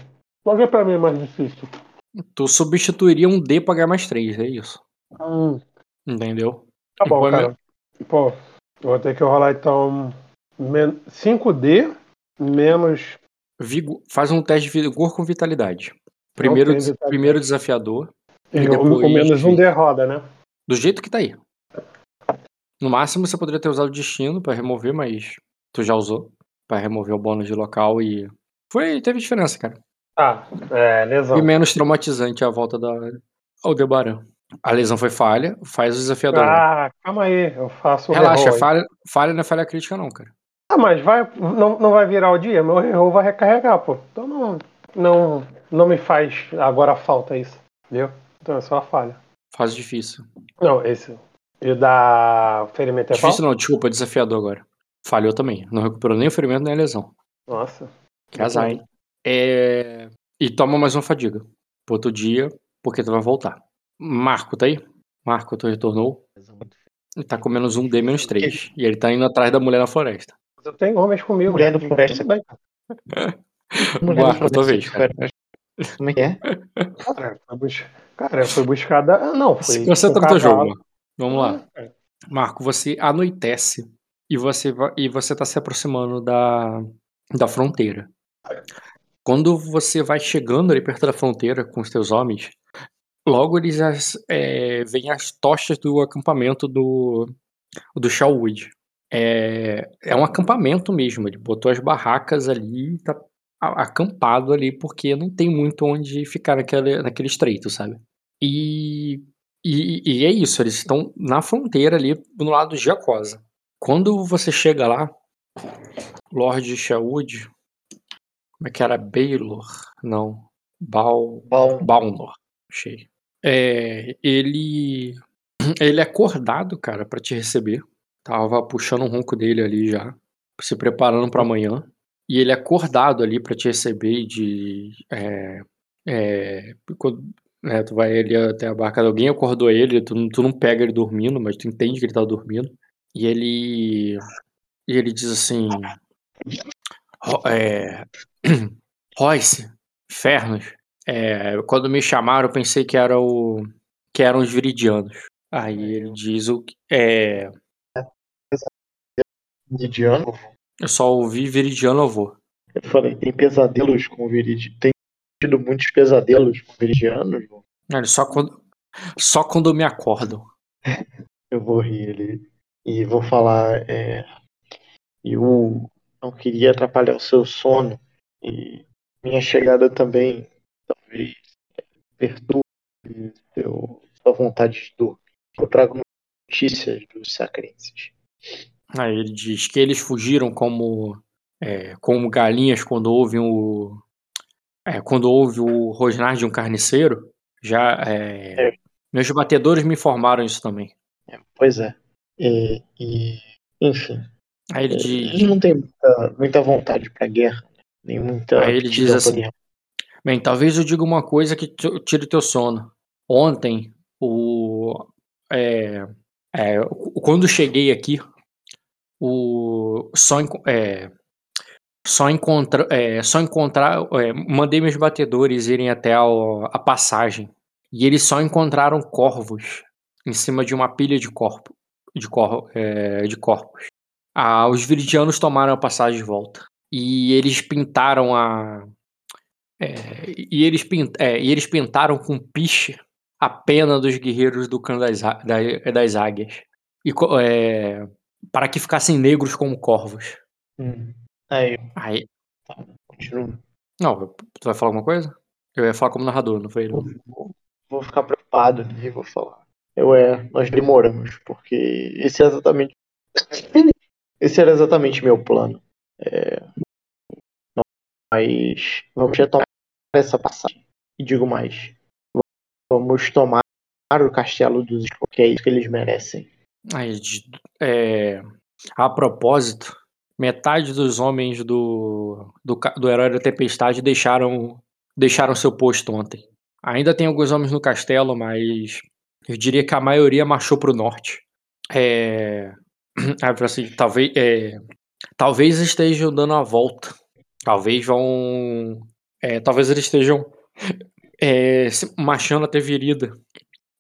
[SPEAKER 2] Logo é pra mim mais difícil.
[SPEAKER 1] Tu substituiria um D pra ganhar mais 3, é isso.
[SPEAKER 2] Hum,
[SPEAKER 1] Entendeu?
[SPEAKER 2] tá bom,
[SPEAKER 1] Põe
[SPEAKER 2] cara. Pô, eu vou ter que rolar então men- 5D menos.
[SPEAKER 1] Vigor, faz um teste de vigor com vitalidade. Primeiro, des-
[SPEAKER 2] vitalidade.
[SPEAKER 1] primeiro desafiador.
[SPEAKER 2] E
[SPEAKER 1] E depois
[SPEAKER 2] o menos um D roda, né?
[SPEAKER 1] Do jeito que tá aí. No máximo você poderia ter usado o destino pra remover, mas tu já usou. Pra remover o bônus de local e. Foi. Teve diferença, cara.
[SPEAKER 2] Tá, é, lesão.
[SPEAKER 1] Foi menos traumatizante a volta da Aldebaran. A lesão foi falha, faz o desafiador.
[SPEAKER 2] Ah, calma aí, eu faço o
[SPEAKER 1] Relaxa, falha, falha não é falha crítica, não, cara.
[SPEAKER 2] Ah, mas vai, não, não vai virar o dia? Meu reroll vai recarregar, pô. Então não, não, não me faz agora falta isso, viu? Então é só a falha.
[SPEAKER 1] Fase difícil.
[SPEAKER 2] Não, esse. E da ferimento é
[SPEAKER 1] Difícil
[SPEAKER 2] qual?
[SPEAKER 1] não, desculpa, desafiador agora. Falhou também. Não recuperou nem o ferimento nem a lesão.
[SPEAKER 2] Nossa.
[SPEAKER 1] Que azar, hein? É... E toma mais uma fadiga. Pro outro dia, porque tu vai voltar. Marco, tá aí? Marco, tu retornou. Ele tá com menos um D, menos 3. E ele tá indo atrás da mulher na floresta.
[SPEAKER 2] Eu tenho homens comigo.
[SPEAKER 4] Mulher do floresta.
[SPEAKER 2] Tudo *laughs* bem.
[SPEAKER 4] Mulher
[SPEAKER 1] Marco, tua
[SPEAKER 4] floresta
[SPEAKER 1] vez, cara.
[SPEAKER 4] Como é que é?
[SPEAKER 2] Cara, foi, bus... Cara, foi buscada. Ah, não, foi.
[SPEAKER 1] Se você tá no teu jogo. Vamos lá.
[SPEAKER 2] É.
[SPEAKER 1] Marco, você anoitece e você e você tá se aproximando da, da fronteira. Quando você vai chegando ali perto da fronteira com os teus homens, logo eles as, é, veem as tochas do acampamento do, do Shawwood. É, é um acampamento mesmo, ele botou as barracas ali, tá acampado ali, porque não tem muito onde ficar naquele, naquele estreito, sabe? E, e, e é isso, eles estão na fronteira ali, do lado de Jacosa. Quando você chega lá, Lord Shawood, como é que era? Baylor? Não. Bal...
[SPEAKER 4] Bom,
[SPEAKER 1] Balnor. Achei. É, ele. *clears throat* Ele é acordado, cara, pra te receber. Tava puxando um ronco dele ali já, se preparando pra amanhã. E ele é acordado ali pra te receber de. É, é, quando, né, tu vai ali até a barca de alguém, acordou ele, tu, não- tu não pega ele dormindo, mas tu entende que ele tá dormindo. E ele. E ele diz assim. "Ro- É, *clears throat* Royce, Fernos, é, quando me chamaram eu pensei que era o que eram os viridianos. Aí ele diz o que- é,
[SPEAKER 4] Viridiano.
[SPEAKER 1] Eu só ouvi viridiano eu vou.
[SPEAKER 4] Eu falei, tem pesadelos com Viridiano. Tem tido muitos pesadelos com Viridianos.
[SPEAKER 1] Ele só quando só quando eu me acordo. *laughs*
[SPEAKER 4] Eu vou rir ele e vou falar. É, eu não queria atrapalhar o seu sono e minha chegada também talvez perturbe seu, sua vontade de dormir. Eu trago notícias dos sacrenses.
[SPEAKER 1] Aí ele diz que eles fugiram como é, como galinhas quando ouvem o é, quando houve o rosnar de um carniceiro. Já é,
[SPEAKER 4] É.
[SPEAKER 1] meus batedores me informaram isso também.
[SPEAKER 4] É, pois é. E, e, enfim,
[SPEAKER 1] Aí ele
[SPEAKER 4] eles
[SPEAKER 1] diz
[SPEAKER 4] não têm muita, muita vontade para guerra, nem muita.
[SPEAKER 1] Aí ele diz assim. Bem, talvez eu diga uma coisa que tire teu sono. Ontem, o, é, é, quando cheguei aqui, o, só, é, só, encontra, é, só encontrar. é, mandei meus batedores irem até ao- a passagem. E eles só encontraram corvos em cima de uma pilha de, corpo, de, cor, é, de corpos. Ah, os viridianos tomaram a passagem de volta. E eles pintaram a, é, e, eles pin- é, e eles pintaram com piche a pena dos guerreiros do clã das, á- da- das águias. E, é, para que ficassem negros como corvos.
[SPEAKER 4] Hum. Aí,
[SPEAKER 1] Aí,
[SPEAKER 4] continuo.
[SPEAKER 1] não, tu vai falar alguma coisa? Eu ia falar como narrador, não foi ele?
[SPEAKER 4] Vou, vou ficar preocupado e vou falar. Eu é, nós demoramos, porque esse é exatamente. Esse era exatamente meu plano. É, nós vamos retomar essa passagem. E digo mais. Vamos tomar o castelo dos que é isso que eles merecem.
[SPEAKER 1] Aí, de- é, a propósito, metade dos homens do, do, do Herói da Tempestade deixaram, deixaram seu posto ontem. Ainda tem alguns homens no castelo, mas eu diria que a maioria marchou para o norte. É, pra *clears throat* assim, talvez, é, talvez estejam dando a volta. Talvez vão. é, talvez eles estejam é, marchando até Virida.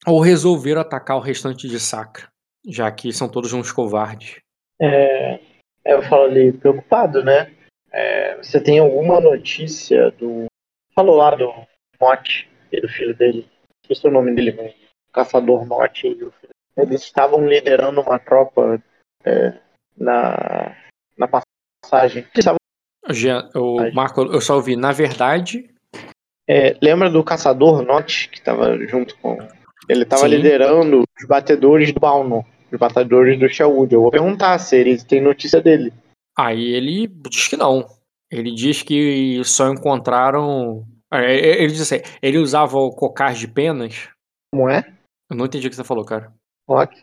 [SPEAKER 1] Ou resolveram atacar o restante de Sacra já que são todos uns covardes.
[SPEAKER 4] É, eu falo ali, preocupado, né? É, você tem alguma notícia do. Falou lá do Mote e do filho dele. Esqueci o nome dele, mas Caçador Mote e o filho. Eles estavam liderando uma tropa é, na, na passagem. Estavam-
[SPEAKER 1] O. Marco, eu só ouvi, na verdade,
[SPEAKER 4] é, lembra do Caçador Note que estava junto com. Ele estava liderando os batedores do Balno, os batedores do Sherwood. Eu vou perguntar se eles têm notícia dele.
[SPEAKER 1] aí ele diz que não. Ele diz que só encontraram. é, Ele diz assim, ele usava o cocar de penas.
[SPEAKER 4] Como é?
[SPEAKER 1] Eu não entendi o que você falou, cara.
[SPEAKER 4] Ok.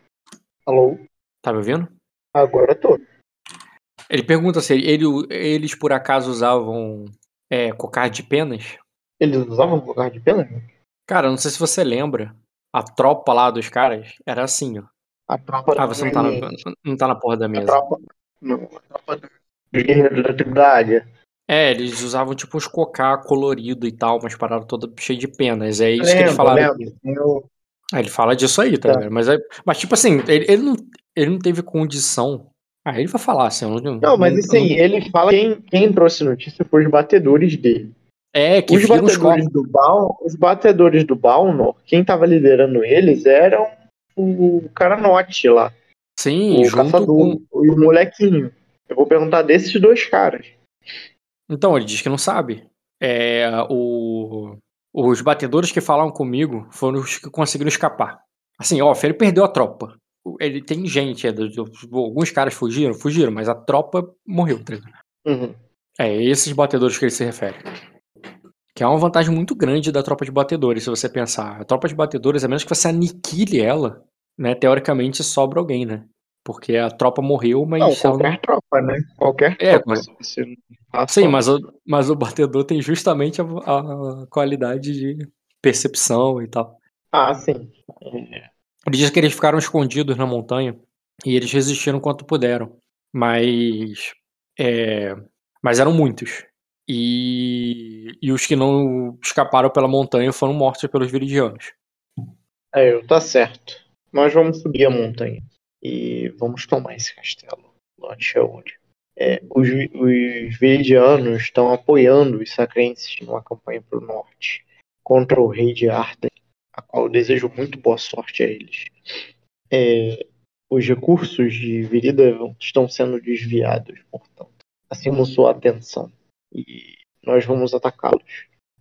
[SPEAKER 4] Alô?
[SPEAKER 1] Tá me ouvindo?
[SPEAKER 4] Agora eu tô.
[SPEAKER 1] Ele pergunta se ele, eles por acaso usavam é, cocar de penas.
[SPEAKER 4] Eles usavam cocar de pena?
[SPEAKER 1] Cara, não sei se você lembra. A tropa lá dos caras era assim, ó.
[SPEAKER 4] A tropa
[SPEAKER 1] Ah, você não tá na, não tá na porra da
[SPEAKER 4] A
[SPEAKER 1] mesa.
[SPEAKER 4] tropa. Não, a tropa da tribo da águia.
[SPEAKER 1] É, eles usavam tipo uns cocá colorido e tal, umas paradas todas cheias de penas. É isso que eles falaram.
[SPEAKER 4] Eu-
[SPEAKER 1] Ah, ele fala disso aí, tá ligado? Mas, é- mas tipo assim, ele, ele não, ele não teve condição. Ah, ele vai falar assim. eu Não,
[SPEAKER 4] Não, mas
[SPEAKER 1] não-
[SPEAKER 4] assim, ele fala que quem, quem trouxe notícia foi os batedores dele.
[SPEAKER 1] É, que
[SPEAKER 4] Os batedores do Baum, os batedores do Balnor, quem tava liderando eles eram o Caranote lá,
[SPEAKER 1] Sim,
[SPEAKER 4] o caçador
[SPEAKER 1] com.
[SPEAKER 4] e o molequinho. Eu vou perguntar desses dois caras.
[SPEAKER 1] Então, ele diz que não sabe. É, o... Os batedores que falaram comigo foram os que conseguiram escapar. Assim, ó, ele perdeu a tropa. Ele tem gente, é, alguns caras fugiram, fugiram, mas a tropa morreu, tá?
[SPEAKER 4] Uhum.
[SPEAKER 1] É esses batedores que ele se refere. Que é uma vantagem muito grande da tropa de batedores, se você pensar. A tropa de batedores, a menos que você aniquile ela, né, teoricamente sobra alguém, né? Porque a tropa morreu, mas.
[SPEAKER 4] Não,
[SPEAKER 1] ela não-
[SPEAKER 4] qualquer tropa, né? Qualquer
[SPEAKER 1] É,
[SPEAKER 4] tropa.
[SPEAKER 1] mas- Sim, mas o, mas o batedor tem justamente a, a qualidade de percepção e tal.
[SPEAKER 4] Ah, sim.
[SPEAKER 1] Ele diz que eles ficaram escondidos na montanha e eles resistiram quanto puderam. Mas. é, mas eram muitos. E, e os que não escaparam pela montanha foram mortos pelos viridianos.
[SPEAKER 4] É, tá certo. Nós vamos subir a montanha e vamos tomar esse castelo. Lote onde? É, os, vi- os veridianos estão apoiando os sacrenses numa campanha para o norte contra o rei de Arden, a qual eu desejo muito boa sorte a eles. É, os recursos de Viridavan estão sendo desviados, portanto, acima sua atenção e nós vamos atacá-los.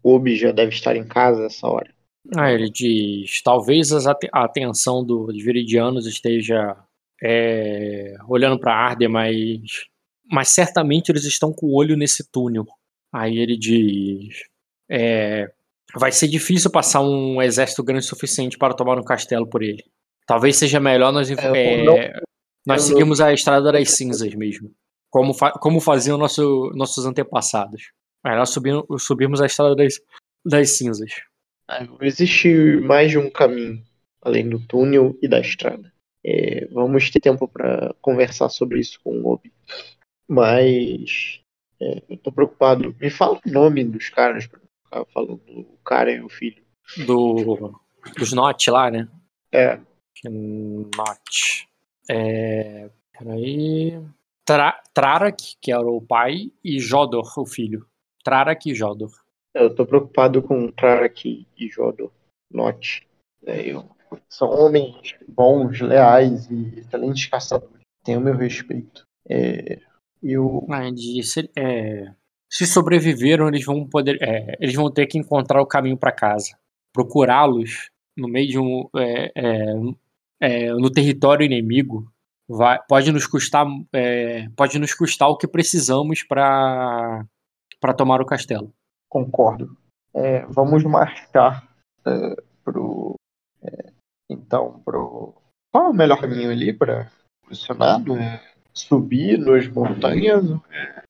[SPEAKER 4] O Obi já deve estar em casa essa hora.
[SPEAKER 1] Ah, ele diz: talvez a atenção do- dos viridianos esteja é, olhando para Arden, mas, mas certamente eles estão com o olho nesse túnel. Aí ele diz: é, vai ser difícil passar um exército grande o suficiente para tomar um castelo por ele. Talvez seja melhor nós, é,
[SPEAKER 4] não-
[SPEAKER 1] nós seguirmos a estrada das cinzas mesmo, como, fa- como faziam nosso, nossos antepassados. Aí nós subimos, subimos a estrada das, das cinzas.
[SPEAKER 4] Ah, Existe mais de um caminho além do túnel e da estrada. É, vamos ter tempo para conversar sobre isso com o Obi. Mas é, eu tô preocupado. Me fala o nome dos caras pra ficar falando o cara e o filho.
[SPEAKER 1] do dos Not lá, né?
[SPEAKER 4] É,
[SPEAKER 1] Not. É, peraí. Tra, Trarak, que era o pai, e Jodor, o filho. Trarak e Jodor.
[SPEAKER 4] eu tô preocupado com Trarak e Jodor. Note. É, eu- são homens bons, leais e excelentes caçadores. Tenho meu respeito. É, eu
[SPEAKER 1] Ah, disse, é, se sobreviveram, eles vão poder, é, eles vão ter que encontrar o caminho para casa. Procurá-los no meio de um, é, é, é, no território inimigo vai, pode nos custar, é, pode nos custar o que precisamos para para tomar o castelo.
[SPEAKER 4] Concordo. É, vamos marchar é, pro. é, então, pro. Qual é o melhor caminho ali para o Senado? É subir nas montanhas é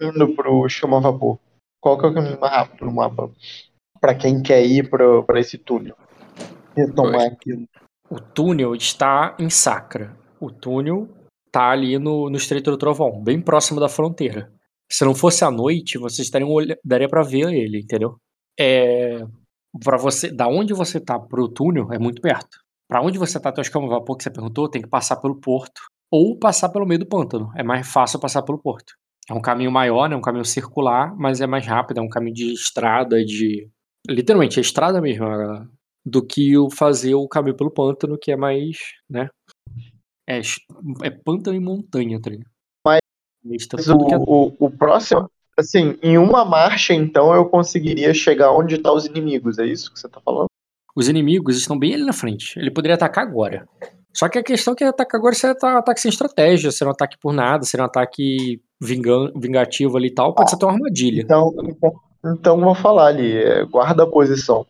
[SPEAKER 4] indo pro chama vapor? Qual que é o caminho mais rápido no mapa? Para quem quer ir para esse túnel? Retomar aquilo.
[SPEAKER 1] O túnel está em Sacra. O túnel tá ali no, no Estreito do Trovão, bem próximo da fronteira. Se não fosse à noite, vocês olha- daria para ver ele, entendeu? É, para você, da onde você tá pro túnel é muito perto. Para onde você tá o escama vapor que você perguntou, tem que passar pelo porto ou passar pelo meio do pântano. É mais fácil passar pelo porto. É um caminho maior, né? Um caminho circular, mas é mais rápido, é um caminho de estrada, de literalmente é estrada mesmo, é, do que o fazer o caminho pelo pântano, que é mais, né? É, é pântano e montanha, tá ligado?
[SPEAKER 4] Mas-
[SPEAKER 1] Mas tá que é-
[SPEAKER 4] o, o, o próximo. Assim, em uma marcha, então, eu conseguiria chegar onde estão os inimigos, é isso que você tá falando?
[SPEAKER 1] Os inimigos estão bem ali na frente. Ele poderia atacar agora. Só que a questão é que atacar agora seria um ataque sem estratégia, seria um ataque por nada, seria um ataque vingan- vingativo ali e tal, pode ser até uma armadilha.
[SPEAKER 4] Então, então, então vou falar ali, é, guarda a posição.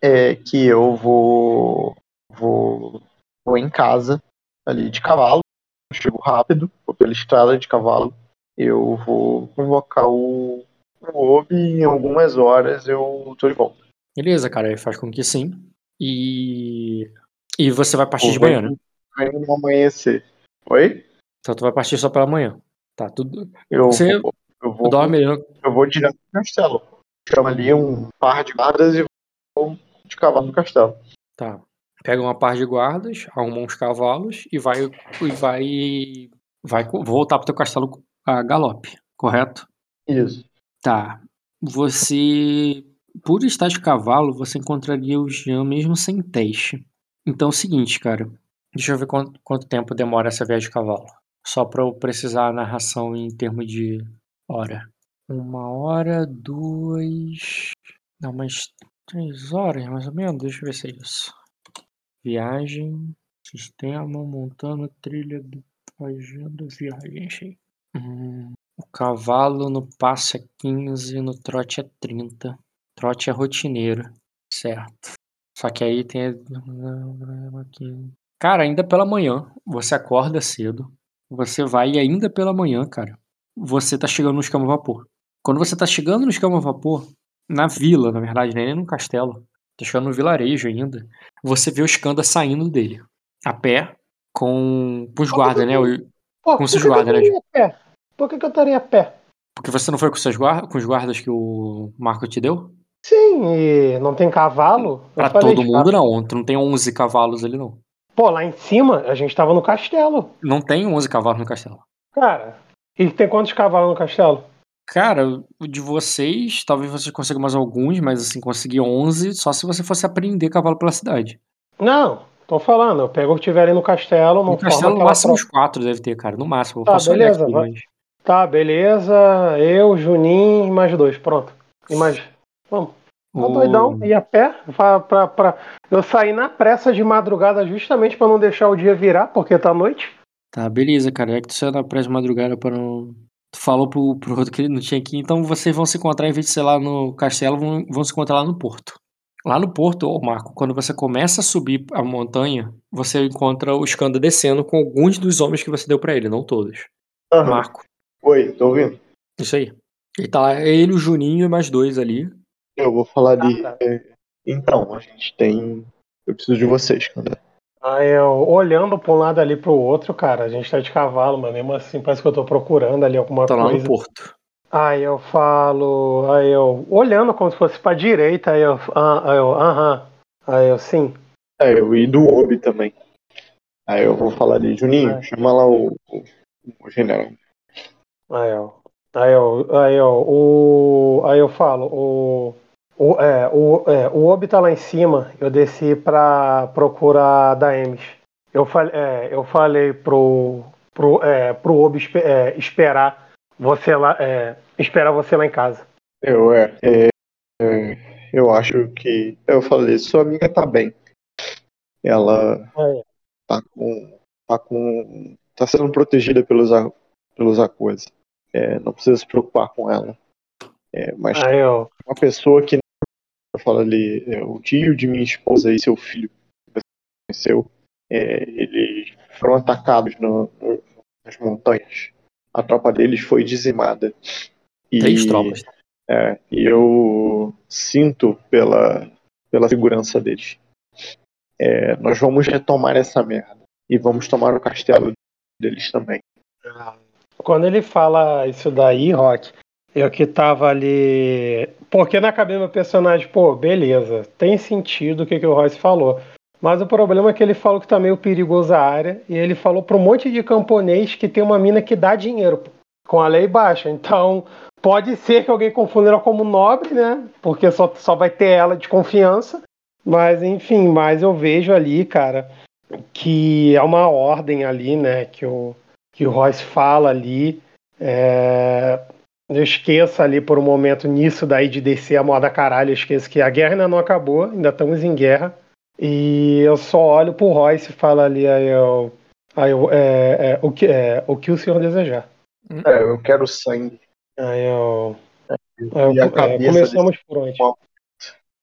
[SPEAKER 4] É que eu vou, vou vou em casa ali de cavalo, eu chego rápido, vou pela estrada de cavalo, eu vou convocar o, o Obi e em algumas horas eu tô de volta.
[SPEAKER 1] Beleza, cara, ele faz com que sim. E. E você vai partir de manhã, né?
[SPEAKER 4] Vai no amanhecer. Oi?
[SPEAKER 1] Então tu vai partir só pela manhã. Tá, tudo.
[SPEAKER 4] Eu,
[SPEAKER 1] Você-
[SPEAKER 4] vou, eu vou,
[SPEAKER 1] Dorme aí.
[SPEAKER 4] eu vou direto pro castelo. Chama ali um par de guardas e vou de cavalo no castelo.
[SPEAKER 1] Tá. Pega uma par de guardas, arruma uns cavalos e vai e vai vai voltar pro teu castelo a galope, correto?
[SPEAKER 4] Isso.
[SPEAKER 1] Tá. Você por estar de cavalo, você encontraria o Jean mesmo sem teste. Então é o seguinte, cara. Deixa eu ver quanto, quanto tempo demora essa viagem de cavalo. Só pra eu precisar a narração em termos de hora. Uma hora, duas. Não, umas três horas, mais ou menos. Deixa eu ver se é isso. Viagem, sistema, montando trilha do agenda, viagem, achei. Hum, o cavalo no passe é 15, no trote é 30. Trote é rotineiro, certo. Só que aí tem. *laughs* Cara, ainda pela manhã, você acorda cedo, você vai e ainda pela manhã, cara, você tá chegando no escama vapor. Quando você tá chegando no escama vapor, na vila, na verdade, nem no castelo, tá chegando no vilarejo ainda, você vê o Skanda saindo dele, a pé, com, com os guardas, né? o-
[SPEAKER 2] Pô,
[SPEAKER 1] Com seus guardas, né?
[SPEAKER 2] Por que, que eu estaria a pé?
[SPEAKER 1] Porque você não foi com, seus guardas, com os guardas que o Marco te deu?
[SPEAKER 2] Sim, e não tem cavalo?
[SPEAKER 1] Pra todo mundo, não. Tu não tem 11 cavalos ali, não.
[SPEAKER 2] Pô, lá em cima a gente tava no castelo.
[SPEAKER 1] Não tem 11 cavalos no castelo.
[SPEAKER 2] Cara, e tem quantos cavalos no castelo?
[SPEAKER 1] Cara, o de vocês, talvez vocês consigam mais alguns, mas assim, conseguir 11 só se você fosse apreender cavalo pela cidade.
[SPEAKER 2] Não, tô falando, eu pego o que tiver ali no castelo, não
[SPEAKER 1] No castelo, no máximo, uns 4 deve ter, cara. No máximo.
[SPEAKER 2] Tá, beleza,
[SPEAKER 1] aqui, mas...
[SPEAKER 2] Tá, beleza. Eu, Juninho e mais dois, pronto. E mais. Vamos. Tá
[SPEAKER 1] O-
[SPEAKER 2] doidão, ir a pé. Pra, pra, pra... Eu saí na pressa de madrugada justamente pra não deixar o dia virar, porque tá noite.
[SPEAKER 1] Tá, beleza, cara. É que tu saiu na pressa de madrugada para não. Tu falou pro, pro outro que ele não tinha aqui, então vocês vão se encontrar, em vez de ser lá no castelo, vão, vão se encontrar lá no porto. Lá no porto, ô Marco, quando você começa a subir a montanha, você encontra o Skanda descendo com alguns dos homens que você deu pra ele, não todos.
[SPEAKER 4] Aham.
[SPEAKER 1] Marco,
[SPEAKER 4] Oi, tô ouvindo?
[SPEAKER 1] isso aí. Ele tá lá, é ele, o Juninho e mais dois ali.
[SPEAKER 4] Eu vou falar de.
[SPEAKER 2] Ah, tá.
[SPEAKER 4] Então, a gente tem. Eu preciso de vocês, cara.
[SPEAKER 2] Aí eu olhando pra um lado ali pro outro, cara, a gente tá de cavalo, mas mesmo assim parece que eu tô procurando ali alguma
[SPEAKER 1] Tá lá no
[SPEAKER 2] coisa.
[SPEAKER 1] porto.
[SPEAKER 2] Aí eu falo, aí eu olhando como se fosse pra direita, aí eu, ah, aí eu, aham, aí eu sim.
[SPEAKER 4] É, eu e do Obi também. Aí eu vou falar de Juninho,
[SPEAKER 2] É.
[SPEAKER 4] chama lá o, o, o general.
[SPEAKER 2] Aí eu, aí eu, aí eu, o, aí eu falo, o, o, é, o, é, o Obi tá lá em cima, eu desci pra procurar da Emes. Eu falei, é, eu falei pro, pro, é, pro Obi espe- é, esperar você lá, é, esperar você lá em casa.
[SPEAKER 4] Eu, é, é, eu acho que. Eu falei, sua amiga tá bem. Ela tá com. tá com. tá sendo protegida pelos, pelos. É, não precisa se preocupar com ela. É, mas
[SPEAKER 2] eu,
[SPEAKER 4] uma pessoa que eu falo ali, é, o tio de minha esposa e seu filho que você conheceu, é, eles foram atacados no- no- nas montanhas. A tropa deles foi dizimada. E,
[SPEAKER 1] Três tropas.
[SPEAKER 4] é, e eu sinto pela, pela segurança deles. É, nós vamos retomar essa merda. E vamos tomar o castelo deles também.
[SPEAKER 2] Quando ele fala isso daí, Rock, eu que tava ali. Porque na cabeça do personagem, pô, beleza, tem sentido o que, que o Royce falou. Mas o problema é que ele falou que tá meio perigosa a área, e ele falou pra um monte de camponês que tem uma mina que dá dinheiro, com a lei baixa. Então, pode ser que alguém confunda ela como nobre, né? Porque só, só vai ter ela de confiança. Mas, enfim, mas eu vejo ali, cara, que é uma ordem ali, né? Que o, que o Royce fala ali. É, eu esqueço ali por um momento nisso daí de descer a moda caralho. Eu esqueço que a guerra ainda não acabou, ainda estamos em guerra. E eu só olho pro Royce e falo ali, aí eu. Aí eu é, é, o, que, é, o que o senhor desejar.
[SPEAKER 4] É, eu quero sangue.
[SPEAKER 2] Aí eu. aí eu- é, começamos por onde?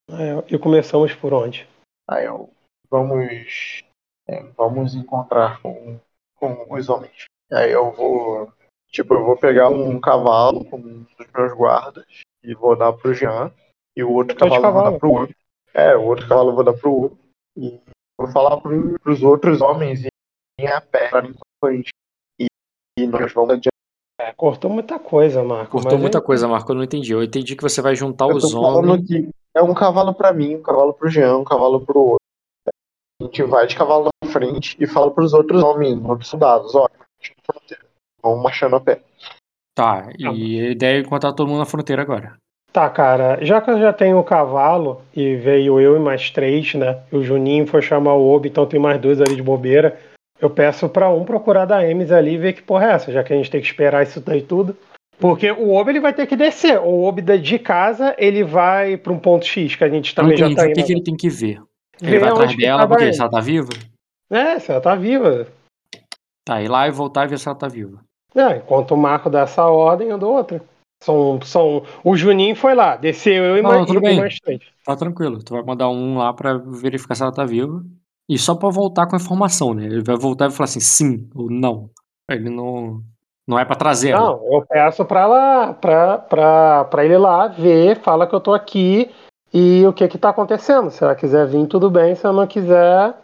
[SPEAKER 2] eu- e começamos por onde?
[SPEAKER 4] Aí eu, vamos, é, vamos encontrar com, com os homens. Aí eu vou, tipo, eu vou pegar um cavalo com um dos meus guardas e vou dar pro Jean. E o outro cavalo eu vou dar pro outro. É, o outro cavalo eu vou dar pro outro. E vou falar pro, pros outros homens irem a pé pra gente. E, e nós vamos adiante
[SPEAKER 2] É, cortou muita coisa, Marco.
[SPEAKER 1] Cortou
[SPEAKER 2] mas
[SPEAKER 1] muita
[SPEAKER 2] é-
[SPEAKER 1] coisa, Marco. Eu não entendi. Eu entendi que você vai juntar
[SPEAKER 4] Eu
[SPEAKER 1] os
[SPEAKER 4] tô falando
[SPEAKER 1] homens.
[SPEAKER 4] que é um cavalo pra mim, um cavalo pro Jean, um cavalo pro outro. A gente vai de cavalo na frente e fala pros outros homens, outros soldados, ó, fronteira. Vamos marchando a pé.
[SPEAKER 1] Tá, e a ideia é encontrar todo mundo na fronteira agora.
[SPEAKER 2] Tá, cara, já que eu já tenho o cavalo e veio eu e mais três, né? E o Juninho foi chamar o Obi, então tem mais dois ali de bobeira. Eu peço pra um procurar da Emes ali e ver que porra é essa, já que a gente tem que esperar isso daí tudo. Porque o Obi ele vai ter que descer. O Obi da- de casa ele vai pra um ponto X, que a gente também já tá
[SPEAKER 1] o que,
[SPEAKER 2] indo.
[SPEAKER 1] que ele tem que ver. Ele
[SPEAKER 2] Ver
[SPEAKER 1] vai atrás dela
[SPEAKER 2] tava
[SPEAKER 1] porque se ela tá viva?
[SPEAKER 2] É, se ela tá viva.
[SPEAKER 1] Tá, ir lá e voltar e ver se ela tá viva.
[SPEAKER 2] É, enquanto o Marco dá essa ordem, eu dou outra. São, são... O Juninho foi lá, desceu eu e,
[SPEAKER 1] Não,
[SPEAKER 2] mais,
[SPEAKER 1] tudo bem.
[SPEAKER 2] mais três.
[SPEAKER 1] Tá tranquilo. Tu vai mandar um lá pra verificar se ela tá viva. E só pra voltar com a informação, né? Ele vai voltar e falar assim, sim ou não. Ele não. Não é pra trazer ela.
[SPEAKER 2] Não, eu peço pra, lá, pra, pra, pra ele lá ver, fala que eu tô aqui e o que que tá acontecendo. Se ela quiser vir, tudo bem. Se ela não quiser,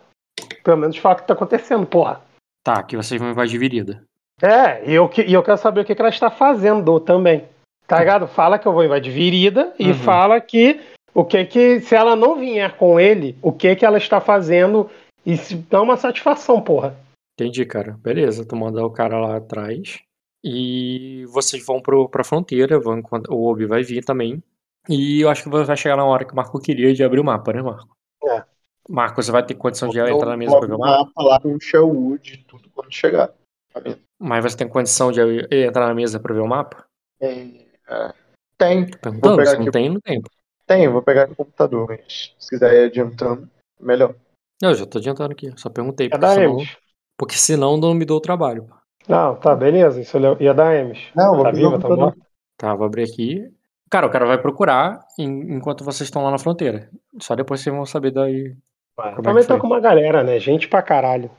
[SPEAKER 2] pelo menos fala o que tá acontecendo, porra.
[SPEAKER 1] Tá, que vocês vão invadir Virida.
[SPEAKER 2] É, e eu, e eu quero saber o que, que ela está fazendo também. Tá ligado? Fala que eu vou invadir Virida e
[SPEAKER 1] Uhum.
[SPEAKER 2] fala que o que que, se ela não vier com ele, o que que ela está fazendo e se dá uma satisfação, porra.
[SPEAKER 1] Entendi, cara. Beleza, tu manda o cara lá atrás. E vocês vão pro, pra fronteira. Vão, o Obi vai vir também. E eu acho que vai chegar na hora que o Marco queria de abrir o mapa, né, Marco?
[SPEAKER 2] É.
[SPEAKER 1] Marco, você vai ter condição de entrar na mesa pra ver o mapa?
[SPEAKER 4] falar com o Sherwood tudo quando chegar. Tá vendo?
[SPEAKER 1] Mas você tem condição de entrar na mesa pra ver o mapa?
[SPEAKER 4] É, é, tem,
[SPEAKER 1] Perguntando,
[SPEAKER 4] pegar
[SPEAKER 1] se não
[SPEAKER 4] aqui.
[SPEAKER 1] tem, não tem.
[SPEAKER 4] tem, eu vou pegar no computador, mas se quiser ir adiantando, melhor.
[SPEAKER 1] Não, eu já tô adiantando aqui. Só perguntei.
[SPEAKER 2] É
[SPEAKER 1] Porque senão, porque senão não me dou o trabalho.
[SPEAKER 2] Não, tá, beleza. Isso é da Emes.
[SPEAKER 4] Não, vou
[SPEAKER 2] Tá viva, tá morta?
[SPEAKER 1] Tá, vou abrir aqui. Cara, o cara vai procurar em- enquanto vocês estão lá na fronteira. Só depois vocês vão saber daí. É
[SPEAKER 2] Também
[SPEAKER 1] que
[SPEAKER 2] tá com uma galera, né? Gente pra caralho.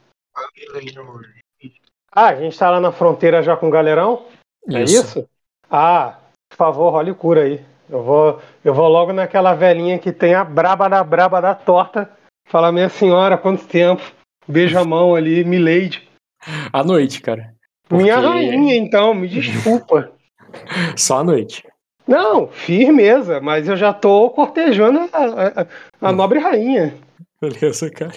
[SPEAKER 2] Ah, a gente tá lá na fronteira já com o galerão? É isso? Ah, por favor, role cura aí. Eu vou, eu vou logo naquela velhinha que tem a braba da braba da torta. Falar, minha senhora, quanto tempo? Beijo a mão ali, Milady.
[SPEAKER 1] À noite, cara.
[SPEAKER 2] Minha
[SPEAKER 1] Porque-
[SPEAKER 2] rainha, então, me *laughs* desculpa.
[SPEAKER 1] Só à noite.
[SPEAKER 2] Não, firmeza, mas eu já tô cortejando a, a- a nobre rainha.
[SPEAKER 1] Beleza, cara.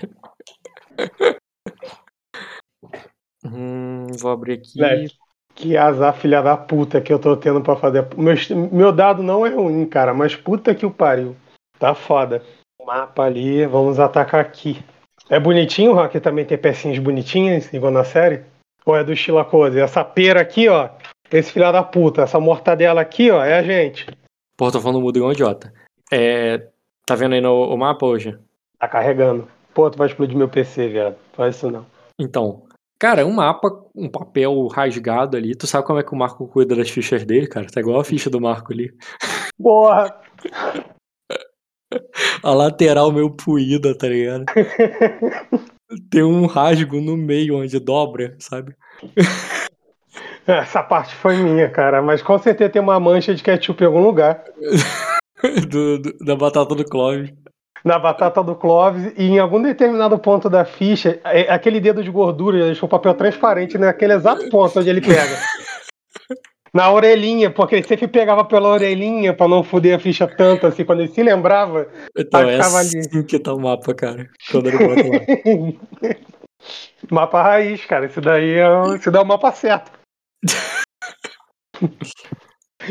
[SPEAKER 1] Hum, vou abrir aqui.
[SPEAKER 2] Que azar, filha da puta, que eu tô tendo pra fazer. Meu, meu dado não é ruim, cara, mas puta que o pariu. Tá foda. Mapa ali, vamos atacar aqui. É bonitinho, Rock também tem pecinhas bonitinhas, igual na série? Ou é do estilo Cose? Essa pera aqui, ó. Esse filha da puta, essa mortadela aqui, ó, é a gente.
[SPEAKER 1] Pô, tô falando mudo igual um idiota. É, tá vendo aí no o mapa hoje?
[SPEAKER 2] Tá carregando. Pô, tu vai explodir meu PC, viado. Faz isso não.
[SPEAKER 1] Então, cara, um mapa, um papel rasgado ali. Tu sabe como é que o Marco cuida das fichas dele, cara? Tá igual a ficha do Marco ali.
[SPEAKER 2] Porra! *laughs*
[SPEAKER 1] A lateral meio puída, tá ligado? Tem um rasgo no meio onde dobra, sabe? *laughs*
[SPEAKER 2] Essa parte foi minha, cara, mas com certeza tem uma mancha de ketchup em algum lugar. *laughs*
[SPEAKER 1] Do- do- da batata do Clóvis.
[SPEAKER 2] Na batata do Clóvis e em algum determinado ponto da ficha, é- aquele dedo de gordura deixou o papel transparente naquele exato ponto onde ele pega. *laughs* Na orelhinha, porque ele sempre pegava pela orelhinha pra não foder a ficha tanto assim, quando ele se lembrava.
[SPEAKER 1] Então, é
[SPEAKER 2] ficava ali.
[SPEAKER 1] assim que tá o mapa, cara. Quando ele bota lá. *laughs*
[SPEAKER 2] mapa raiz, cara. Isso daí é, isso daí é o mapa certo. *laughs*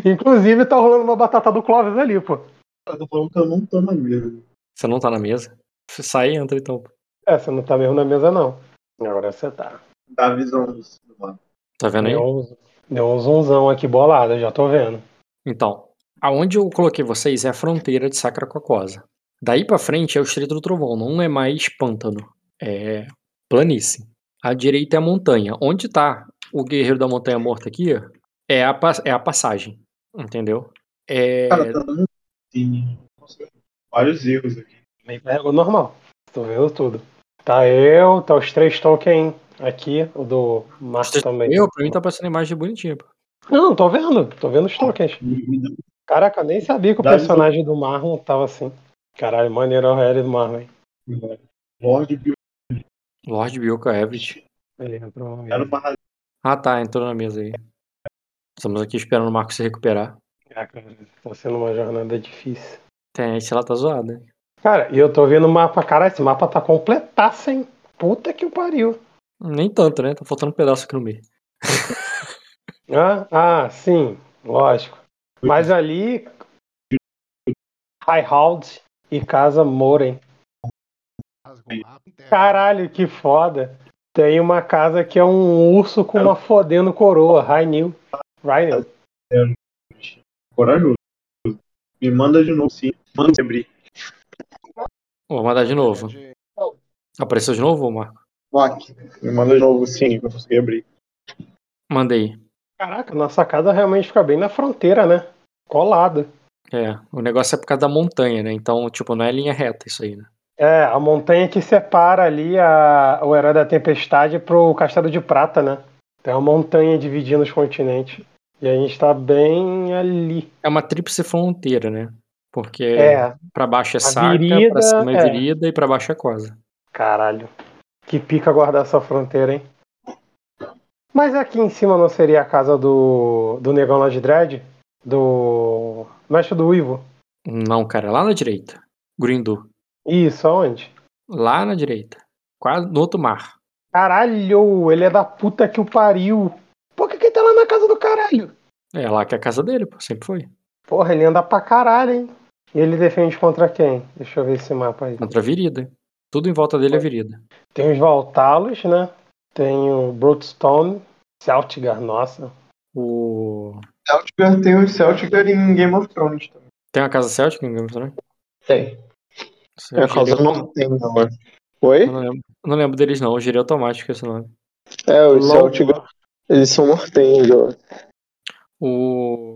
[SPEAKER 2] Inclusive tá rolando uma batata do Clóvis ali, pô.
[SPEAKER 4] Eu tô falando que eu não tô na mesa.
[SPEAKER 1] Você não tá na mesa? Você sai e entra então.
[SPEAKER 2] É, você não tá mesmo na mesa, não. Agora você tá.
[SPEAKER 4] Dá a visão do mapa.
[SPEAKER 1] Tá vendo aí?
[SPEAKER 2] Deu um, deu um zonzão aqui bolado, já tô vendo.
[SPEAKER 1] Então, aonde eu coloquei vocês é a fronteira de Sacra Cocosa. Daí pra frente é o Estreito do Trovão, não é mais pântano, é planície. À direita é a montanha. Onde tá o Guerreiro da Montanha Morta aqui, ó, é a, é a passagem, entendeu? É,
[SPEAKER 4] Cara, tá sim. Vários erros aqui.
[SPEAKER 2] Bem pego normal. Tô vendo tudo. Tá eu, tá os três tokens aqui, o do Marco também.
[SPEAKER 1] eu, pra mim tá passando imagem bonitinha. pô.
[SPEAKER 2] Não, tô vendo, tô vendo os tokens. Caraca, nem sabia que o
[SPEAKER 4] Dá
[SPEAKER 2] personagem do Marlon tava assim. Caralho, maneiro o L do Marlon, hein?
[SPEAKER 4] Lorde Bill
[SPEAKER 1] Lord Everett.
[SPEAKER 2] Ele entrou.
[SPEAKER 4] era uma
[SPEAKER 1] Ah tá, entrou na mesa aí. Estamos aqui esperando o Marco se recuperar.
[SPEAKER 2] Ah, cara, tá sendo uma jornada difícil.
[SPEAKER 1] Esse lá tá zoado, né?
[SPEAKER 2] Cara, e eu tô vendo o mapa, cara, esse mapa tá completaço, hein? Puta que o pariu.
[SPEAKER 1] Nem tanto, né? Tá faltando um pedaço aqui no meio. *laughs*
[SPEAKER 2] Ah, ah, sim, lógico. Mas ali. Highhold e Casa Moren. Caralho, que foda. Tem uma casa que é um urso com uma fodendo coroa. Rainil. Rainil.
[SPEAKER 4] Corajoso. Me manda de novo, sim. Manda abrir.
[SPEAKER 1] Vou mandar de novo. Apareceu de novo, Marco?
[SPEAKER 4] Lock. Me manda de novo, sim, pra eu conseguir abrir.
[SPEAKER 1] Mandei.
[SPEAKER 2] Caraca, nossa casa realmente fica bem na fronteira, né? Colada.
[SPEAKER 1] É, o negócio é por causa da montanha, né? Então, tipo, não é linha reta isso aí, né?
[SPEAKER 2] É, a montanha que separa ali a, o Herói da Tempestade pro Castelo de Prata, né? Tem uma montanha dividindo os continentes. E a gente tá bem ali.
[SPEAKER 1] É uma tríplice fronteira, né? Porque
[SPEAKER 2] É,
[SPEAKER 1] pra baixo é saca,
[SPEAKER 2] virida,
[SPEAKER 1] pra cima é
[SPEAKER 2] é.
[SPEAKER 1] virida e pra baixo é cosa.
[SPEAKER 2] caralho. Que pica guardar essa fronteira, hein? Mas aqui em cima não seria a casa do, do Negão lá de Dread? Do Mestre do Ivo?
[SPEAKER 1] Não, cara, lá na direita. Grindu.
[SPEAKER 2] Isso, aonde?
[SPEAKER 1] Lá na direita. Quase no outro mar.
[SPEAKER 2] Caralho, ele é da puta que o pariu. Por que que ele tá lá na casa do caralho?
[SPEAKER 1] É lá que é a casa dele, pô, sempre foi.
[SPEAKER 2] Porra, ele anda pra caralho, hein? E ele defende contra quem? Deixa eu ver esse mapa aí.
[SPEAKER 1] Contra a virida. Tudo em volta dele é virida.
[SPEAKER 2] Tem os Valtalos, né? Tem o Broadstone, Celtigar, nossa.
[SPEAKER 1] O...
[SPEAKER 4] Celtigar tem o Celtigar em Game of Thrones também.
[SPEAKER 1] Tem uma casa Celtic em Game of Thrones?
[SPEAKER 4] Tem.
[SPEAKER 1] Isso
[SPEAKER 4] É a casa
[SPEAKER 1] girei-
[SPEAKER 4] nortenha agora. Oi?
[SPEAKER 1] eu não, lembro, não lembro deles não, eu girei automático esse nome.
[SPEAKER 4] É,
[SPEAKER 2] Logo-
[SPEAKER 4] Celtigar. Eles são nortenhos, ó.
[SPEAKER 1] O...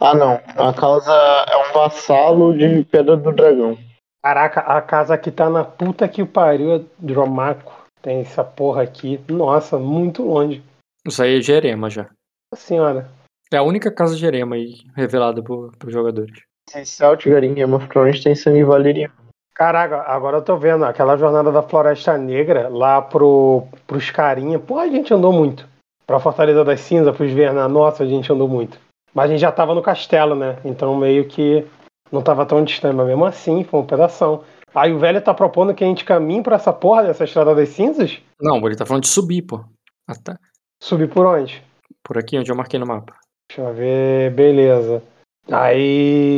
[SPEAKER 4] Ah, não. A causa é um vassalo de Pedra do Dragão.
[SPEAKER 2] Caraca, a casa que tá na puta que o pariu é Dromaco. Tem essa porra aqui. Nossa, muito longe.
[SPEAKER 1] Isso aí é Jerema já.
[SPEAKER 2] Nossa senhora.
[SPEAKER 1] É a única casa Jerema aí revelada pro, pros jogadores.
[SPEAKER 4] Tem Celtigar em Game of Thrones tem sangue valeriano.
[SPEAKER 2] Caraca, agora eu tô vendo aquela jornada da Floresta Negra lá pro, pros carinha. Pô, a gente andou muito. Pra Fortaleza das Cinzas, pros Verna, nossa, a gente andou muito. Mas a gente já tava no castelo, né? Então meio que não tava tão distante, mas mesmo assim foi um pedação. Aí o velho tá propondo que a gente caminhe pra essa porra dessa Estrada das Cinzas?
[SPEAKER 1] Não, ele tá falando de subir, pô. Ah, tá.
[SPEAKER 2] Subir por onde?
[SPEAKER 1] Por aqui onde eu marquei no mapa.
[SPEAKER 2] Deixa eu ver, beleza. Aí.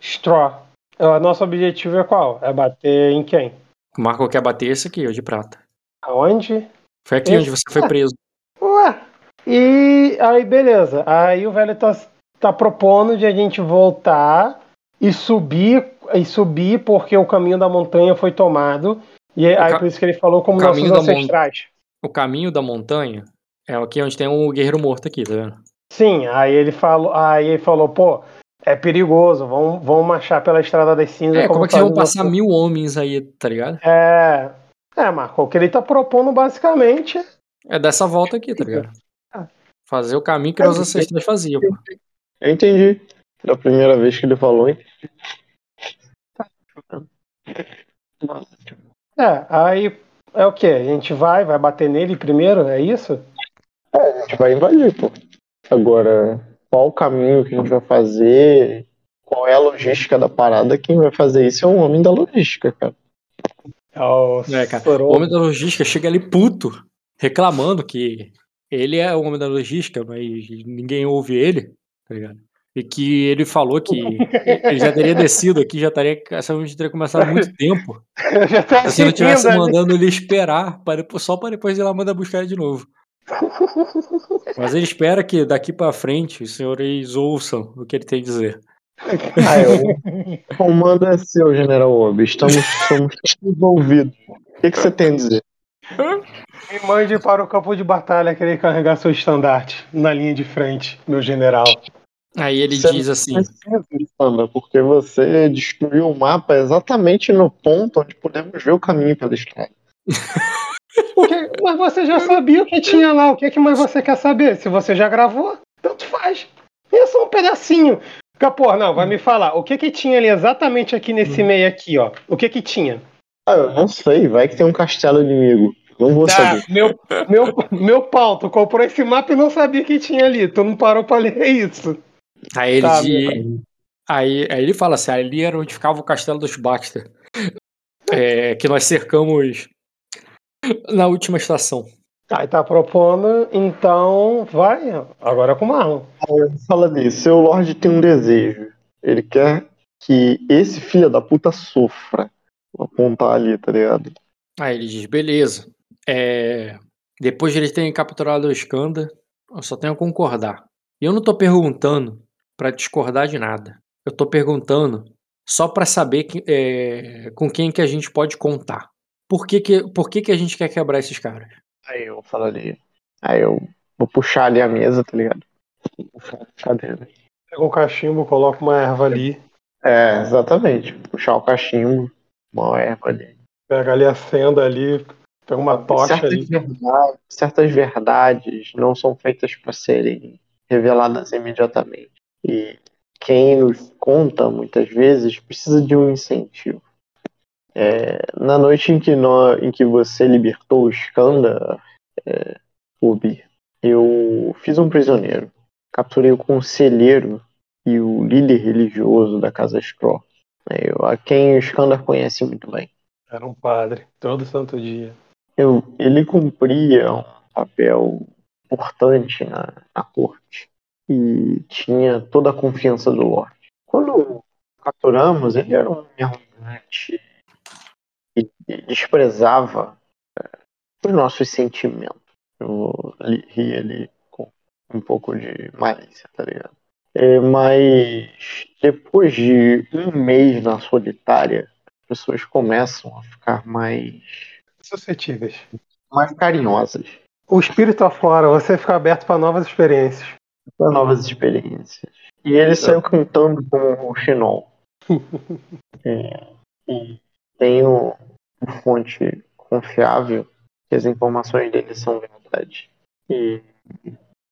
[SPEAKER 2] Straw. O nosso objetivo é qual? É bater em quem?
[SPEAKER 1] O Marco quer bater esse aqui, o de prata.
[SPEAKER 2] Aonde?
[SPEAKER 1] Foi aqui
[SPEAKER 2] Esse-
[SPEAKER 1] onde você foi preso.
[SPEAKER 2] E aí, beleza. Aí o velho tá, tá propondo de a gente voltar e subir, e subir porque o caminho da montanha foi tomado. E aí por isso que ele falou como
[SPEAKER 1] o
[SPEAKER 2] nossos
[SPEAKER 1] caminho da mon-
[SPEAKER 2] ancestrais.
[SPEAKER 1] O caminho da montanha é aqui onde tem um guerreiro morto aqui, tá vendo?
[SPEAKER 2] Sim, aí ele falou, aí ele falou, pô, é perigoso, vamos, vamos marchar pela estrada das cinzas.
[SPEAKER 1] É, como é que vocês vão passar mil homens aí, tá ligado?
[SPEAKER 2] É. É, Marco, o que ele tá propondo basicamente
[SPEAKER 1] É dessa volta aqui, tá ligado?
[SPEAKER 2] Ah.
[SPEAKER 1] Fazer o caminho que os ancestrais faziam, pô.
[SPEAKER 4] Eu entendi. Da primeira vez que ele falou, hein?
[SPEAKER 2] É, aí é o que? A gente vai, vai bater nele primeiro, é isso?
[SPEAKER 4] A gente vai invadir, pô. Agora, qual o caminho que a gente vai fazer? Qual é a logística da parada? Quem vai fazer isso é um homem da logística, cara.
[SPEAKER 2] É o
[SPEAKER 1] É, cara. O homem da logística chega ali puto, reclamando que ele é o homem da logística, mas ninguém ouve ele, tá ligado? E que ele falou que ele já teria *laughs* descido aqui, já estaria, essa gente teria começado há muito *laughs* tempo.
[SPEAKER 2] Eu já tô
[SPEAKER 1] Se não tivesse
[SPEAKER 2] assistindo ali.
[SPEAKER 1] mandando ele esperar, para só para depois ir lá mandar buscar ele de novo. Mas ele espera que daqui pra frente os senhores ouçam o que ele tem a dizer.
[SPEAKER 4] Ah, é, o *laughs* comando é seu, General Obi. Estamos, todos envolvidos. O que, que você tem a dizer?
[SPEAKER 2] Me mande para o campo de batalha querer carregar seu estandarte na linha de frente, meu general.
[SPEAKER 1] Aí ele
[SPEAKER 4] Você
[SPEAKER 1] diz assim:
[SPEAKER 4] Precisa, Sandra, porque você destruiu o mapa exatamente no ponto onde podemos ver o caminho pela estrada. *laughs*
[SPEAKER 2] Porque, mas você já sabia o que tinha lá, o que, que mais você quer saber? Se você já gravou, tanto faz. É só um pedacinho. Fica, Porra, não, vai me falar. O que que tinha ali exatamente aqui nesse meio aqui, ó? O que que tinha?
[SPEAKER 4] Ah, eu não sei, vai que tem um castelo inimigo. Não vou
[SPEAKER 2] Tá,
[SPEAKER 4] saber.
[SPEAKER 2] meu, meu, meu pau, tu comprou esse mapa e não sabia que tinha ali. Tu não parou pra ler isso.
[SPEAKER 1] Aí ele,
[SPEAKER 2] Tá,
[SPEAKER 1] de- aí, aí ele fala assim: ali era onde ficava o castelo dos Baxter. É, que nós cercamos na última estação.
[SPEAKER 2] Aí tá propondo, então vai. Agora é com o Marlon.
[SPEAKER 4] Fala ali, seu Lorde tem um desejo. Ele quer que esse filho da puta sofra. Vou apontar ali, tá ligado?
[SPEAKER 1] Aí ele diz: beleza. É, depois de eles terem capturado o Skanda, eu só tenho a concordar. E eu não tô perguntando pra discordar de nada. Eu tô perguntando só pra saber que- é, com quem que a gente pode contar. Por que, que, por que, que a gente quer quebrar esses caras?
[SPEAKER 4] Aí eu falo ali. Aí eu vou puxar ali a mesa, tá ligado? Vou puxar a cadeira.
[SPEAKER 2] Pega um cachimbo, coloca uma erva ali.
[SPEAKER 4] É, exatamente. Puxar o cachimbo, uma erva ali.
[SPEAKER 2] Pega ali, acenda ali. Pega uma tocha
[SPEAKER 4] certas,
[SPEAKER 2] ali.
[SPEAKER 4] verdades, certas verdades não são feitas para serem reveladas imediatamente. E quem nos conta, muitas vezes, precisa de um incentivo. É, na noite em que, em que você libertou o Skanda, é, Ubi, eu fiz um prisioneiro. Capturei o conselheiro e o líder religioso da Casa Straw. É, eu- a quem o Skandar conhece muito bem.
[SPEAKER 2] Era um padre, todo santo dia.
[SPEAKER 4] Eu, ele cumpria um papel importante na, na corte e tinha toda a confiança do Lorde. Quando capturamos, ele era um arrogante e, desprezava eh, os nossos sentimentos. Eu ri ali com um pouco de malícia, tá ligado? É, mas depois de um mês na solitária, as pessoas começam a ficar mais
[SPEAKER 2] Suscetíveis.
[SPEAKER 4] mais carinhosas
[SPEAKER 2] O espírito aflora, você fica aberto para novas experiências.
[SPEAKER 4] para novas experiências. E ele saiu cantando como o Xinol. *laughs* É, e tenho uma fonte confiável que as informações dele são verdade. E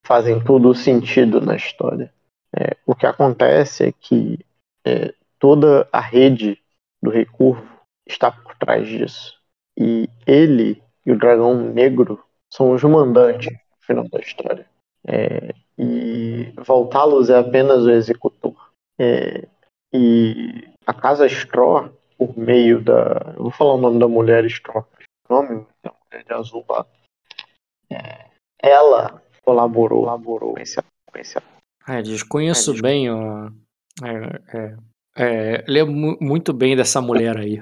[SPEAKER 4] fazem todo o sentido na história. É, o que acontece é que é, toda a rede do Recurvo está por trás disso. E ele e o Dragão Negro são os mandantes no final da história. É, e Voltalos é apenas o executor. É, e a Casa Straw, por meio da. Eu vou falar o nome da mulher Straw. O nome da mulher de azul lá. É, ela colaborou, colaborou com esse, com esse
[SPEAKER 1] Ah,
[SPEAKER 4] É, diz-
[SPEAKER 1] bem, ó. É, é, é, lembro mu- muito bem dessa mulher aí.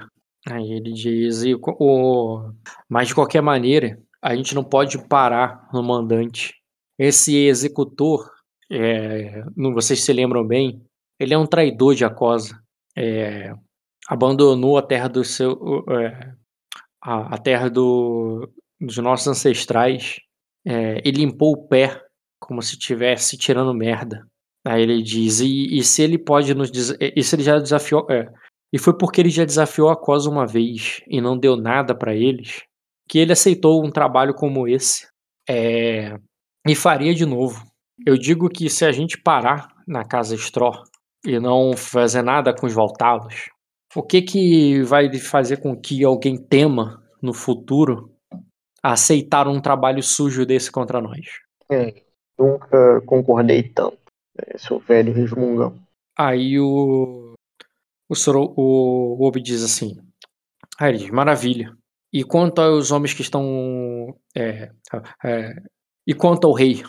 [SPEAKER 1] Aí ele diz, e o, mas de qualquer maneira, a gente não pode parar no mandante. Esse executor, é, não, vocês se lembram bem, ele é um traidor de Acosa. É, abandonou a terra do seu, é, a, terra do, dos nossos ancestrais é, e limpou o pé como se estivesse tirando merda. Aí ele diz, e, e se ele pode nos des- e se ele já desafiou, é, e foi porque ele já desafiou a Cosa uma vez e não deu nada pra eles, que ele aceitou um trabalho como esse, é, e faria de novo. Eu digo que se a gente parar na casa Straw e não fazer nada com os voltados, o que que vai fazer com que alguém tema no futuro aceitar um trabalho sujo desse contra nós?
[SPEAKER 4] É, nunca concordei tanto. É, seu velho resmungão.
[SPEAKER 1] Aí o o, Soro, o Obi diz assim, aí ele diz, maravilha. E quanto aos homens que estão é, é, e quanto ao rei,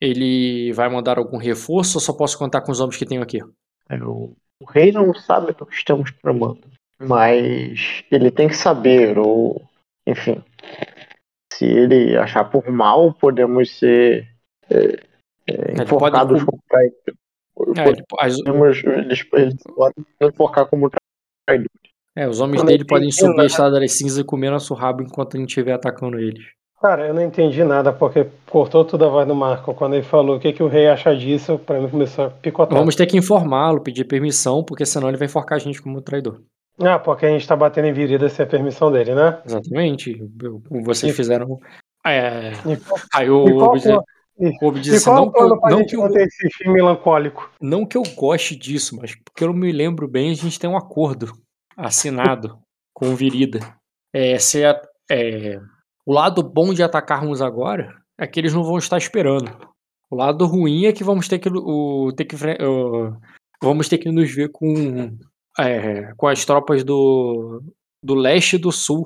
[SPEAKER 1] ele vai mandar algum reforço ou só posso contar com os homens que tenho aqui?
[SPEAKER 4] É, o, o rei não sabe do que estamos tramando. Mas ele tem que saber, ou enfim. Se ele achar por mal, podemos ser é, é, enforcados.
[SPEAKER 1] É, ele- as-
[SPEAKER 4] Podemos, eles, eles podem enforcar como traidores.
[SPEAKER 1] é, os homens dele podem subir a estrada das cinzas e comer nosso rabo enquanto a gente estiver atacando eles.
[SPEAKER 2] Cara, eu não entendi nada, porque cortou tudo a voz do Marco. Quando ele falou o que, que o rei acha disso, pra mim começou a picotar.
[SPEAKER 1] Vamos ter que informá-lo, pedir permissão, porque senão ele vai enforcar a gente como traidor.
[SPEAKER 2] Ah, porque a gente tá batendo em virida sem a permissão dele, né?
[SPEAKER 1] Exatamente. Vocês
[SPEAKER 2] E-
[SPEAKER 1] fizeram. É,
[SPEAKER 2] E
[SPEAKER 1] aí o
[SPEAKER 2] e qual,
[SPEAKER 1] Obi diz-
[SPEAKER 2] e- qual
[SPEAKER 1] não que eu-
[SPEAKER 2] plano
[SPEAKER 1] não que eu-
[SPEAKER 2] manter esse melancólico?
[SPEAKER 1] Não que eu goste disso, mas porque eu me lembro bem, a gente tem um acordo assinado com o Virida. É, se a- é, O lado bom de atacarmos agora é que eles não vão estar esperando. O lado ruim é que vamos ter que, o, ter que o, vamos ter que nos ver com, é, com as tropas do, do leste e do sul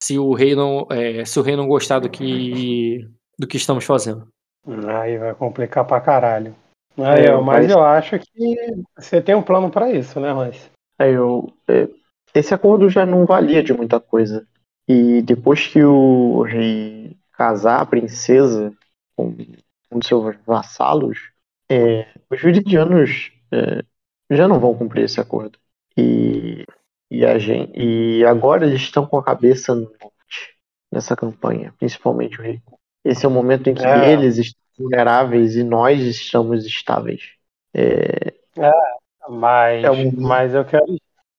[SPEAKER 1] se o rei não é, se o rei não gostar do que do que estamos fazendo.
[SPEAKER 2] Aí vai complicar pra caralho. Aí, é, mas, mas eu acho que você tem um plano para isso, né, Rance?
[SPEAKER 4] Aí eu, é, esse acordo já não valia de muita coisa. E depois que o rei casar a princesa com um dos seus vassalos, é, os viridianos é, já não vão cumprir esse acordo. E, e, a gente, e agora eles estão com a cabeça no norte nessa campanha, principalmente o rei. Esse é o momento em que é. eles estão vulneráveis e nós estamos estáveis. É,
[SPEAKER 2] é mas, é um, mas eu quero.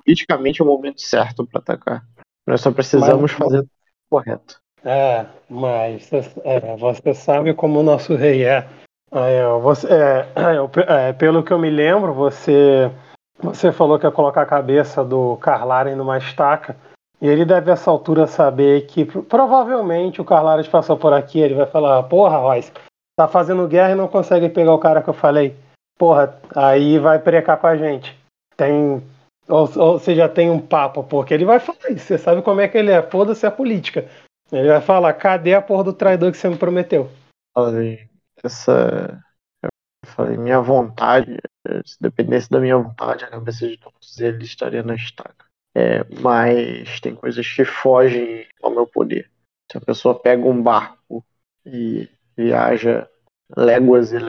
[SPEAKER 4] Politicamente é o momento certo para atacar. Nós só precisamos mas, fazer o correto.
[SPEAKER 2] É, mas é, você sabe como o nosso rei é. é você, é, é, pelo que eu me lembro, você, você falou que ia colocar a cabeça do Carlaren numa estaca. E ele deve, essa altura, saber que provavelmente o Carlares passou por aqui. Ele vai falar: Porra, Royce, tá fazendo guerra e não consegue pegar o cara que eu falei. Porra, aí vai precar com a gente. Tem. Ou, ou já tem um papo, porque ele vai falar isso. Você sabe como é que ele é. Foda-se a política. Ele vai falar: cadê a porra do traidor que você me prometeu?
[SPEAKER 4] Falei, essa. Eu falei, minha vontade, se dependesse da minha vontade, a cabeça de todos eles estaria na estaca. É, mas tem coisas que fogem ao meu poder. Se a pessoa pega um barco e viaja léguas e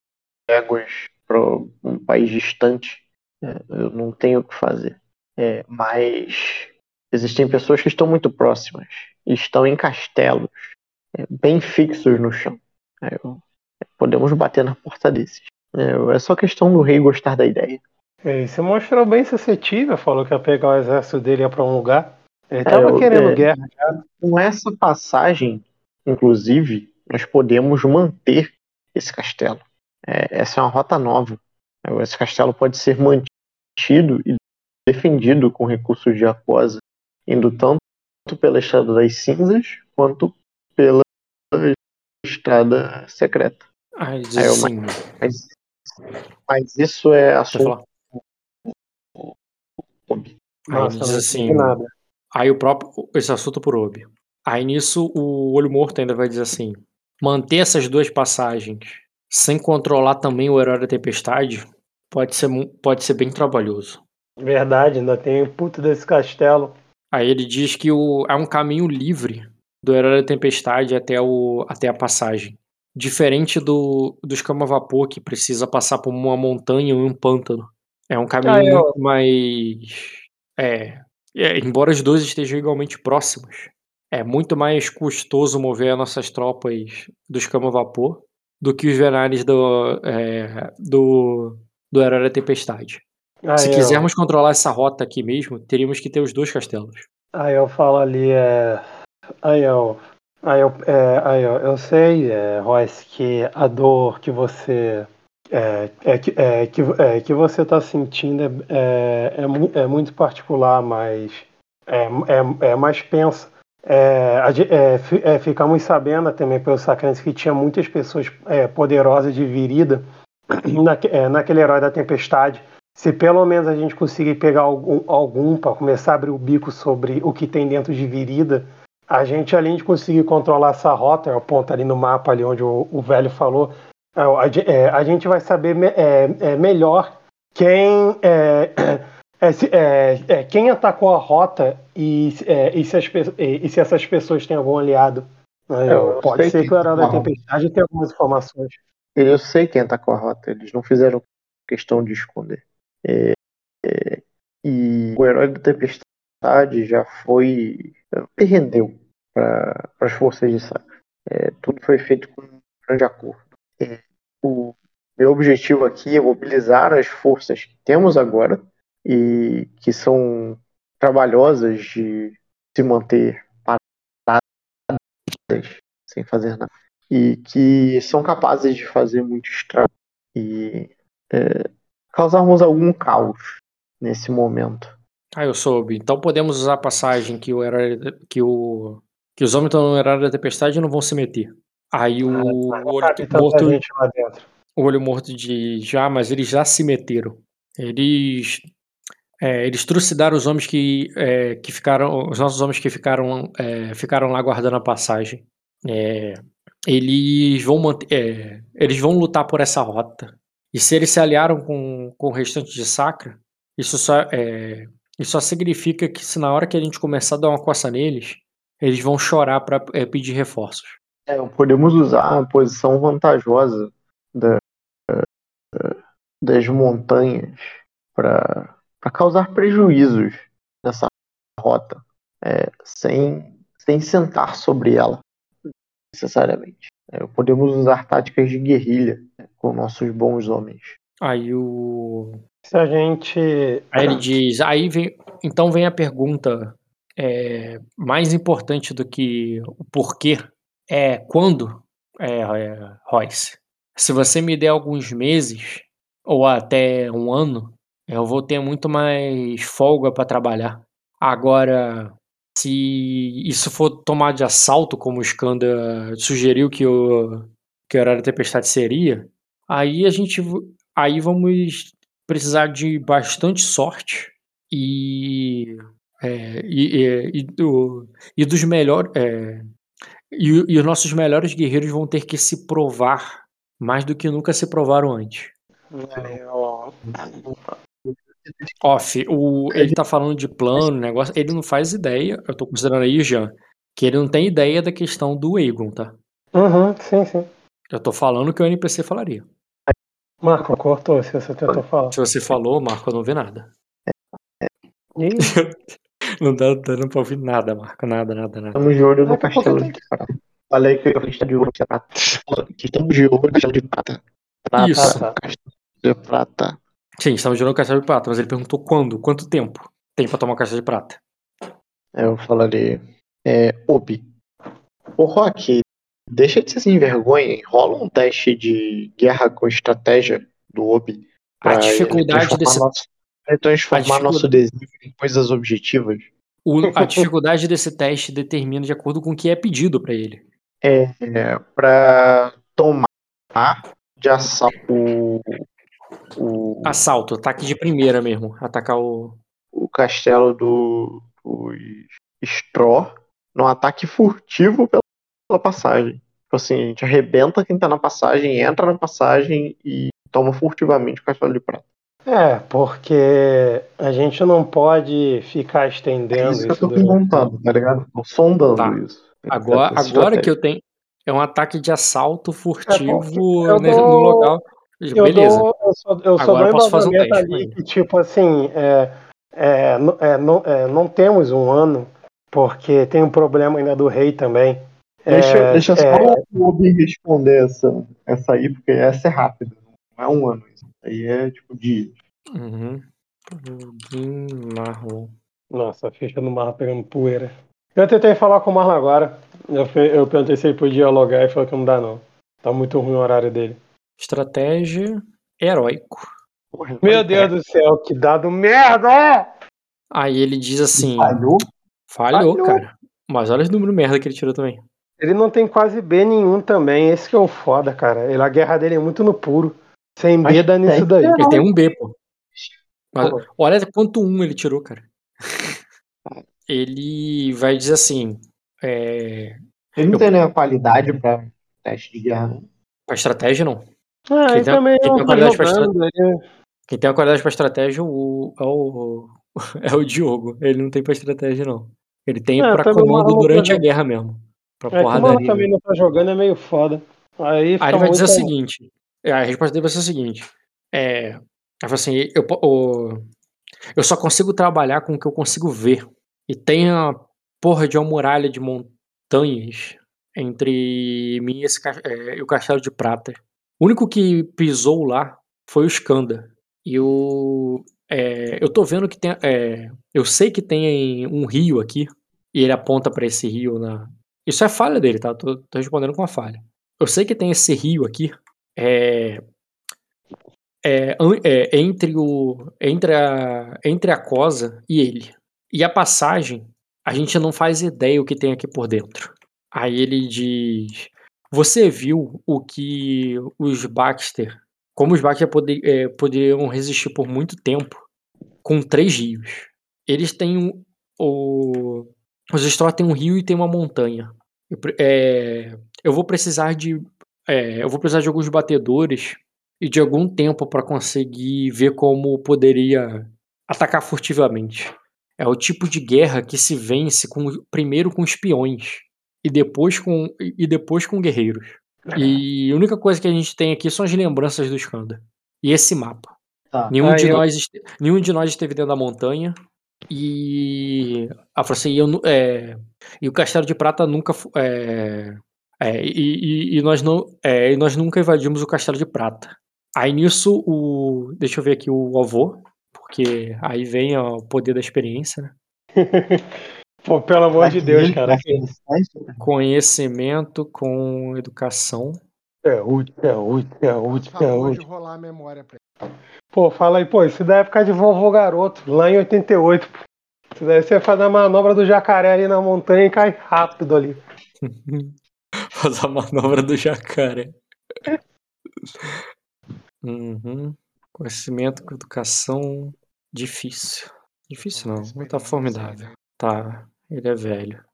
[SPEAKER 4] léguas para um país distante, é, eu não tenho o que fazer. É, mas existem pessoas que estão muito próximas, estão em castelos, é, bem fixos no chão. É, podemos bater na porta desses. É, é, só questão do rei gostar da ideia.
[SPEAKER 2] Ele se mostrou bem suscetível, falou que ia pegar o exército dele ia para um lugar. Ele estava querendo guerra. Já.
[SPEAKER 4] Com essa passagem, inclusive, nós podemos manter esse castelo. É, essa é uma rota nova. Esse castelo pode ser mantido e defendido com recursos de aquosa, indo tanto pela Estrada das Cinzas quanto pela Estrada Secreta.
[SPEAKER 1] Ah, assim...
[SPEAKER 4] mas, mas, isso é assunto.
[SPEAKER 1] Nossa, diz assim. Nada. Aí o próprio. Esse assunto por Obi. Aí nisso o Olho Morto ainda vai dizer assim: manter essas duas passagens sem controlar também o Herói da Tempestade pode ser, pode ser bem trabalhoso.
[SPEAKER 2] Verdade, ainda tem o puto desse castelo.
[SPEAKER 1] Aí ele diz que o, é um caminho livre do Herói da Tempestade até, o, até a passagem. Diferente do, do escama vapor, que precisa passar por uma montanha ou um pântano. É um caminho ah, eu... muito mais. É, é, embora os dois estejam igualmente próximos, é muito mais custoso mover as nossas tropas do escama vapor do que os Venares do, é, do, do Herói da Tempestade. Ah, Se eu... quisermos controlar essa rota aqui mesmo, teríamos que ter os dois castelos.
[SPEAKER 2] Aí eu falo ali, é. Aí eu. Aí eu, é, aí eu, eu sei, é, Royce, que a dor que você é, é, que, é, que, é, que você está sentindo é, é, é, é, muito particular, mas é, é, é mais pensa. É, é, é, ficamos sabendo também pelos sacramentos que tinha muitas pessoas é, poderosas de virida *clears throat* na, é, naquele herói da tempestade. Se pelo menos a gente conseguir pegar algum, algum para começar a abrir o bico sobre o que tem dentro de virida, a gente, além de conseguir controlar essa rota, eu aponto ali no mapa ali onde o, o velho falou, é, é, a gente vai saber é, melhor quem *clears throat* é, quem atacou a rota e, e, se as, e, se essas pessoas têm algum aliado. É, pode ser que o Herói da Tempestade tenha algumas informações.
[SPEAKER 4] Eu sei quem atacou a rota, eles não fizeram questão de esconder. É, é, e o Herói da Tempestade já foi. rendeu para as forças de saco. É, tudo foi feito com grande acordo. O meu objetivo aqui é mobilizar as forças que temos agora e que são trabalhosas de se manter paradas sem fazer nada e que são capazes de fazer muito estrago e é, causarmos algum caos nesse momento.
[SPEAKER 1] Ah, eu soube. Então podemos usar a passagem que o herói, que o que os homens estão no horário da tempestade e não vão se meter. Aí o,
[SPEAKER 2] Ah,
[SPEAKER 1] o olho
[SPEAKER 2] tanta
[SPEAKER 1] morto,
[SPEAKER 2] gente lá dentro.
[SPEAKER 1] o olho morto diz, já, mas eles já se meteram. Eles é, eles trucidaram os homens que, é, que ficaram, os nossos homens que ficaram, é, ficaram lá guardando a passagem. É, eles vão manter, é, eles vão lutar por essa rota. E se eles se aliaram com, com o restante de Sacra, isso só, é, isso só significa que se na hora que a gente começar a dar uma coça neles, eles vão chorar para pedir reforços.
[SPEAKER 4] É, podemos usar a posição vantajosa da- da- das montanhas para causar prejuízos nessa rota, é, sem, sem sentar sobre ela, necessariamente. É, podemos usar táticas de guerrilha né, com nossos bons homens.
[SPEAKER 1] Aí o
[SPEAKER 2] Se a gente.
[SPEAKER 1] Aí ele diz, aí vem, então vem a pergunta é, mais importante do que o porquê, é quando, é, é, Royce, se você me der alguns meses, ou até um ano, eu vou ter muito mais folga para trabalhar. Agora, se isso for tomar de assalto, como o Skanda sugeriu que o, que Horário da Tempestade seria, aí a gente, aí vamos precisar de bastante sorte e é, e, e, e do- e dos melhores e, e os nossos melhores guerreiros vão ter que se provar mais do que nunca se provaram antes.
[SPEAKER 2] É, ó,
[SPEAKER 1] Off, o, ele tá falando de plano, negócio, ele não faz ideia, eu tô considerando aí, Jean, que ele não tem ideia da questão do Aegon, tá?
[SPEAKER 2] Uhum, sim, sim.
[SPEAKER 1] Eu tô falando que o NPC falaria.
[SPEAKER 2] Marco, cortou se você tentou falar.
[SPEAKER 1] Se você falou, Marco, eu não vi nada.
[SPEAKER 2] Ih, *laughs*
[SPEAKER 1] Não dá dando pra ouvir nada, Marco, nada, nada, nada.
[SPEAKER 4] Estamos de olho no castelo de prata. Falei que a gente está de olho no prata. Estamos de olho no castelo de prata. Prata,
[SPEAKER 1] Isso.
[SPEAKER 4] castelo de prata.
[SPEAKER 1] Sim, estamos jogando caixa de prata, mas ele perguntou quando, quanto tempo tem pra tomar caixa de prata.
[SPEAKER 4] Eu falaria. É, Obi. Ô Rock, deixa de ser sem vergonha. Rola um teste de guerra com estratégia do Obi.
[SPEAKER 1] A dificuldade desse
[SPEAKER 4] Nosso, transformar
[SPEAKER 1] dificuldade-
[SPEAKER 4] nosso desejo em coisas objetivas.
[SPEAKER 1] O- a *laughs* dificuldade desse teste determina de acordo com o que é pedido pra ele.
[SPEAKER 4] É, pra tomar de assalto o, o,
[SPEAKER 1] Assalto, ataque de primeira mesmo. Atacar o.
[SPEAKER 4] o castelo do, dos Straw num ataque furtivo pela, pela passagem. Tipo assim, a gente arrebenta quem tá na passagem, entra na passagem e toma furtivamente o castelo de prata.
[SPEAKER 2] É, porque a gente não pode ficar
[SPEAKER 4] É
[SPEAKER 2] estendendo
[SPEAKER 4] isso que eu
[SPEAKER 2] isso
[SPEAKER 4] tô perguntando, tá ligado? Tô sondando
[SPEAKER 1] Tá.
[SPEAKER 4] isso.
[SPEAKER 1] Agora, agora que eu tenho. É um ataque de assalto furtivo
[SPEAKER 2] eu
[SPEAKER 1] né, no
[SPEAKER 2] dou-
[SPEAKER 1] local.
[SPEAKER 2] Eu,
[SPEAKER 1] Beleza.
[SPEAKER 2] dou, eu só, eu só
[SPEAKER 1] Agora
[SPEAKER 2] dou
[SPEAKER 1] eu posso fazer um teste
[SPEAKER 2] ali que, tipo assim, é, é, não- é, não, é, não temos um ano, porque tem um problema ainda do rei também.
[SPEAKER 4] Deixa,
[SPEAKER 2] É,
[SPEAKER 4] deixa
[SPEAKER 2] é,
[SPEAKER 4] só o Obi responder essa, essa aí, porque essa é rápida. Não é um ano isso. Aí é tipo dia.
[SPEAKER 1] Uhum. Marrom.
[SPEAKER 2] Nossa, a ficha do Marlon pegando poeira. Eu tentei falar com o Marlon agora. Eu, fe- eu perguntei se ele podia dialogar e falou que não dá não. Tá muito ruim o horário dele.
[SPEAKER 1] Estratégia heróico.
[SPEAKER 4] Porra,
[SPEAKER 2] Meu Deus do céu, que dado merda!
[SPEAKER 1] Aí ele diz assim.
[SPEAKER 4] Falhou?
[SPEAKER 1] Falhou,
[SPEAKER 2] Falhou.
[SPEAKER 1] cara. Mas olha os números merda que ele tirou também.
[SPEAKER 2] Ele não tem quase B nenhum também. Esse que é o foda, cara. Ele, a guerra dele é muito no puro. Sem B dá nisso
[SPEAKER 4] tem
[SPEAKER 2] daí.
[SPEAKER 1] Ele tem um B, pô. Mas olha quanto um ele tirou, cara. *laughs* Ele vai dizer assim. É,
[SPEAKER 4] Ele não tem nenhuma qualidade pra teste de guerra, não.
[SPEAKER 1] a estratégia não.
[SPEAKER 2] Ah,
[SPEAKER 1] Quem
[SPEAKER 2] ele
[SPEAKER 1] tem-
[SPEAKER 2] também
[SPEAKER 1] quem
[SPEAKER 2] não
[SPEAKER 1] tem qualidade pra
[SPEAKER 2] jogando. Ele...
[SPEAKER 1] Quem tem a qualidade pra estratégia o, é, o, *laughs* é o Diogo. Ele não tem pra estratégia, não. Ele tem
[SPEAKER 2] É,
[SPEAKER 1] pra comando durante a guerra mesmo. Pra
[SPEAKER 2] É que o Marlon
[SPEAKER 1] porradaria.
[SPEAKER 2] também não tá jogando, é meio foda. Aí,
[SPEAKER 1] Aí ele vai dizer o seguinte: é, a resposta dele vai ser o seguinte: é, assim, eu, o- eu só consigo trabalhar com o que eu consigo ver. E tem a porra de uma muralha de montanhas entre mim e, esse, é, e o Castelo de Prata. O único que pisou lá foi o Skanda. E o. é, eu tô vendo que tem. é, eu sei que tem um rio aqui. E ele aponta pra esse rio na. Isso é falha dele, tá? Tô, tô respondendo com a falha. Eu sei que tem esse rio aqui. É, é, é, entre o entre a entre a Cosa e ele. E a passagem a gente não faz ideia o que tem aqui por dentro. Aí ele diz: Você viu o que os Baxter, como os Baxter poder, é, poderiam resistir por muito tempo com três rios? Eles têm um, o, os Straw têm um rio e tem uma montanha. Eu, é, eu vou precisar de é, eu vou precisar de alguns batedores e de algum tempo para conseguir ver como poderia atacar furtivamente. É o tipo de guerra que se vence com, primeiro com espiões e depois com, e depois com guerreiros. E a única coisa que a gente tem aqui são as lembranças do Skanda. E esse mapa. Tá. Nenhum, de eu... nós, nenhum de nós esteve dentro da montanha. E. Ah, assim, eu, é, e o Castelo de Prata nunca. É, é, e, e, e, nós não, é, e nós nunca invadimos o Castelo de Prata. Aí nisso, o. Deixa eu ver aqui o avô, porque aí vem ó, o poder da experiência, né? *laughs*
[SPEAKER 2] Pô, pelo amor de Deus, cara.
[SPEAKER 1] Conhecimento com educação.
[SPEAKER 2] É útil, é útil, é útil, é útil. rolar a memória pra ele. Pô, fala aí, pô, isso daí é época de vovô garoto, lá em 88. Isso daí você faz a manobra do jacaré ali na montanha e cai rápido ali. *laughs*
[SPEAKER 1] faz a manobra do jacaré. Uhum. Conhecimento com educação. Difícil. Difícil não, tá formidável. Tá, ele é velho.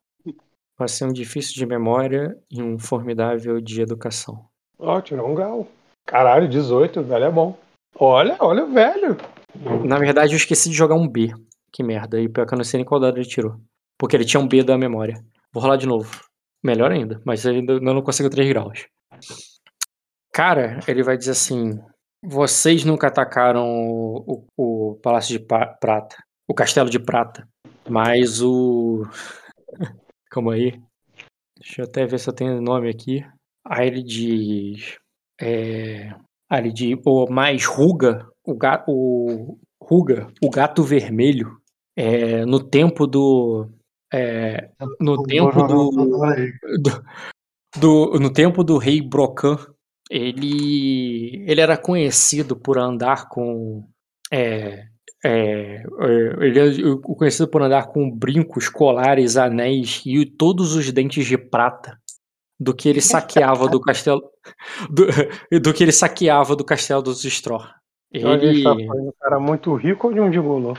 [SPEAKER 1] Vai ser um difícil de memória e um formidável de educação.
[SPEAKER 2] Ó, tirou um grau. Caralho, 18, velho é bom. Olha, olha o velho.
[SPEAKER 1] Na verdade, eu esqueci de jogar um B. Que merda. E pior que eu não sei nem qual dado ele tirou. Porque ele tinha um B da memória. Vou rolar de novo. Melhor ainda, mas ainda não consigo 3 graus. Cara, ele vai dizer assim: vocês nunca atacaram o, o, o Palácio de Prata, o Castelo de Prata, mas o. *laughs* Calma aí. Deixa eu até ver se eu tenho nome aqui. Aí ele diz. É... Aí ele diz. O mais Ruga, o, gato, o Ruga, o gato vermelho, é, no tempo do. É, no tempo do, do, do, No tempo do rei Brocan, ele, ele era conhecido por andar com. É, é, ele é conhecido por andar com brincos, colares, anéis e todos os dentes de prata do que ele saqueava do castelo do, do que ele saqueava do castelo dos Straw.
[SPEAKER 2] Ele tá um cara muito rico ou de um gigolô?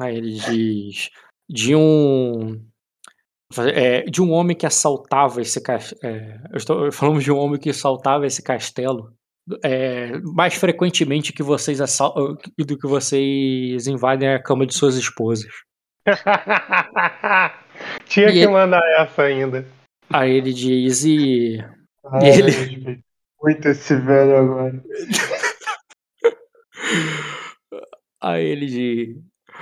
[SPEAKER 1] Aí ele diz de um é, de um homem que assaltava esse castelo. É, falamos de um homem que assaltava esse castelo é, mais frequentemente que vocês assal do que vocês invadem a cama de suas esposas. *laughs*
[SPEAKER 2] Tinha e que ele... mandar essa ainda.
[SPEAKER 1] Aí ele diz e.
[SPEAKER 2] Ai, ele... Muito esse velho agora. *laughs*
[SPEAKER 1] Aí ele diz.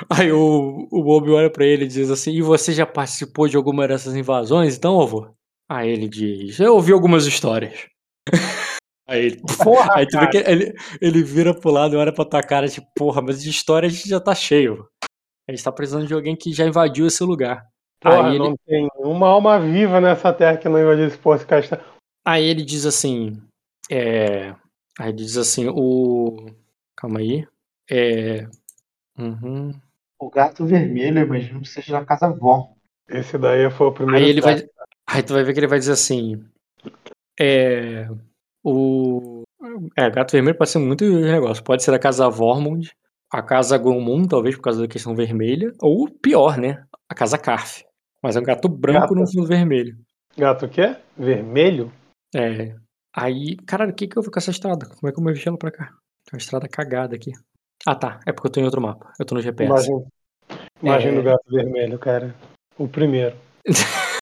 [SPEAKER 1] Aí o, o Bob olha pra ele e diz assim: E você já participou de alguma dessas invasões, então, avô? Aí ele diz: Eu ouvi algumas histórias. *laughs* Aí, ele, porra, aí tu vê que ele, ele vira pro lado e olha pra tua cara, tipo, porra, mas de história a gente já tá cheio. A gente tá precisando de alguém que já invadiu esse lugar.
[SPEAKER 2] Porra, aí não ele... tem uma alma viva nessa terra que não invadiu esse poço castelo.
[SPEAKER 1] Aí ele diz assim. É... Aí ele diz assim, o. Calma aí. É. Uhum.
[SPEAKER 4] O gato vermelho, eu imagino que seja da casa vó.
[SPEAKER 2] Esse daí foi o primeiro.
[SPEAKER 1] Aí ele vai. Aí tu vai ver que ele vai dizer assim. É. O. É, gato vermelho pode ser muito negócio. Pode ser a casa Vormund, a casa Gromund, talvez por causa da questão vermelha, ou pior, né? A casa Carf. Mas é um gato branco gato. no fundo vermelho.
[SPEAKER 2] Gato o quê? Vermelho?
[SPEAKER 1] É. Aí, caralho, o que que eu vi com essa estrada? Como é que eu me ela pra cá? Tem uma estrada cagada aqui. Ah, tá. É porque eu tô em outro mapa. Eu tô no GPS.
[SPEAKER 2] Imagina, imagina é... o gato vermelho, cara. O primeiro. *laughs*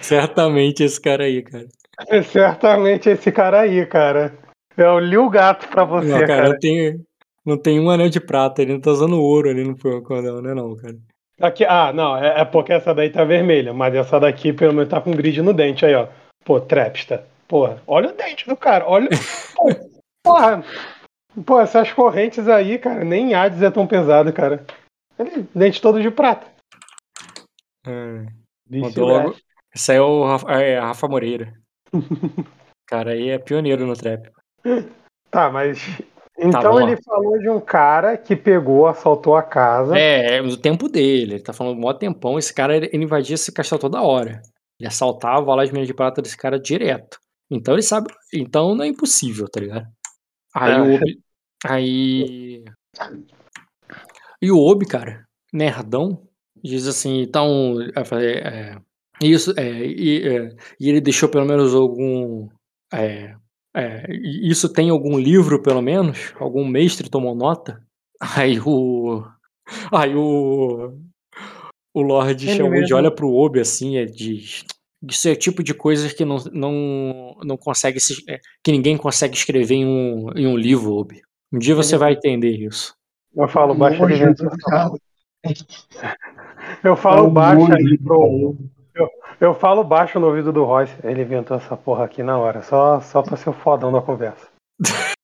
[SPEAKER 1] Certamente esse cara aí, cara.
[SPEAKER 2] É *laughs* certamente esse cara aí, cara. É o Liu Gato pra você, não, cara. cara. Não
[SPEAKER 1] tem, não tem um anel de prata, ele não tá usando ouro ali no cordão, né não, cara.
[SPEAKER 2] Aqui, ah, não, é, é, porque essa daí tá vermelha, mas essa daqui pelo menos tá com grid no dente aí, ó. Pô, Trapsta. Porra, olha o dente do cara, olha. *laughs* porra. Pô, essas correntes aí, cara, nem Hades é tão pesado, cara. Ele, dente todo de prata.
[SPEAKER 1] É. Mandou logo. Esse aí é o Rafa, é, Rafa Moreira. *laughs* cara aí é pioneiro no trap.
[SPEAKER 2] Tá, mas Então
[SPEAKER 1] vamos
[SPEAKER 2] ele falou de um cara que pegou, assaltou a casa.
[SPEAKER 1] É, é tempo dele. Ele tá falando mó tempão. Esse cara, ele ele invadia esse castelo toda hora. Ele assaltava lá as minas de prata desse cara direto. Então ele sabe. Então não é impossível, tá ligado? Aí
[SPEAKER 2] É.
[SPEAKER 1] o Obi. Aí. E o Obi, cara, nerdão, diz assim, então. eu falei, é, isso, é, e, é, e ele deixou pelo menos algum. é, é, isso tem algum livro, pelo menos? Algum mestre tomou nota? *laughs* Aí o. Aí o. O Lorde
[SPEAKER 2] Ele
[SPEAKER 1] chamou de
[SPEAKER 2] mesmo.
[SPEAKER 1] olha pro Obi assim, e diz. Isso é o tipo de coisas que não, não, não consegue se, é, que ninguém consegue escrever em um, em um livro, Obi. Um dia você vai entender isso.
[SPEAKER 2] Eu falo baixo,
[SPEAKER 4] cara. *laughs*
[SPEAKER 2] Eu falo baixo aí
[SPEAKER 4] de
[SPEAKER 2] pro. Eu falo baixo no ouvido do Royce. Ele inventou essa porra aqui na hora, só, só pra ser o fodão da conversa. *laughs*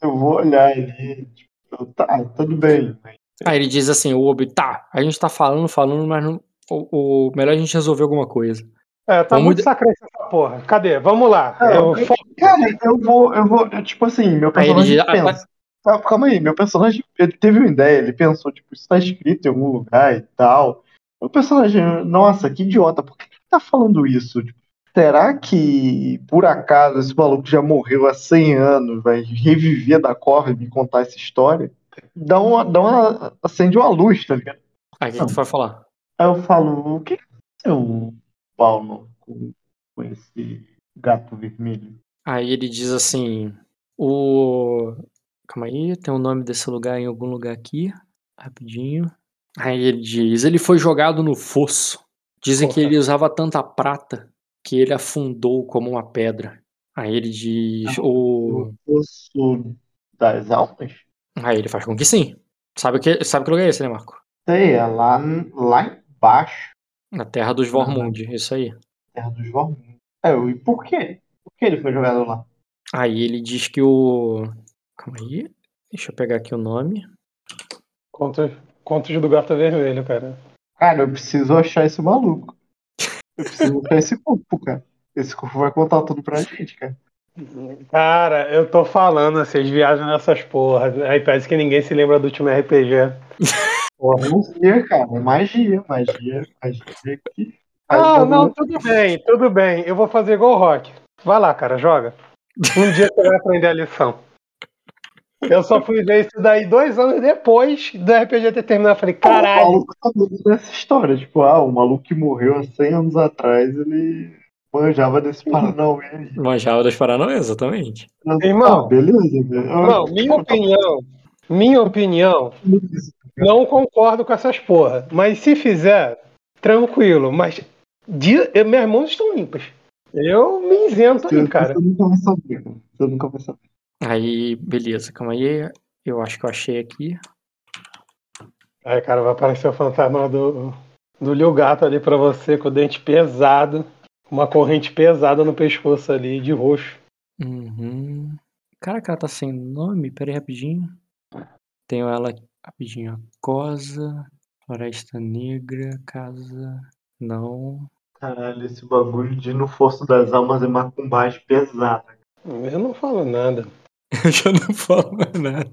[SPEAKER 4] Eu vou olhar ele. Tipo, tá, tudo bem.
[SPEAKER 1] Aí ele diz assim, o Obi, tá, a gente tá falando, falando, mas não, o, o melhor é a gente resolver alguma coisa.
[SPEAKER 2] É, tá
[SPEAKER 1] Vamos
[SPEAKER 2] muito
[SPEAKER 1] de-
[SPEAKER 2] sacrante essa porra. Cadê? Vamos lá.
[SPEAKER 4] É,
[SPEAKER 2] Eu-
[SPEAKER 4] eu- Cara, eu vou, eu vou, eu, tipo assim, meu
[SPEAKER 1] Aí ele
[SPEAKER 4] personagem pensa. Ah, calma aí, meu personagem, ele teve uma ideia, ele pensou, tipo, isso tá escrito em algum lugar e tal. O personagem, nossa, que idiota, por que ele tá falando isso? Tipo, será que, por acaso, esse maluco já morreu há 100 anos, vai reviver da cova e me contar essa história? Dá uma, dá uma, acende uma luz, tá ligado?
[SPEAKER 1] Aí o que tu vai falar?
[SPEAKER 4] Aí eu falo, o que que aconteceu, Paulo, com, com esse gato vermelho?
[SPEAKER 1] Aí ele diz assim, o... Calma aí, tem o nome desse lugar em algum lugar aqui, rapidinho. Aí ele diz, ele foi jogado no fosso. Dizem que
[SPEAKER 2] Porra.
[SPEAKER 1] ele usava tanta prata que ele afundou como uma pedra. Aí ele diz, o...
[SPEAKER 4] O poço das almas?
[SPEAKER 1] Aí ele faz com que sim. Sabe que, sabe que lugar é esse, né, Marco?
[SPEAKER 4] Sei, é lá, lá embaixo,
[SPEAKER 1] Na Terra dos Vormund, isso aí.
[SPEAKER 4] terra dos Vormund. É, e por quê? Por que ele foi jogado lá?
[SPEAKER 1] Aí ele diz que o. Calma aí. Deixa eu pegar aqui o nome.
[SPEAKER 2] Contos, contos do gato vermelho, cara.
[SPEAKER 4] Cara, eu preciso achar esse maluco. Eu preciso achar esse corpo, cara. Esse corpo vai contar tudo pra gente, cara.
[SPEAKER 2] Cara, eu tô falando, vocês viajam nessas porras. Aí parece que ninguém se lembra do último RPG. *laughs* Porra.
[SPEAKER 4] Magia, cara, magia, magia, magia que
[SPEAKER 2] Ah, não, tudo bem, tudo bem. Eu vou fazer igual o Rock. Vai lá, cara, joga. Um dia você vai aprender a lição. Eu só fui ver isso daí dois anos depois do RPG ter terminado. Eu falei,
[SPEAKER 4] O
[SPEAKER 2] caralho.
[SPEAKER 4] maluco tá dessa história. Tipo, ah, o maluco que morreu há 100 anos atrás, ele manjava desse Paranauê aí.
[SPEAKER 1] Manjava das Paranauê, exatamente.
[SPEAKER 2] Irmão.
[SPEAKER 4] Ah, beleza, velho.
[SPEAKER 2] Não, minha opinião, minha opinião, não concordo com essas porra. Mas se fizer, tranquilo. Mas de, eu- minhas mãos estão limpas. Eu me isento aí, cara.
[SPEAKER 4] Você nunca vai saber, cara. Você nunca vai saber.
[SPEAKER 1] Aí, beleza, calma aí. Eu acho que eu achei aqui.
[SPEAKER 2] Aí, cara, vai aparecer o fantasma do, do Liu Gato ali pra você, com o dente pesado, uma corrente pesada no pescoço ali, de roxo.
[SPEAKER 1] Uhum. Caraca, ela tá sem nome? Pera aí, rapidinho. Tenho ela rapidinho. ó. Cosa, Floresta Negra, Casa. Não.
[SPEAKER 4] Caralho, esse bagulho de no Fosso das Almas é macumbagem pesada.
[SPEAKER 2] Eu não falo nada. *laughs*
[SPEAKER 1] Eu já não falo mais nada.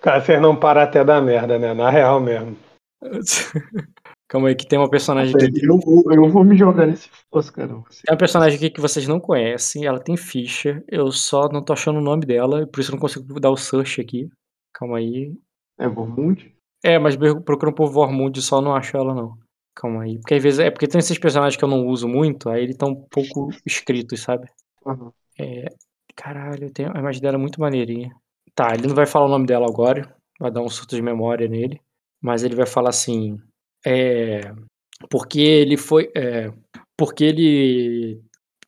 [SPEAKER 2] Cara, vocês não param até da merda, né? Na real mesmo. *laughs*
[SPEAKER 1] Calma aí, que tem uma personagem aqui.
[SPEAKER 4] Eu vou, eu vou me jogar nesse cara. Você...
[SPEAKER 1] Tem uma personagem aqui que vocês não conhecem. Ela tem ficha. Eu só não tô achando o nome dela. Por isso eu não consigo dar o search aqui. Calma aí.
[SPEAKER 4] É Vormund?
[SPEAKER 1] É, mas procura por Vormund só não acho ela não. Calma aí. Porque às vezes é porque tem esses personagens que eu não uso muito, aí eles tão um pouco escritos, sabe?
[SPEAKER 4] Uhum.
[SPEAKER 1] É. Caralho, tem... a imagem dela é muito maneirinha. Tá, ele não vai falar o nome dela agora. Vai dar um surto de memória nele. Mas ele vai falar assim. É. Porque ele foi. É, porque ele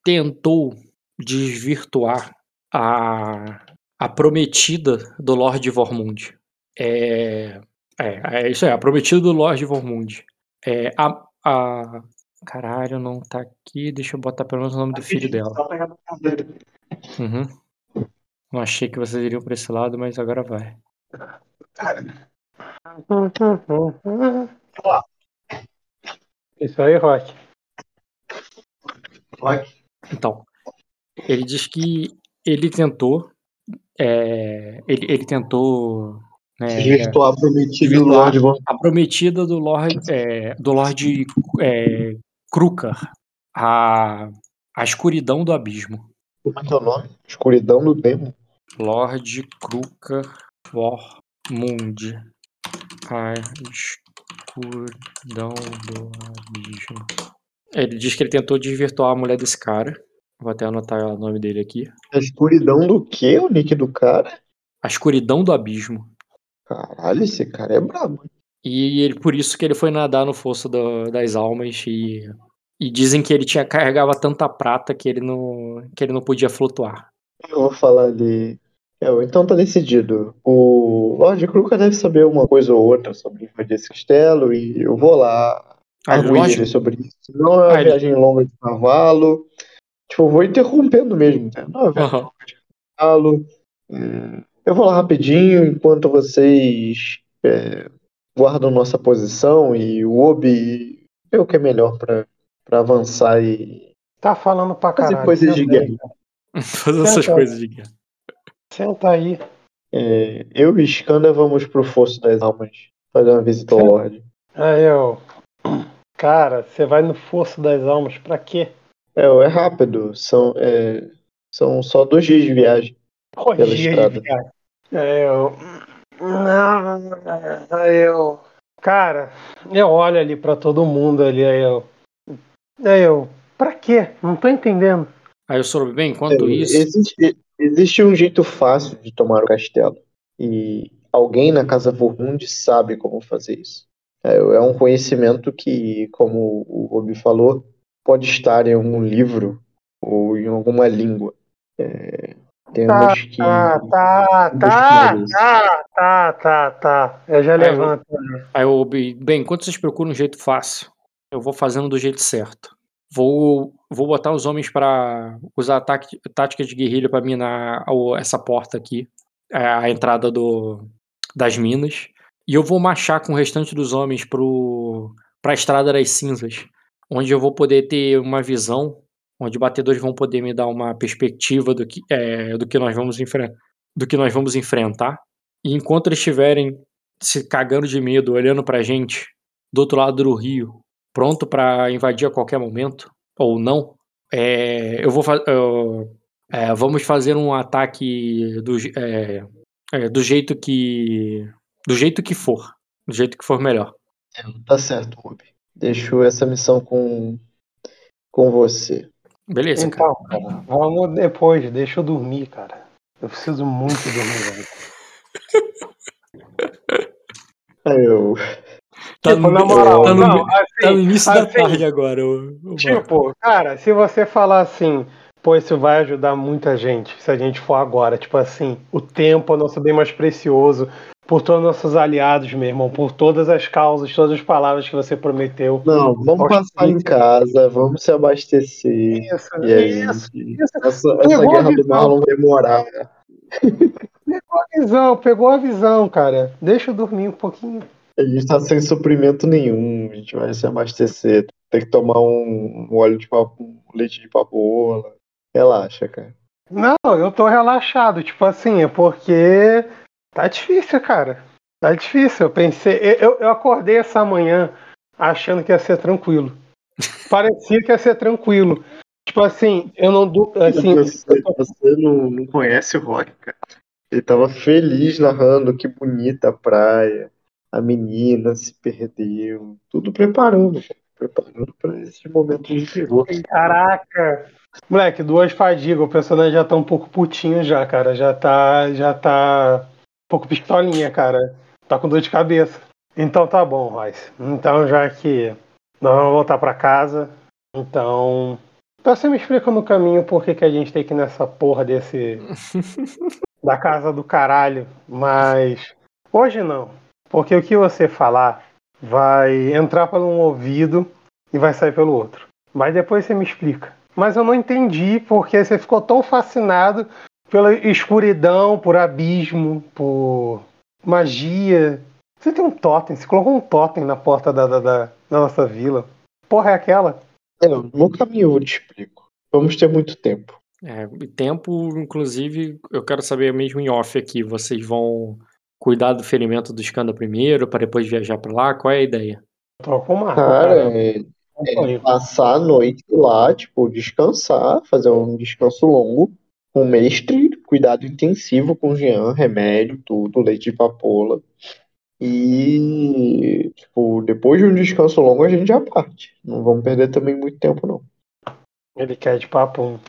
[SPEAKER 1] tentou desvirtuar a, a prometida do Lord Vormund. É, é, é isso aí, a prometida do Lord Vormund. É, a, a. Caralho, não tá aqui. Deixa eu botar pelo menos o nome do filho dela. Uhum. Não achei que vocês iriam pra esse lado, mas agora vai.
[SPEAKER 2] Isso aí, Rock.
[SPEAKER 4] Rock.
[SPEAKER 1] Então, Ele diz que ele tentou. é, ele, ele tentou. né,
[SPEAKER 4] a prometida do Lorde
[SPEAKER 1] a prometida do Lord, é, do Lord é, Krukar, a, a escuridão do abismo.
[SPEAKER 4] Como é que é o nome? Escuridão do Demo.
[SPEAKER 1] Lord Krukar Vormund. A escuridão do abismo. Ele diz que ele tentou desvirtuar a mulher desse cara. Vou até anotar o nome dele aqui.
[SPEAKER 4] A escuridão do quê? O nick do cara?
[SPEAKER 1] A escuridão do abismo.
[SPEAKER 4] Caralho, esse cara é brabo.
[SPEAKER 1] E ele, por isso que ele foi nadar no fosso do- das almas e, e dizem que ele tinha carregava tanta prata que ele não que ele não podia flutuar.
[SPEAKER 4] Eu vou falar ali. É, então tá decidido. O Lorde Kruka deve saber uma coisa ou outra sobre invadir esse castelo e eu vou lá
[SPEAKER 1] Ah,
[SPEAKER 4] arguir ele sobre isso. Não é uma
[SPEAKER 1] Ah, ele-
[SPEAKER 4] viagem longa de cavalo. Tipo, eu vou interrompendo mesmo. Né? Não é uma viagem
[SPEAKER 1] Aham.
[SPEAKER 4] longa de cavalo. É, Eu vou lá rapidinho enquanto vocês é, guardam nossa posição e o Obi vê o que é melhor pra, pra avançar e
[SPEAKER 2] Tá falando pra
[SPEAKER 4] fazer
[SPEAKER 2] caralho.
[SPEAKER 4] coisas de guerra.
[SPEAKER 1] Fazer *laughs* essas coisas de guerra.
[SPEAKER 2] Senta aí.
[SPEAKER 4] É, eu e Skanda vamos pro Fosso das Almas fazer uma visita ao. Lorde.
[SPEAKER 2] Aí eu. Cara, você vai no Fosso das Almas pra quê?
[SPEAKER 4] É, é rápido, são, é, são só dois dias de viagem.
[SPEAKER 2] Pô,
[SPEAKER 4] Pela
[SPEAKER 2] dia
[SPEAKER 4] estrada.
[SPEAKER 2] de viagem. Aí eu. Não. Aí eu. Cara, eu olho ali pra todo mundo ali, aí eu. Aí eu. Pra quê? Não tô entendendo.
[SPEAKER 1] Aí o Sorobi, bem, enquanto
[SPEAKER 4] É,
[SPEAKER 1] isso,
[SPEAKER 4] Existe, existe um jeito fácil de tomar o castelo. E alguém na Casa Vormund sabe como fazer isso. É, é um conhecimento que, como o Obi falou, pode estar em algum livro ou em alguma língua. É, temos que.
[SPEAKER 2] Tá, tá, tá, tá, tá, tá, tá. Eu já levanto.
[SPEAKER 1] aí o Obi, bem, enquanto vocês procuram um jeito fácil, eu vou fazendo do jeito certo. Vou, vou botar os homens pra usar tática de guerrilha pra minar essa porta aqui, é, a entrada do, das minas. E eu vou marchar com o restante dos homens pro, pra Estrada das Cinzas, onde eu vou poder ter uma visão, onde batedores vão poder me dar uma perspectiva do que, é, do que nós vamos. Do que nós vamos enfrentar. E enquanto eles estiverem se cagando de medo, olhando pra gente do outro lado do rio, pronto pra invadir a qualquer momento, ou não, é, eu vou eu- é, vamos fazer um ataque do, é, é, do jeito que do jeito que for, do jeito que for melhor.
[SPEAKER 4] Tá certo, Obi. Deixo essa missão com, com você.
[SPEAKER 1] Beleza, cara.
[SPEAKER 2] Então, cara, vamos depois, deixa eu dormir, cara. Eu preciso muito dormir, velho.
[SPEAKER 4] Aí *laughs* eu.
[SPEAKER 1] Tá
[SPEAKER 2] tipo,
[SPEAKER 1] no,
[SPEAKER 2] na moral,
[SPEAKER 1] tá no-
[SPEAKER 2] não, assim,
[SPEAKER 1] tá no início da
[SPEAKER 2] assim,
[SPEAKER 1] tarde agora. ô, Marco.
[SPEAKER 2] Tipo, cara, se você falar assim, pô, isso vai ajudar muita gente, se a gente for agora, tipo assim, o tempo é o nosso bem mais precioso, por todos os nossos aliados, meu irmão, por todas as causas, todas as palavras que você prometeu.
[SPEAKER 4] Não, vamos
[SPEAKER 2] Aos
[SPEAKER 4] passar em casa, vamos se abastecer.
[SPEAKER 2] Isso,
[SPEAKER 4] E aí,
[SPEAKER 2] isso, isso.
[SPEAKER 4] essa, essa guerra do. Marlon vai demorar.
[SPEAKER 2] Pegou a visão, pegou a visão, cara. Deixa eu dormir um pouquinho.
[SPEAKER 4] A gente tá sem suprimento nenhum, a gente vai se abastecer. Tem que tomar um, um óleo de papo, um leite de papoula. Relaxa, cara.
[SPEAKER 2] Não, eu tô relaxado, tipo assim, é porque tá difícil, cara. Tá difícil. Eu pensei, eu, eu acordei essa manhã achando que ia ser tranquilo. *laughs* Parecia que ia ser tranquilo. Tipo assim, eu não assim,
[SPEAKER 4] você você não, não conhece o Rock, cara. Ele tava feliz narrando que bonita a praia. A menina se perdeu. Tudo preparando. Preparando pra esse momento de terror.
[SPEAKER 2] caraca. Moleque, duas fadigas, o personagem já tá um pouco putinho já, cara. Já tá, já tá um pouco pistolinha, cara. Tá com dor de cabeça. Então tá bom, Royce. Então já que nós vamos voltar pra casa, então então você me explica no caminho por que, que a gente tem que ir nessa porra desse. *laughs* da casa do caralho. Mas hoje não. Porque o que você falar vai entrar por um ouvido e vai sair pelo outro. Mas depois você me explica. Mas eu não entendi porque você ficou tão fascinado pela escuridão, por abismo, por magia. Você tem um totem, você colocou um totem na porta da, da, da- da nossa vila. Porra, é aquela?
[SPEAKER 4] É, no caminho eu te explico. Vamos ter muito tempo.
[SPEAKER 1] É, e tempo, inclusive, eu quero saber mesmo em off aqui, vocês vão cuidar do ferimento do Skanda primeiro, para depois viajar para lá? Qual é a ideia?
[SPEAKER 2] Com o Marco,
[SPEAKER 4] Cara,
[SPEAKER 2] cara.
[SPEAKER 4] é, é passar a noite lá, tipo, descansar, fazer um descanso longo com o mestre, cuidado intensivo com o Jean, remédio, tudo, leite de papoula. E, tipo, depois de um descanso longo a gente já parte. Não vamos perder também muito tempo, não.
[SPEAKER 2] Ele quer de papo.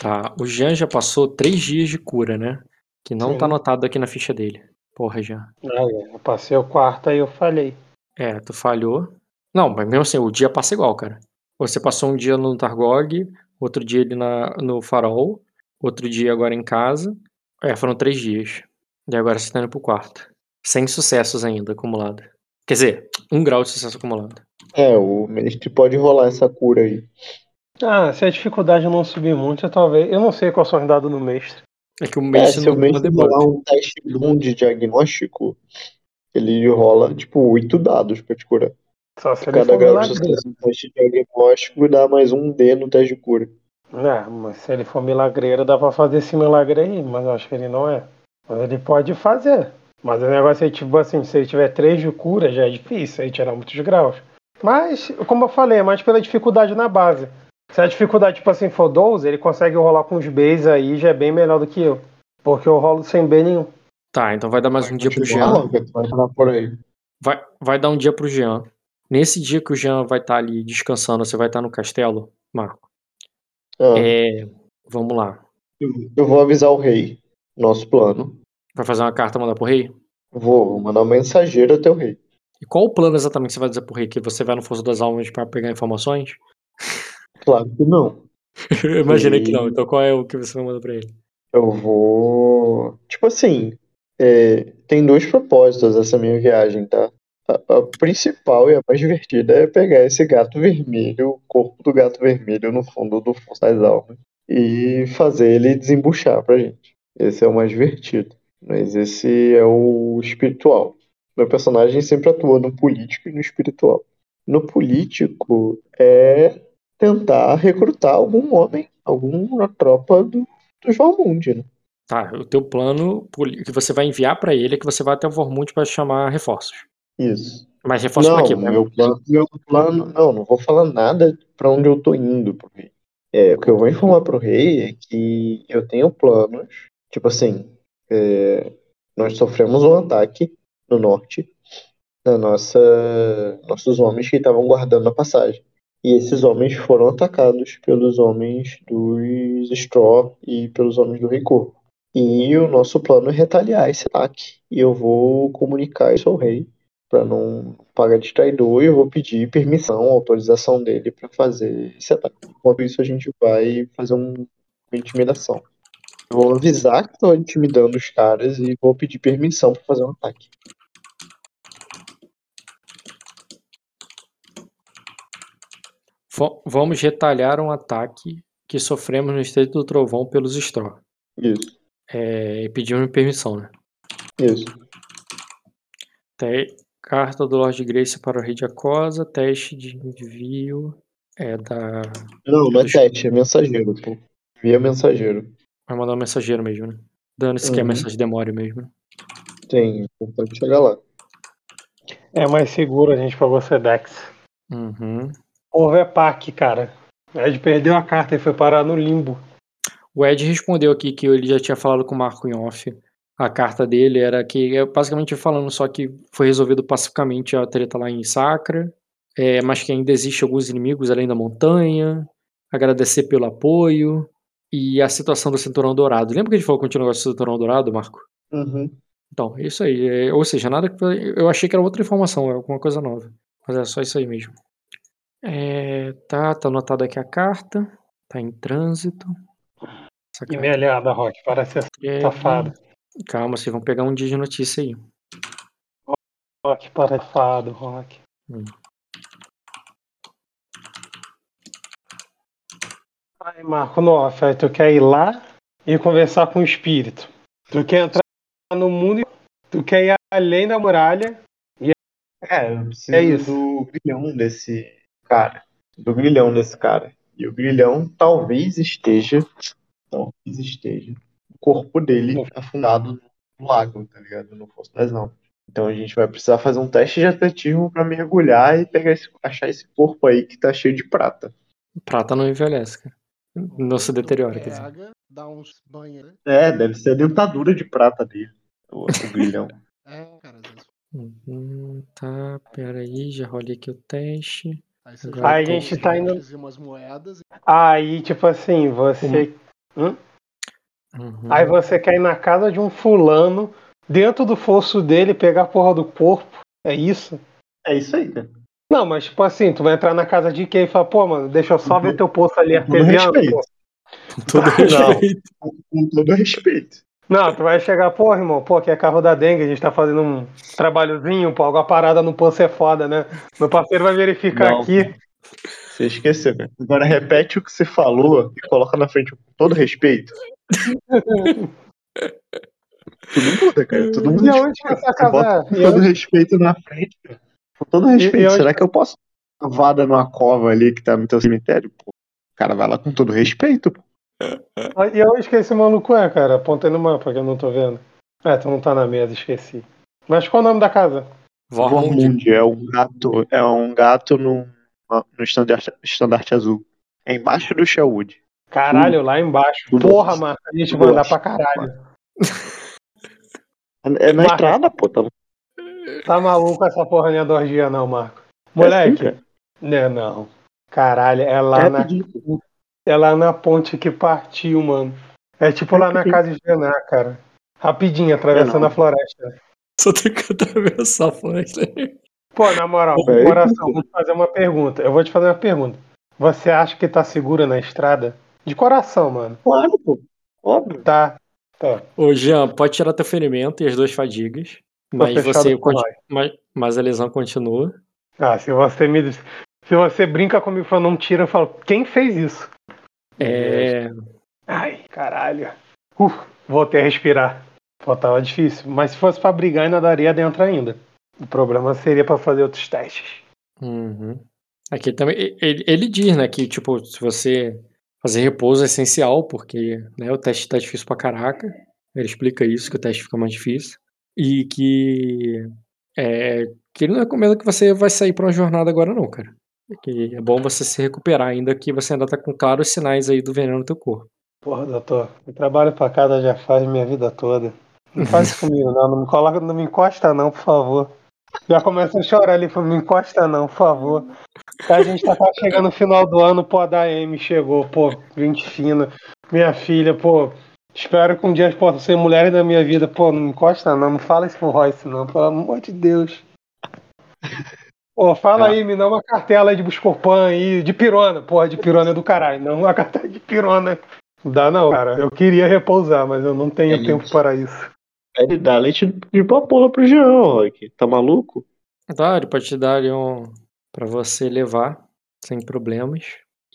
[SPEAKER 1] Tá, o Jean já passou três dias de cura, né? Que não
[SPEAKER 2] Sim.
[SPEAKER 1] tá anotado aqui na ficha dele. Porra, Jean.
[SPEAKER 2] Aí, eu passei o quarto aí eu falhei.
[SPEAKER 1] É, tu falhou. Não, mas mesmo assim, o dia passa igual, cara. Você passou um dia no Targog, outro dia ali na, no Farol, outro dia agora em casa. É, foram três dias. E agora você tá indo pro quarto. Sem sucessos ainda acumulado. Quer dizer, um grau de sucesso acumulado.
[SPEAKER 4] É, o mestre pode rolar essa cura aí.
[SPEAKER 2] Ah, se a dificuldade não subir muito, eu talvez. Eu não sei qual são os dados no mestre.
[SPEAKER 1] É que o
[SPEAKER 4] É,
[SPEAKER 1] mestre
[SPEAKER 4] se o
[SPEAKER 1] não
[SPEAKER 4] rolar um teste bom de diagnóstico, ele rola, tipo, oito dados pra te curar.
[SPEAKER 2] Só se ele
[SPEAKER 4] Cada grau de
[SPEAKER 2] milagreiro.
[SPEAKER 4] sucesso no teste de diagnóstico dá mais um D no teste de cura.
[SPEAKER 2] É, mas se ele for milagreiro, dá pra fazer esse milagre aí, mas eu acho que ele não é. Mas ele pode fazer. Mas o negócio é tipo assim, se ele tiver três de cura, já é difícil, aí tirar muitos graus. Mas, como eu falei, é mais pela dificuldade na base. Se a dificuldade, tipo assim, for 12, ele consegue rolar com os Bs aí, já é bem melhor do que eu. Porque eu rolo sem B nenhum.
[SPEAKER 1] Tá, então vai dar mais um dia pro Jean.
[SPEAKER 4] Vai parar por aí.
[SPEAKER 1] Vai, vai dar um dia pro Jean. Nesse dia que o Jean vai estar ali descansando, você vai estar no castelo, Marco?
[SPEAKER 4] Ah,
[SPEAKER 1] É. Vamos lá.
[SPEAKER 4] eu- Eu vou avisar o rei. Nosso plano.
[SPEAKER 1] Vai fazer uma carta e mandar pro rei?
[SPEAKER 4] Vou, vou mandar um mensageiro até o rei.
[SPEAKER 1] E qual o plano exatamente que você vai dizer pro rei? Que você vai no Força das Almas pra pegar informações?
[SPEAKER 4] Claro que não. *laughs*
[SPEAKER 1] Eu imaginei que não. Então qual é o que você vai mandar pra ele?
[SPEAKER 4] Eu vou. Tipo assim, é, tem dois propósitos essa minha viagem, tá? A, a principal e a mais divertida é pegar esse gato vermelho, o corpo do gato vermelho no fundo do Força das Almas, e fazer ele desembuchar pra gente. Esse é o mais divertido. Mas esse é o espiritual. Meu personagem sempre atua no político e no espiritual. No político é tentar recrutar algum homem, alguma tropa do, do Valmund, né?
[SPEAKER 1] Tá, o teu plano que você vai enviar pra ele é que você vai até o Vormund pra chamar reforços.
[SPEAKER 4] Isso.
[SPEAKER 1] Mas reforços pra
[SPEAKER 4] Não,
[SPEAKER 1] quê? Pra-
[SPEAKER 4] meu plano, meu plano, não, não vou falar nada pra onde eu tô indo pro rei. É, o que eu vou informar pro rei é que eu tenho planos, tipo assim, é, nós sofremos um ataque no norte da nossa, nossos homens que estavam guardando a passagem. E esses homens foram atacados pelos homens dos Straw e pelos homens do Rei. E o nosso plano é retaliar esse ataque. E eu vou comunicar isso ao rei para não pagar de traidor e eu vou pedir permissão, autorização dele para fazer esse ataque. Enquanto isso, a gente vai fazer um- uma intimidação. Eu vou avisar que estou intimidando os caras e vou pedir permissão para fazer um ataque.
[SPEAKER 1] Vamos retalhar um ataque que sofremos no Estreito do Trovão pelos Straw.
[SPEAKER 4] Isso,
[SPEAKER 1] É, e pedimos permissão, né?
[SPEAKER 4] isso.
[SPEAKER 1] Te- Carta do Lord Grace para o Rei de Acosa, teste de envio é da.
[SPEAKER 4] Não, não é teste, é mensageiro, pô. Via mensageiro.
[SPEAKER 1] Vai mandar um mensageiro mesmo, né? Dando-se que é
[SPEAKER 4] Uhum.
[SPEAKER 1] mensagem demora mesmo. né?
[SPEAKER 4] Tem, importante chegar lá.
[SPEAKER 2] É mais seguro a gente pra você, Dex.
[SPEAKER 1] Uhum.
[SPEAKER 2] PAC, cara. Ed perdeu a carta e foi parar no limbo.
[SPEAKER 1] O Ed respondeu aqui que ele já tinha falado com o Marco em off. A carta dele era que, é basicamente falando só que foi resolvido pacificamente a treta lá em Sacra, é, mas que ainda existe alguns inimigos além da montanha, agradecer pelo apoio e a situação do Cinturão Dourado. Lembra que a gente falou que continua com o Cinturão Dourado, Marco?
[SPEAKER 4] Uhum.
[SPEAKER 1] Então, é isso aí. É, ou seja, nada que. Eu achei que era outra informação, alguma coisa nova. Mas é só isso aí mesmo. É, tá, tá anotada aqui a carta. Tá em trânsito. Essa
[SPEAKER 2] E
[SPEAKER 1] carta
[SPEAKER 2] aliada, Rock, parece
[SPEAKER 1] é-
[SPEAKER 2] safado.
[SPEAKER 1] Calma, vocês vão pegar um dia de notícia aí.
[SPEAKER 2] Rock, parece safado, Rock.
[SPEAKER 1] Hum.
[SPEAKER 2] Aí, Marco, no off, aí tu quer ir lá e conversar com o espírito. Tu quer entrar no mundo, tu quer ir além da muralha.
[SPEAKER 4] É, eu preciso
[SPEAKER 2] É isso.
[SPEAKER 4] do grilhão desse cara. Do grilhão desse cara. E o grilhão talvez esteja talvez esteja o corpo dele afundado no lago, tá ligado? No Fosso das Almas. Então a gente vai precisar fazer um teste de atletismo pra mergulhar e pegar esse, achar esse corpo aí que tá cheio de prata.
[SPEAKER 1] Prata não envelhece, cara. Não se deteriora, quer dizer.
[SPEAKER 5] Dá uns banhos, né?
[SPEAKER 4] É, deve ser a dentadura de prata dele. O, o grilhão. *laughs*
[SPEAKER 5] É, cara, às vezes.
[SPEAKER 1] Uhum, tá, peraí, já rolei aqui o teste.
[SPEAKER 5] Aí você joga
[SPEAKER 2] a gente tá indo-
[SPEAKER 5] umas moedas.
[SPEAKER 2] Aí, tipo assim, você.
[SPEAKER 1] Uhum.
[SPEAKER 2] Aí você quer ir na casa de um fulano, dentro do fosso dele, pegar a porra do corpo. É isso?
[SPEAKER 4] É isso aí, né?
[SPEAKER 2] Não, mas tipo assim, tu vai entrar na casa de quem e fala, pô, mano, deixa eu só ver teu poço ali artesiano. *laughs*
[SPEAKER 1] Com todo respeito.
[SPEAKER 4] Com todo respeito.
[SPEAKER 2] Não, tu vai chegar, pô, irmão, pô, aqui é carro da dengue, a gente tá fazendo um trabalhozinho, pô, alguma parada no poço é foda, né? Meu parceiro vai verificar
[SPEAKER 4] Não.
[SPEAKER 2] aqui.
[SPEAKER 4] Você esqueceu, né? Agora repete o que você falou e coloca na frente com todo respeito. *laughs* Tudo muda, cara. Todo mundo
[SPEAKER 2] E aonde
[SPEAKER 4] Você
[SPEAKER 2] casa
[SPEAKER 4] com?
[SPEAKER 2] E
[SPEAKER 4] todo respeito na frente, cara. Com todo respeito.
[SPEAKER 2] e onde-
[SPEAKER 4] Será que eu posso dar uma vada numa cova ali que tá no teu cemitério? Pô, o cara vai lá com todo respeito, pô.
[SPEAKER 2] E aonde que esse maluco é, cara? Aponta aí no mapa que eu não tô vendo. É, tu não tá na mesa, esqueci. Mas qual o nome da casa?
[SPEAKER 1] Vormund.
[SPEAKER 4] É um gato, é um gato no, no estandarte, estandarte azul. É embaixo do Sherwood.
[SPEAKER 2] Caralho, lá embaixo.
[SPEAKER 4] Tudo.
[SPEAKER 2] Porra, Marco, a gente vai andar pra caralho.
[SPEAKER 4] É na
[SPEAKER 2] Marca.
[SPEAKER 4] estrada, pô. Tá
[SPEAKER 2] Tá maluco essa porra nem dois dias, não, Marco.
[SPEAKER 4] É
[SPEAKER 2] Moleque,
[SPEAKER 4] assim, cara.
[SPEAKER 2] né, não. Caralho, é lá,
[SPEAKER 4] É
[SPEAKER 2] na. É lá na ponte que partiu, mano. É tipo lá na casa de Genar, cara. Rapidinho, atravessando a floresta.
[SPEAKER 1] Só tem que atravessar a floresta.
[SPEAKER 2] Pô, na moral,
[SPEAKER 4] É,
[SPEAKER 2] coração, vou te fazer uma pergunta. Eu vou te fazer uma pergunta. Você acha que tá segura na estrada? De coração, mano.
[SPEAKER 4] Claro, pô. Óbvio.
[SPEAKER 2] Tá. Tá.
[SPEAKER 1] Ô, Jean, pode tirar teu ferimento e as duas fadigas. Mas, você mas, mas a lesão continua.
[SPEAKER 2] Ah, se você me. Se você brinca comigo e fala, não tira, eu falo, quem fez isso?
[SPEAKER 1] É.
[SPEAKER 2] Ai, caralho. Uf, voltei a respirar. Pô, tava difícil. Mas se fosse pra brigar, ainda daria dentro ainda. O problema seria pra fazer outros testes.
[SPEAKER 1] Uhum. Aqui também. Ele, ele diz, né, que, tipo, se você fazer repouso é essencial, porque né, o teste tá difícil pra caraca. Ele explica isso, que o teste fica mais difícil. E que. É, que ele não recomenda que você vai sair pra uma jornada agora, não, cara. Que é bom você se recuperar, ainda que você ainda tá com claros sinais aí do veneno no teu corpo.
[SPEAKER 2] Porra, doutor, eu trabalho pra casa já faz minha vida toda. Não faz isso *laughs* comigo, não. Não me coloca, não me encosta, não, por favor. Já começa a chorar ali, fala, me encosta, não, por favor. A gente tá chegando no final do ano, pô, a da M chegou, pô, gente fina. Minha filha, pô, espero que um dia possa ser mulheres da minha vida. Pô, não me encosta, não, não fala isso pro Royce, não, pelo amor de Deus. Pô, fala aí, me dá uma cartela aí de Buscopan aí, de pirona. Porra, de pirona é do caralho, não uma cartela de pirona. Não dá não, cara. Eu queria repousar, mas eu não tenho
[SPEAKER 4] É
[SPEAKER 2] tempo para isso.
[SPEAKER 4] Ele dá leite de pra porra pro Jean, Rock. Tá maluco?
[SPEAKER 1] Tá, ele pode te dar ali um. pra você levar, sem problemas.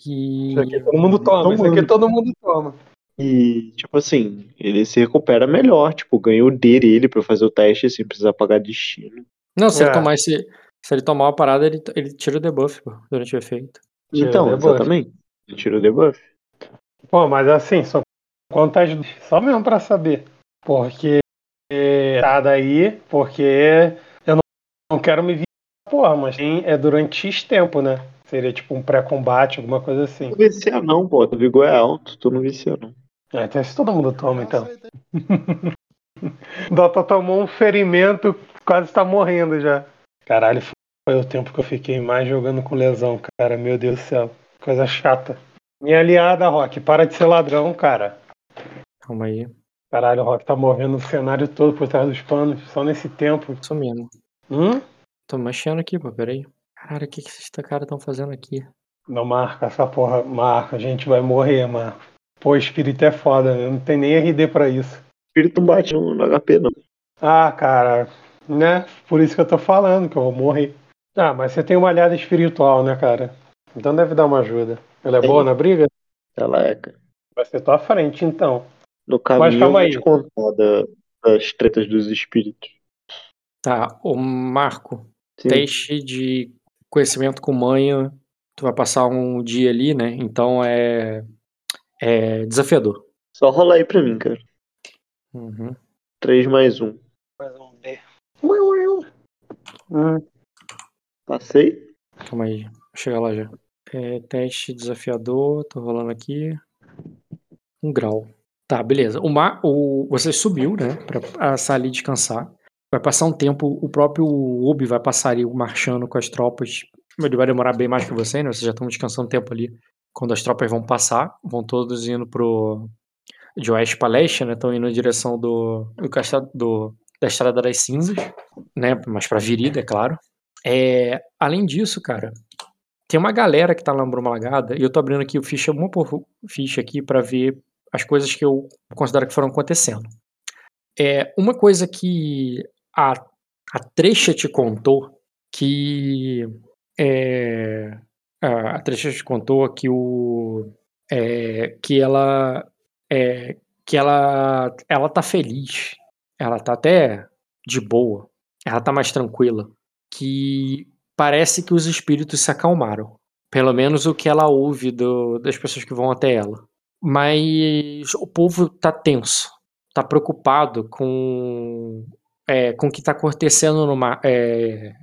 [SPEAKER 1] E.
[SPEAKER 2] Isso aqui todo mundo toma, isso aqui todo mundo toma.
[SPEAKER 4] E, tipo assim, ele se recupera melhor. Tipo, ganha o D dele pra fazer o teste sem precisar pagar destino.
[SPEAKER 1] Não, se
[SPEAKER 2] É.
[SPEAKER 1] ele tomar esse. Se ele tomar uma parada, ele, ele tira o debuff pô, durante o efeito.
[SPEAKER 2] Tira
[SPEAKER 4] então,
[SPEAKER 2] debuff.
[SPEAKER 4] exatamente. Ele tira o debuff.
[SPEAKER 2] Pô, mas assim, são quantas. Só mesmo pra saber. Porque. Tá daí, porque eu não, não quero me vir. Porra, mas tem- é durante X tempo, né? Seria tipo um pré-combate, alguma coisa assim.
[SPEAKER 4] Não vicia não, pô. O vigor é alto, tu não vicia não.
[SPEAKER 2] É, então se todo mundo toma, então. *laughs* Dota tomou um ferimento, quase tá morrendo já. Caralho, foi o tempo que eu fiquei mais jogando com lesão, cara. Meu Deus do céu. Coisa chata. Minha aliada, Rock, para de ser ladrão, cara.
[SPEAKER 1] Calma aí.
[SPEAKER 2] Caralho, o Rock tá morrendo o cenário todo por trás dos panos, só nesse tempo.
[SPEAKER 1] Mesmo.
[SPEAKER 2] Hum?
[SPEAKER 1] Tô mexendo aqui, pô, peraí. Caralho, o que, que esses caras estão fazendo aqui?
[SPEAKER 2] Não marca essa porra, marca, a gente vai morrer, marca. Pô, espírito é foda, né? não tem nem RD pra isso.
[SPEAKER 4] Espírito bate no HP, não.
[SPEAKER 2] Ah, cara, né? Por isso que eu tô falando que eu vou morrer. Ah, mas você tem uma aliada espiritual, né, cara? Então deve dar uma ajuda. Ela é
[SPEAKER 4] Tem.
[SPEAKER 2] boa na briga?
[SPEAKER 4] Ela é, cara.
[SPEAKER 2] Vai ser tua frente, então.
[SPEAKER 4] No caminho eu
[SPEAKER 2] calma
[SPEAKER 4] vou
[SPEAKER 2] aí.
[SPEAKER 4] te contar da- das tretas dos espíritos.
[SPEAKER 1] Tá, o Marco,
[SPEAKER 4] Sim.
[SPEAKER 1] teste de conhecimento com manha. Tu vai passar um dia ali, né? Então é. É desafiador.
[SPEAKER 4] Só rola aí pra mim, cara.
[SPEAKER 1] Uhum.
[SPEAKER 4] 3 mais 1.
[SPEAKER 3] Ver.
[SPEAKER 4] Passei?
[SPEAKER 1] Calma aí, vou chegar lá já. É, teste desafiador, tô rolando aqui. Um grau. Tá, beleza. O mar, o, você subiu, né, pra ali descansar. Vai passar um tempo, o próprio Ubi vai passar ali marchando com as tropas. Ele vai demorar bem mais que você, né? Vocês já estão descansando um tempo ali. Quando as tropas vão passar, vão todos indo pro. de oeste pra leste, né? Estão indo em direção do. do, castelo, do da Estrada das Cinzas, né? Mas pra Virida, é claro. É, além disso, cara, tem uma galera que tá lá Lagada, e eu tô abrindo aqui o ficha, uma por ficha aqui para ver as coisas que eu considero que foram acontecendo. É, uma coisa que a, a Trecha te contou, que é, a Trecha te contou que o é, que ela é, que ela ela tá feliz, ela tá até de boa, ela tá mais tranquila, que parece que os espíritos se acalmaram. Pelo menos o que ela ouve do, das pessoas que vão até ela. Mas o povo tá tenso, tá preocupado com, é, com o que tá acontecendo no mar. É,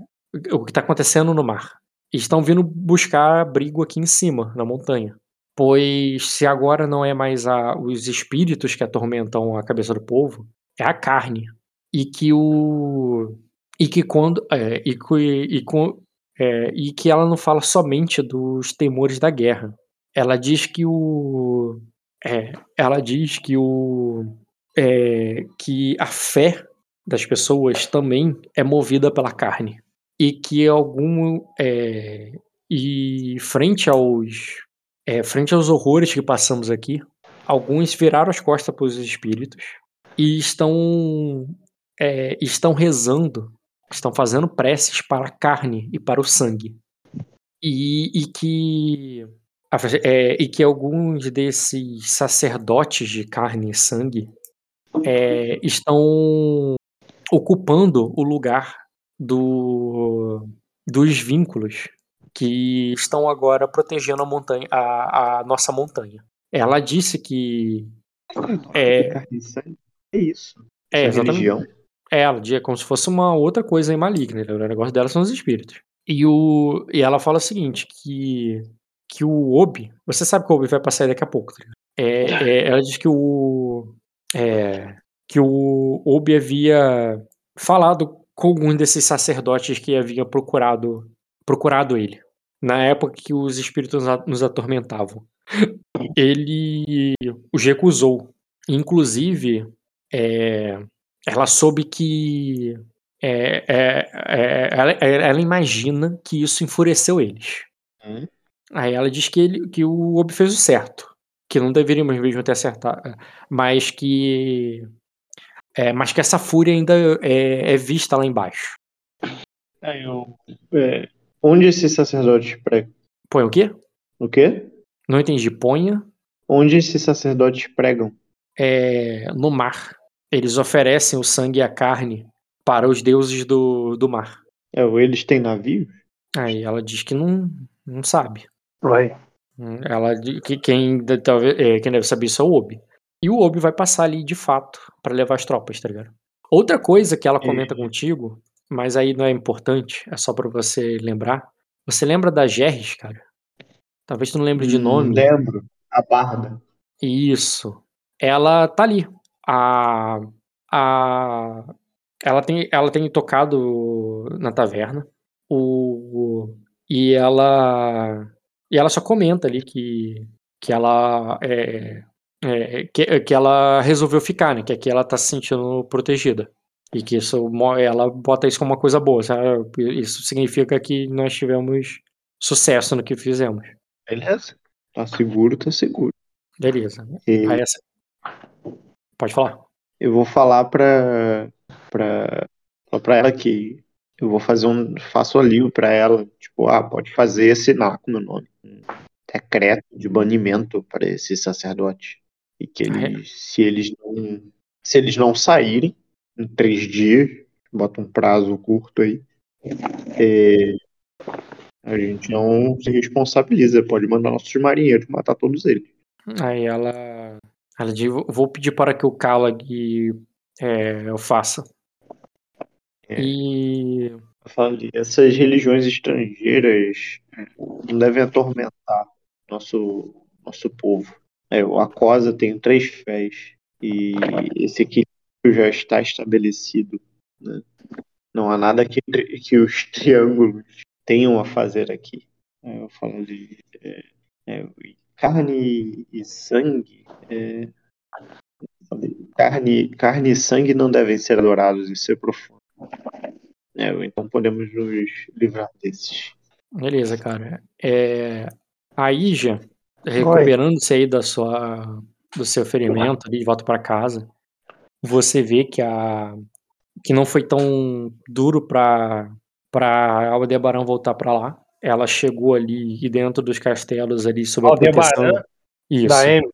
[SPEAKER 1] o que tá acontecendo no mar. Estão vindo buscar abrigo aqui em cima, na montanha. Pois se agora não é mais a, os espíritos que atormentam a cabeça do povo, é a carne. E que o e que quando é, e, e, é, e que ela não fala somente dos temores da guerra. Ela diz que o é, ela diz que o é, que a fé das pessoas também é movida pela carne e que algum é, e frente aos é, frente aos horrores que passamos aqui, alguns viraram as costas para os espíritos e estão é, estão rezando estão fazendo preces para a carne e para o sangue. E, e que é, e que alguns desses sacerdotes de carne e sangue é, estão ocupando o lugar do, dos vínculos que estão agora protegendo a montanha, a, a nossa montanha. Ela disse que
[SPEAKER 4] é, é isso.
[SPEAKER 1] É,
[SPEAKER 4] Essa
[SPEAKER 1] exatamente.
[SPEAKER 4] religião.
[SPEAKER 1] É, ela diz como se fosse uma outra coisa aí maligna. né? O negócio dela são os espíritos. E, o, e ela fala o seguinte, que, que o Obi... Você sabe que o Obi vai passar daqui a pouco, tá? É, é, ela diz que o... É, que o Obi havia falado com algum desses sacerdotes que havia procurado, procurado ele. Na época que os espíritos nos atormentavam. *laughs* Ele os recusou. Inclusive, é, ela soube que é, é, é, ela, ela, imagina que isso enfureceu eles.
[SPEAKER 4] Hum.
[SPEAKER 1] Aí ela diz que, ele, que o Obi fez o certo, que não deveríamos mesmo ter acertado, mas que é, mas que essa fúria ainda é, é vista lá embaixo.
[SPEAKER 4] Eu, onde esses sacerdotes pregam?
[SPEAKER 1] Põe o quê?
[SPEAKER 4] O quê?
[SPEAKER 1] Não entendi. Ponha.
[SPEAKER 4] Onde esses sacerdotes pregam?
[SPEAKER 1] É, no mar. Eles oferecem o sangue e a carne para os deuses do, do mar.
[SPEAKER 4] É, eles têm navios?
[SPEAKER 1] Aí ela diz que não, não sabe.
[SPEAKER 3] Vai.
[SPEAKER 1] Ela que quem, talvez, é, quem deve saber isso é o Obi. E o Obi vai passar ali de fato para levar as tropas, tá ligado? Outra coisa que ela comenta contigo, mas aí não é importante, é só para você lembrar. Você lembra da Gerris, cara? Talvez tu não lembre de nome.
[SPEAKER 4] Lembro. A Barda.
[SPEAKER 1] Isso. Ela tá ali a, a ela tem ela tem tocado na taverna o e ela e ela só comenta ali que que ela é, é, que, que ela resolveu ficar né que aqui ela tá se sentindo protegida e que isso ela bota isso como uma coisa boa sabe? isso significa que nós tivemos sucesso no que fizemos.
[SPEAKER 4] Beleza. Tá seguro tá seguro.
[SPEAKER 1] Beleza.
[SPEAKER 4] E...
[SPEAKER 1] Aí essa Pode falar.
[SPEAKER 4] Eu vou falar pra, pra, pra ela que eu vou fazer um. Faço ali para ela. Tipo, ah, pode fazer, assinar com meu nome. Um decreto de banimento para esse sacerdote. E que eles, é. se eles não. Se eles não saírem em três dias, bota um prazo curto aí. É, a gente não se responsabiliza, pode mandar nossos marinheiros matar todos eles.
[SPEAKER 1] Aí ela Ela diz: Vou pedir para que o Kalag é, eu faça.
[SPEAKER 4] É.
[SPEAKER 1] E.
[SPEAKER 4] Eu falaria, essas religiões estrangeiras é, não devem atormentar nosso, nosso povo. É, a Cosa tem três fés e esse equilíbrio já está estabelecido. né? Não há nada que, que os triângulos tenham a fazer aqui. É, eu falo de é, é, carne e sangue. é, carne, carne e sangue não devem ser adorados, isso é profundo. É, então podemos nos livrar desses.
[SPEAKER 1] Beleza, cara. É, a Ija, recuperando-se aí da sua, do seu ferimento ali de volta para casa, você vê que a que não foi tão duro para para Aldebaran voltar para lá. Ela chegou ali e dentro dos castelos ali sob a proteção. Isso.
[SPEAKER 2] Da M.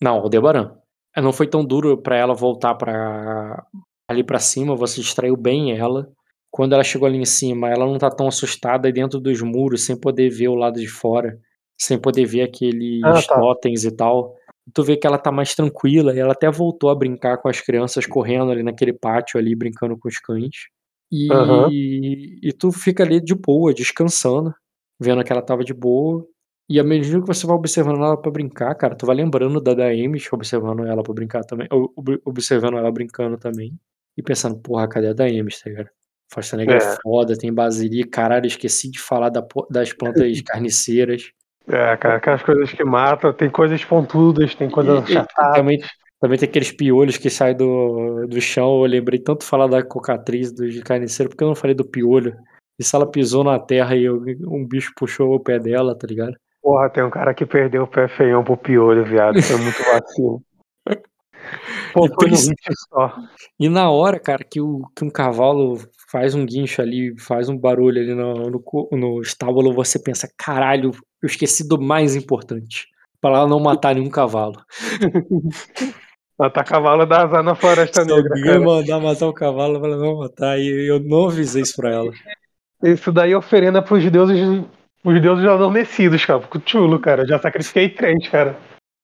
[SPEAKER 1] Não, Aldebaran. É, Não foi tão duro para ela voltar para ali para cima, você distraiu bem ela. Quando ela chegou ali em cima, ela não tá tão assustada aí dentro dos muros, sem poder ver o lado de fora, sem poder ver aqueles
[SPEAKER 2] Ah, tá.
[SPEAKER 1] totens e tal. Tu vê que ela tá mais tranquila e ela até voltou a brincar com as crianças correndo ali naquele pátio ali, brincando com os cães. E,
[SPEAKER 2] Aham.
[SPEAKER 1] e tu fica ali de boa, descansando, vendo que ela tava de boa. E à medida que você vai observando ela pra brincar, cara, tu vai lembrando da Daemis, observando ela pra brincar também, ob- ob- observando ela brincando também, e pensando, porra, cadê a Daemis, tá ligado? Negra é
[SPEAKER 2] É.
[SPEAKER 1] foda, tem basilico, caralho, esqueci de falar da das plantas *laughs* carniceiras.
[SPEAKER 2] É, cara, aquelas coisas que matam, tem coisas pontudas, tem coisas
[SPEAKER 1] E- também, também tem aqueles piolhos que saem do, do chão, eu lembrei tanto falar da cocatriz, do de carniceiro, porque eu não falei do piolho. E se ela pisou na terra e um bicho puxou o pé dela, tá ligado?
[SPEAKER 2] Porra, tem um cara que perdeu o pé feião pro piolho, viado. Foi muito vacilo. *laughs* Pô,
[SPEAKER 1] E
[SPEAKER 2] só.
[SPEAKER 1] E na hora, cara, que, o, que um cavalo faz um guincho ali, faz um barulho ali no, no, no estábulo, você pensa, caralho, eu esqueci do mais importante. Pra ela não matar nenhum cavalo. *laughs*
[SPEAKER 2] Tá cavalo da azar na Floresta
[SPEAKER 1] Se
[SPEAKER 2] Negra,
[SPEAKER 1] alguém
[SPEAKER 2] cara.
[SPEAKER 1] mandar matar o cavalo, ela não matar. E eu não avisei isso pra ela.
[SPEAKER 2] Isso daí é oferenda pros deuses, os deuses adormecidos, cara. Fico chulo, cara. Já sacrifiquei três, cara.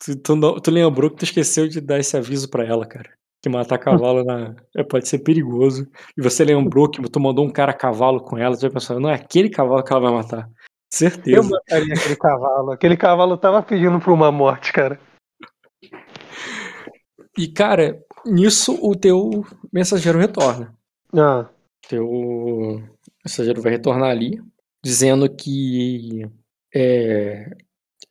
[SPEAKER 1] Tu, tu, não- tu lembrou que tu esqueceu de dar esse aviso pra ela, cara. Que matar cavalo na, é, pode ser perigoso. E você lembrou que tu mandou um cara a cavalo com ela, tu já pensou, não é aquele cavalo que ela vai matar.
[SPEAKER 2] Eu
[SPEAKER 1] Certeza.
[SPEAKER 2] mataria aquele cavalo. Aquele cavalo tava pedindo por uma morte, cara.
[SPEAKER 1] E, cara, nisso o teu mensageiro retorna.
[SPEAKER 2] Ah,
[SPEAKER 1] Teu mensageiro vai retornar ali, dizendo que é,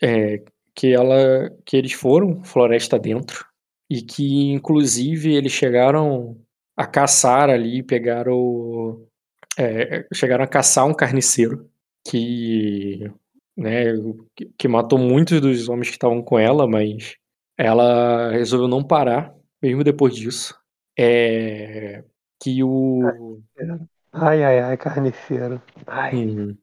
[SPEAKER 1] é, que ela que eles foram floresta dentro e que inclusive eles chegaram a caçar ali, pegaram é, chegaram a caçar um carniceiro que né, que, que matou muitos dos homens que estavam com ela, mas ela resolveu não parar mesmo depois disso. É, que o
[SPEAKER 2] ai, ai, ai, carniceiro. Ai.
[SPEAKER 1] Hum.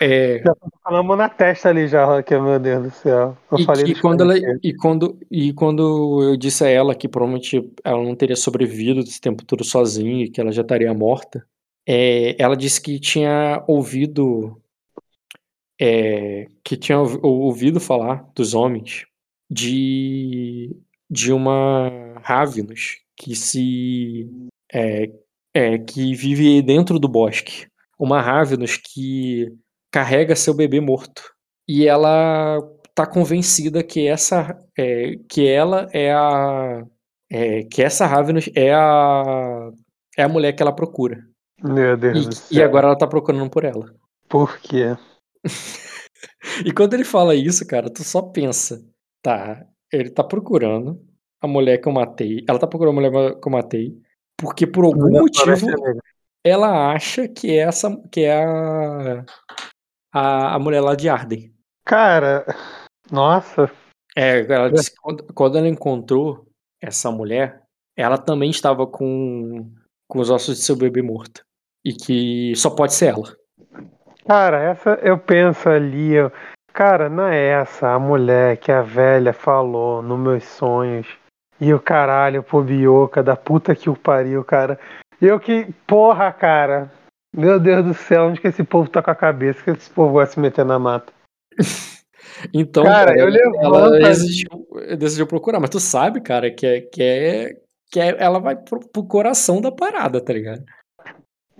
[SPEAKER 1] É,
[SPEAKER 2] Já tô a mão na testa ali já, Raquel, meu Deus do céu. Eu
[SPEAKER 1] e,
[SPEAKER 2] falei
[SPEAKER 1] que
[SPEAKER 2] dos
[SPEAKER 1] quando ela, e, quando, e quando eu disse a ela que provavelmente ela não teria sobrevivido esse tempo todo sozinha e que ela já estaria morta, é, ela disse que tinha ouvido é, que tinha ouvi- ouvido falar dos homens de, de uma Ravenous que se é, é, que vive dentro do bosque. Uma Ravenous que carrega seu bebê morto. E ela tá convencida que essa é, que ela é a é, que essa Ravenous é a é a mulher que ela procura.
[SPEAKER 2] Meu Deus do
[SPEAKER 1] E,
[SPEAKER 2] céu.
[SPEAKER 1] e agora ela tá procurando por ela.
[SPEAKER 2] Por quê? *laughs*
[SPEAKER 1] E quando ele fala isso, cara, tu só pensa, tá, ele tá procurando a mulher que eu matei. Ela tá procurando a mulher que eu matei, porque por algum
[SPEAKER 2] Na
[SPEAKER 1] motivo ela acha que é essa que é a a, a mulher lá de Arden.
[SPEAKER 2] Cara, nossa.
[SPEAKER 1] É, ela disse que quando, quando ela encontrou essa mulher, ela também estava com, com os ossos de seu bebê morto. E que só pode ser ela.
[SPEAKER 2] Cara, essa eu penso ali, eu- cara, não é essa a mulher que a velha falou nos meus sonhos. E o caralho, pô, bioca da puta que o pariu, cara. Eu que, porra, cara. Meu Deus do céu, onde que esse povo tá com a cabeça? Que esse povo vai se meter na mata? *laughs*
[SPEAKER 1] Então,
[SPEAKER 3] Cara,
[SPEAKER 1] cara,
[SPEAKER 3] eu
[SPEAKER 1] ela
[SPEAKER 3] levanto.
[SPEAKER 1] decidiu, decidiu procurar, mas tu sabe, cara, que é, que é, que é- ela vai pro, pro coração da parada, tá ligado?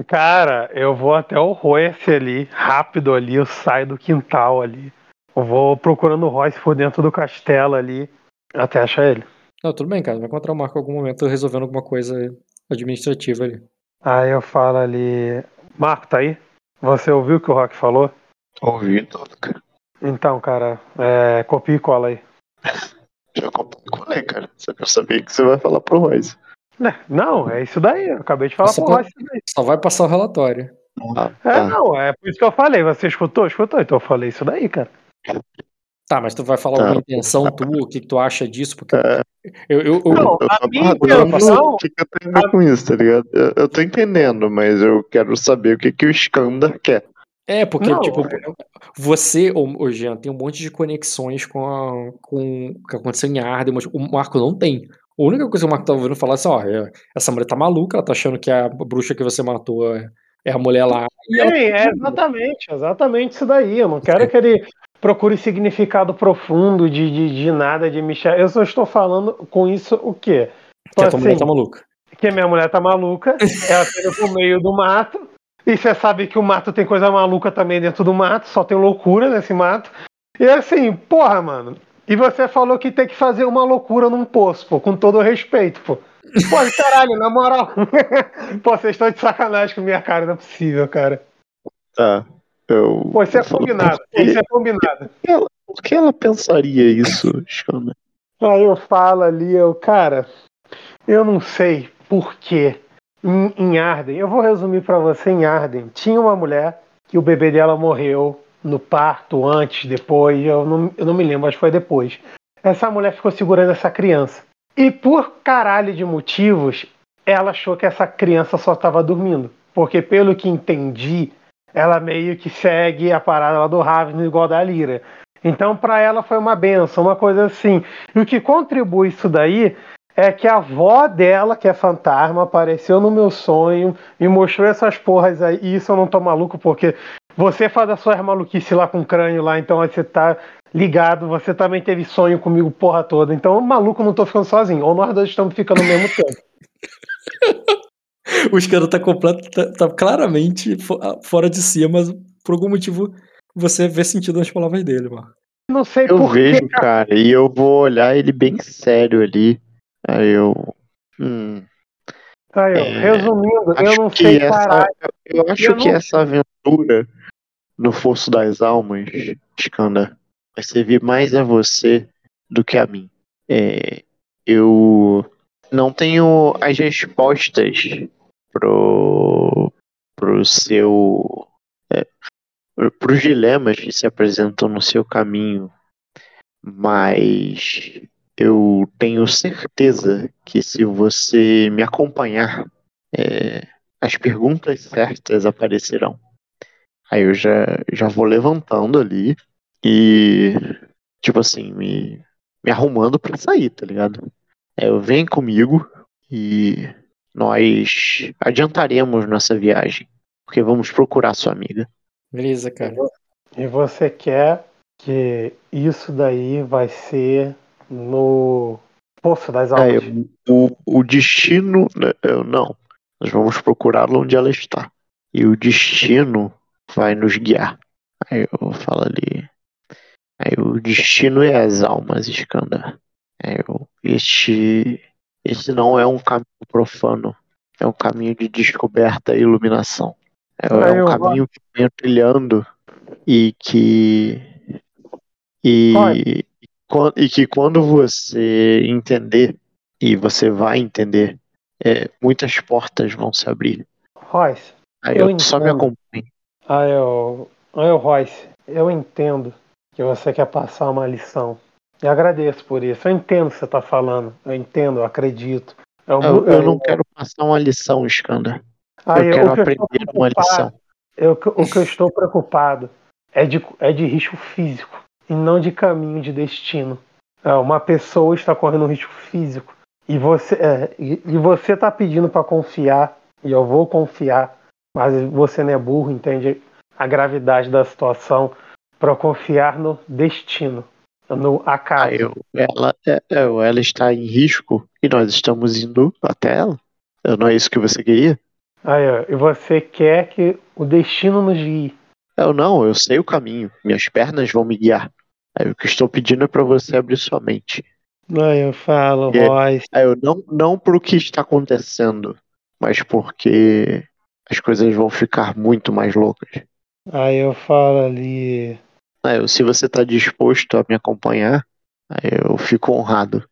[SPEAKER 2] Cara, eu vou até o Royce ali, rápido ali, eu saio do quintal ali. Eu vou procurando o Royce por dentro do castelo ali, até achar ele.
[SPEAKER 1] Não, tudo bem, cara, vai encontrar o Marco em algum momento resolvendo alguma coisa administrativa ali.
[SPEAKER 2] Aí eu falo ali, Marco, tá aí? Você ouviu o que o Rock falou?
[SPEAKER 4] Ouvi tudo, cara.
[SPEAKER 2] Então, cara, é, copia e cola aí. *laughs*
[SPEAKER 4] Já colei, cara. Só que eu sabia que você vai falar pro Royce.
[SPEAKER 2] Né, Não, é isso daí, eu acabei de falar
[SPEAKER 1] Você
[SPEAKER 2] pro Royce.
[SPEAKER 1] Só vai passar o relatório.
[SPEAKER 4] Ah,
[SPEAKER 2] É,
[SPEAKER 4] tá.
[SPEAKER 2] não, é por isso que eu falei. Você escutou? Escutou? Então eu falei isso daí, cara.
[SPEAKER 1] Tá, mas tu vai falar
[SPEAKER 4] Tá.
[SPEAKER 1] alguma intenção tua, o que, que tu acha disso? Porque
[SPEAKER 4] É.
[SPEAKER 1] eu, eu, eu-
[SPEAKER 2] Não,
[SPEAKER 4] Eu
[SPEAKER 2] a minha intenção-
[SPEAKER 4] O que, que eu tenho a ver com isso, tá ligado? Eu, eu tô entendendo, mas eu quero saber o que, que o Skandar quer.
[SPEAKER 1] É, porque,
[SPEAKER 2] Não,
[SPEAKER 1] tipo, você, ô, Jean, tem um monte de conexões com, a- com o que aconteceu em Arden, mas o Marco não tem. A única coisa que o Marco tá ouvindo falar é assim, ó, é, essa mulher tá maluca, ela tá achando que a bruxa que você matou é, é a mulher lá.
[SPEAKER 2] Sim, é exatamente, exatamente isso daí. Eu não quero que ele procure significado profundo de, de, de nada de Michel. Eu só estou falando com isso o quê?
[SPEAKER 1] que a tua mulher
[SPEAKER 2] assim,
[SPEAKER 1] tá maluca.
[SPEAKER 2] que minha mulher tá maluca, *laughs* ela tá indo pro meio do mato, e você sabe que o mato tem coisa maluca também dentro do mato, só tem loucura nesse mato. E assim, porra, mano. E você falou que tem que fazer uma loucura num poço, pô, com todo o respeito, pô. Pô, *laughs* caralho, na moral. *laughs* pô, vocês estão de sacanagem com minha cara, não é possível, cara.
[SPEAKER 4] Tá. Eu,
[SPEAKER 2] Pô, isso é combinado.
[SPEAKER 4] Por que,
[SPEAKER 2] Isso é combinado.
[SPEAKER 4] por que ela pensaria isso, Skandar?
[SPEAKER 2] Aí eu falo ali, eu, cara, eu não sei por quê. Em, em Arden, eu vou resumir pra você em Arden. Tinha uma mulher que o bebê dela morreu no parto, antes, depois, eu não, eu não me lembro, acho que foi depois. Essa mulher ficou segurando essa criança. E por caralho de motivos, ela achou que essa criança só estava dormindo. Porque pelo que entendi, ela meio que segue a parada lá do Ravens igual da Lira. Então, para ela foi uma benção, uma coisa assim. E o que contribui isso daí é que a avó dela, que é fantasma, apareceu no meu sonho, me mostrou essas porras aí. E isso eu não tô maluco, porque você faz as suas maluquices lá com o crânio lá, então você tá ligado. Você também teve sonho comigo porra toda. Então, maluco, não tô ficando sozinho. Ou nós dois estamos ficando ao mesmo tempo. *laughs*
[SPEAKER 1] Os caras tá completo, tá, tá claramente fo- ah, fora de si, mas por algum motivo você vê sentido nas palavras dele, mano.
[SPEAKER 2] Não sei
[SPEAKER 4] Eu
[SPEAKER 2] por
[SPEAKER 4] vejo,
[SPEAKER 2] que, cara.
[SPEAKER 4] cara, e eu vou olhar ele bem sério ali. Aí eu. Hum,
[SPEAKER 2] Aí, ó,
[SPEAKER 4] É,
[SPEAKER 2] resumindo, eu não sei
[SPEAKER 4] essa,
[SPEAKER 2] caralho.
[SPEAKER 4] eu acho
[SPEAKER 2] Eu
[SPEAKER 4] que
[SPEAKER 2] não-
[SPEAKER 4] essa aventura no Fosso das Almas, Skanda, vai servir mais a você do que a mim. É, eu não tenho as respostas pro, pro seu. É, pros dilemas que se apresentam no seu caminho, mas eu tenho certeza que se você me acompanhar, é, as perguntas certas aparecerão. Aí eu já, já vou levantando ali e, tipo assim, me, me arrumando pra sair, tá ligado? Aí eu venho comigo e nós adiantaremos nossa viagem, porque vamos procurar sua amiga.
[SPEAKER 1] Beleza, cara.
[SPEAKER 2] E você quer que isso daí vai ser no Poço das
[SPEAKER 4] Aí
[SPEAKER 2] Almas.
[SPEAKER 4] eu- o, o destino, né, não, nós vamos procurá-la onde ela está. E o destino vai nos guiar. Aí eu falo ali. Aí o destino é as almas, Skanda. Aí eu, este, este não é um caminho profano. É um caminho de descoberta e iluminação. É, é um caminho que venho trilhando e que. E, quan- e que quando você entender, e você vai entender, é, muitas portas vão se abrir.
[SPEAKER 2] Royce,
[SPEAKER 4] Aí
[SPEAKER 2] Eu
[SPEAKER 4] eu, só me
[SPEAKER 2] entendo.
[SPEAKER 4] acompanhe.
[SPEAKER 2] aí eu, eu, Royce, eu entendo que você quer passar uma lição. E agradeço por isso. Eu entendo o que você está falando. Eu entendo, eu acredito. Eu,
[SPEAKER 4] Eu, eu não quero passar uma lição, Skanda.
[SPEAKER 2] aí,
[SPEAKER 4] eu quero
[SPEAKER 2] que eu
[SPEAKER 4] aprender uma lição.
[SPEAKER 2] Eu, o que eu estou preocupado é de, é de risco físico e não de caminho de destino. É, uma pessoa está correndo um risco físico e você é, e, e você está pedindo para confiar e eu vou confiar, mas você não é burro, entende a gravidade da situação. Eu confiar no destino. No acaso.
[SPEAKER 4] Ah, eu, ela, é, é, ela está em risco e nós estamos indo até ela. Não é isso que você queria?
[SPEAKER 2] Ó, e você quer que o destino nos guie.
[SPEAKER 4] Eu não, eu sei o caminho. Minhas pernas vão me guiar. Aí o que estou pedindo é para você abrir sua mente.
[SPEAKER 2] Aí eu falo,
[SPEAKER 4] É.
[SPEAKER 2] Royce.
[SPEAKER 4] Aí eu não, não pro que está acontecendo, mas porque as coisas vão ficar muito mais loucas.
[SPEAKER 2] Aí eu falo ali.
[SPEAKER 4] Eu, se você está disposto a me acompanhar, eu fico honrado.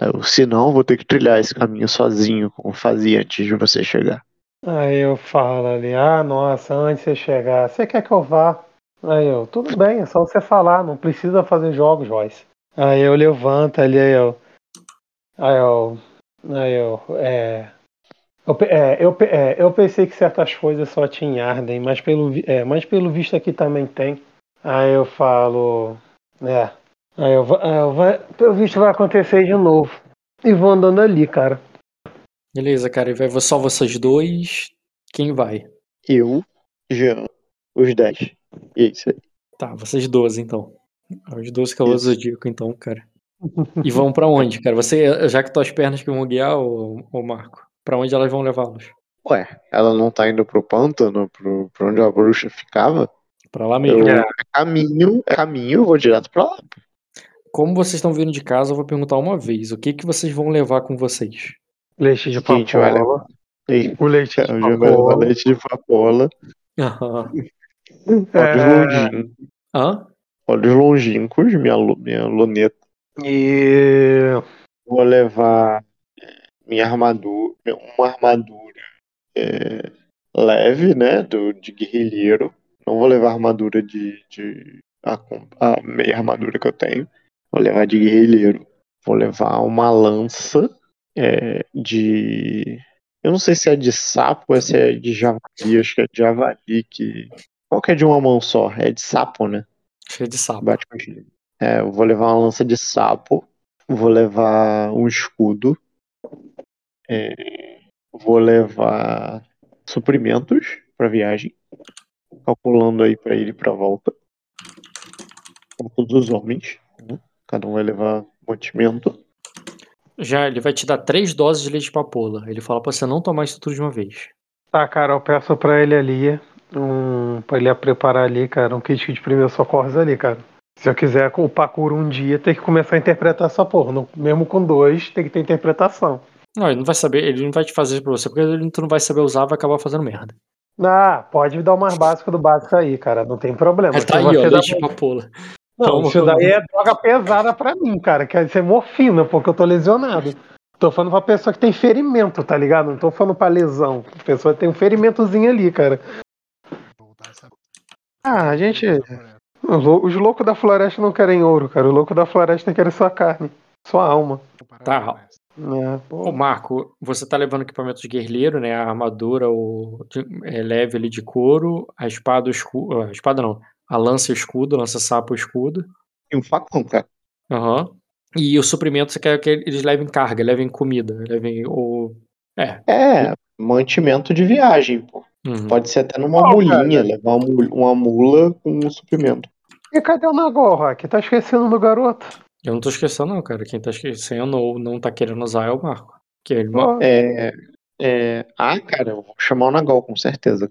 [SPEAKER 4] Eu, se não, vou ter que trilhar esse caminho sozinho, como fazia antes de você chegar.
[SPEAKER 2] Aí eu falo ali, ah, nossa, antes de você chegar, você quer que eu vá? Aí eu, tudo bem, é só você falar, não precisa fazer jogos, Royce. Aí eu levanto ali, aí eu. Aí eu. Aí eu. É. Eu, é, eu, é, eu pensei que certas coisas só tinham em Arden, mas pelo, é, mas pelo visto aqui também tem. Aí eu falo. É. Aí eu, aí eu vai, pelo visto vai acontecer de novo. E vou andando ali, cara.
[SPEAKER 1] Beleza, cara. E vai só vocês dois. Quem vai?
[SPEAKER 4] Eu, Jean, os 10. E é isso aí.
[SPEAKER 1] Tá, vocês 12, então. Os 12 cavalos
[SPEAKER 4] Isso.
[SPEAKER 1] zodíaco, então, cara. E vão pra onde, cara? Você, já que tuas pernas que vão guiar, ô, ô Marco, pra onde elas vão levá-los?
[SPEAKER 4] Ué, ela não tá indo pro pântano, pro, pra onde a bruxa ficava?
[SPEAKER 1] Pra lá mesmo.
[SPEAKER 4] Eu, é caminho, é caminho, eu vou direto pra lá.
[SPEAKER 1] Como vocês estão vindo de casa, eu vou perguntar uma vez. O que que vocês vão levar com vocês?
[SPEAKER 2] Leite de
[SPEAKER 4] Que a gente
[SPEAKER 2] O leite de papoula.
[SPEAKER 4] leite de papola, *laughs* olhos
[SPEAKER 2] É,
[SPEAKER 4] longínquos,
[SPEAKER 1] Hã?
[SPEAKER 4] olhos longínquos, minha, minha luneta.
[SPEAKER 2] e
[SPEAKER 4] Vou levar é, minha armadura, uma armadura é, leve, né, do, de guerrilheiro. Não vou levar armadura de, de a, a meia armadura que eu tenho. Vou levar de guerrilheiro. Vou levar uma lança é, de. Eu não sei se é de sapo ou se é de javali. Acho que é de javali. Que... Qual que é de uma mão só? É de sapo, né?
[SPEAKER 1] Cheio de sapo.
[SPEAKER 4] Bate com. É, eu vou levar uma lança de sapo. Vou levar um escudo. é, vou levar suprimentos pra viagem. Calculando aí pra ir e pra volta. Com todos os homens. né? Cada um vai levar mantimento.
[SPEAKER 1] Já, ele vai te dar três doses de leite de papoula. Ele fala pra você não tomar isso tudo de uma vez.
[SPEAKER 2] Tá, cara, eu peço pra ele ali, um, pra ele preparar ali, cara, um kit de primeiros socorros ali, cara. Se eu quiser upar cura um dia, tem que começar a interpretar essa porra. Não- mesmo com dois, tem que ter interpretação.
[SPEAKER 1] Não, ele não vai saber, ele não vai te fazer isso pra você, porque ele tu não vai saber usar, vai acabar fazendo merda.
[SPEAKER 2] Ah, pode dar o mais básico do básico aí, cara. Não tem problema.
[SPEAKER 1] Mas tá aí, ó,
[SPEAKER 2] dá-
[SPEAKER 1] leite de papoula.
[SPEAKER 2] Não,
[SPEAKER 1] Toma,
[SPEAKER 2] isso daí é droga pesada pra mim, cara. Quer dizer, morfina, porque eu tô lesionado. Tô falando pra pessoa que tem ferimento, tá ligado? Não tô falando pra lesão. A pessoa tem um ferimentozinho ali, cara. Ah, a gente. Os lou- os loucos da floresta não querem ouro, cara. Os loucos da floresta querem sua carne, sua alma.
[SPEAKER 1] Tá.
[SPEAKER 2] É, pô.
[SPEAKER 1] Ô, Marco, você tá levando equipamento de guerrilheiro, né? A armadura o, de- é, leve ali de couro, a espada, o escudo. A espada não. A lança e o escudo, lança sapo e escudo.
[SPEAKER 4] E um facão, cara.
[SPEAKER 1] Aham. E o suprimento você quer que eles levem carga, levem comida, levem o. É.
[SPEAKER 4] É, mantimento de viagem, pô.
[SPEAKER 1] uhum.
[SPEAKER 4] Pode ser até numa
[SPEAKER 2] Ó,
[SPEAKER 4] mulinha, levar uma, mul- uma mula com um suprimento.
[SPEAKER 2] E cadê o Nagor, Rock? Tá esquecendo do garoto?
[SPEAKER 1] Eu não tô esquecendo, não, cara. Quem tá esquecendo ou não tá querendo usar é o Marco. Que ele.
[SPEAKER 4] É, é, Ah, cara, eu vou chamar o Nagol, com certeza.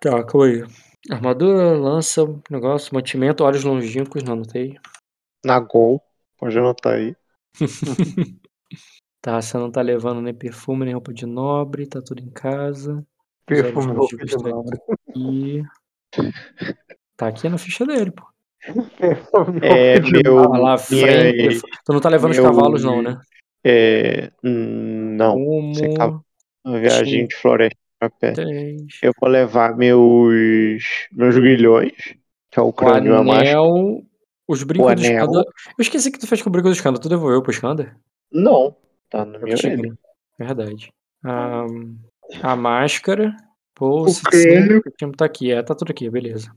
[SPEAKER 1] Tá, calma aí. Armadura, lança, negócio, mantimento, olhos longínquos, não anotei.
[SPEAKER 4] Nagol, pode anotar aí. *laughs*
[SPEAKER 1] Tá, você não tá levando nem perfume, nem roupa de nobre, tá tudo em casa.
[SPEAKER 2] perfume roupa de
[SPEAKER 1] tá
[SPEAKER 2] nobre.
[SPEAKER 1] aqui. *laughs* Tá aqui na ficha dele, pô.
[SPEAKER 4] É,
[SPEAKER 2] de
[SPEAKER 4] meu-
[SPEAKER 1] lá,
[SPEAKER 4] minha-
[SPEAKER 1] frente. Tu não tá levando os
[SPEAKER 4] meu-
[SPEAKER 1] cavalos, não, né?
[SPEAKER 4] É, não,
[SPEAKER 1] Como
[SPEAKER 4] sem cavalo. uma viagem de floresta a pé.
[SPEAKER 1] tens
[SPEAKER 4] Eu vou levar meus, meus grilhões, que é o crânio e a máscara.
[SPEAKER 1] anel, os brincos do. Skanda. Eu esqueci que tu fez com o brinco do Skanda. Tu devolveu pro Skanda?
[SPEAKER 4] Não, tá no
[SPEAKER 1] Eu
[SPEAKER 4] meu?
[SPEAKER 1] Verdade. A, a máscara. Pô,
[SPEAKER 4] O crânio.
[SPEAKER 1] tá aqui. É, tá tudo aqui, beleza.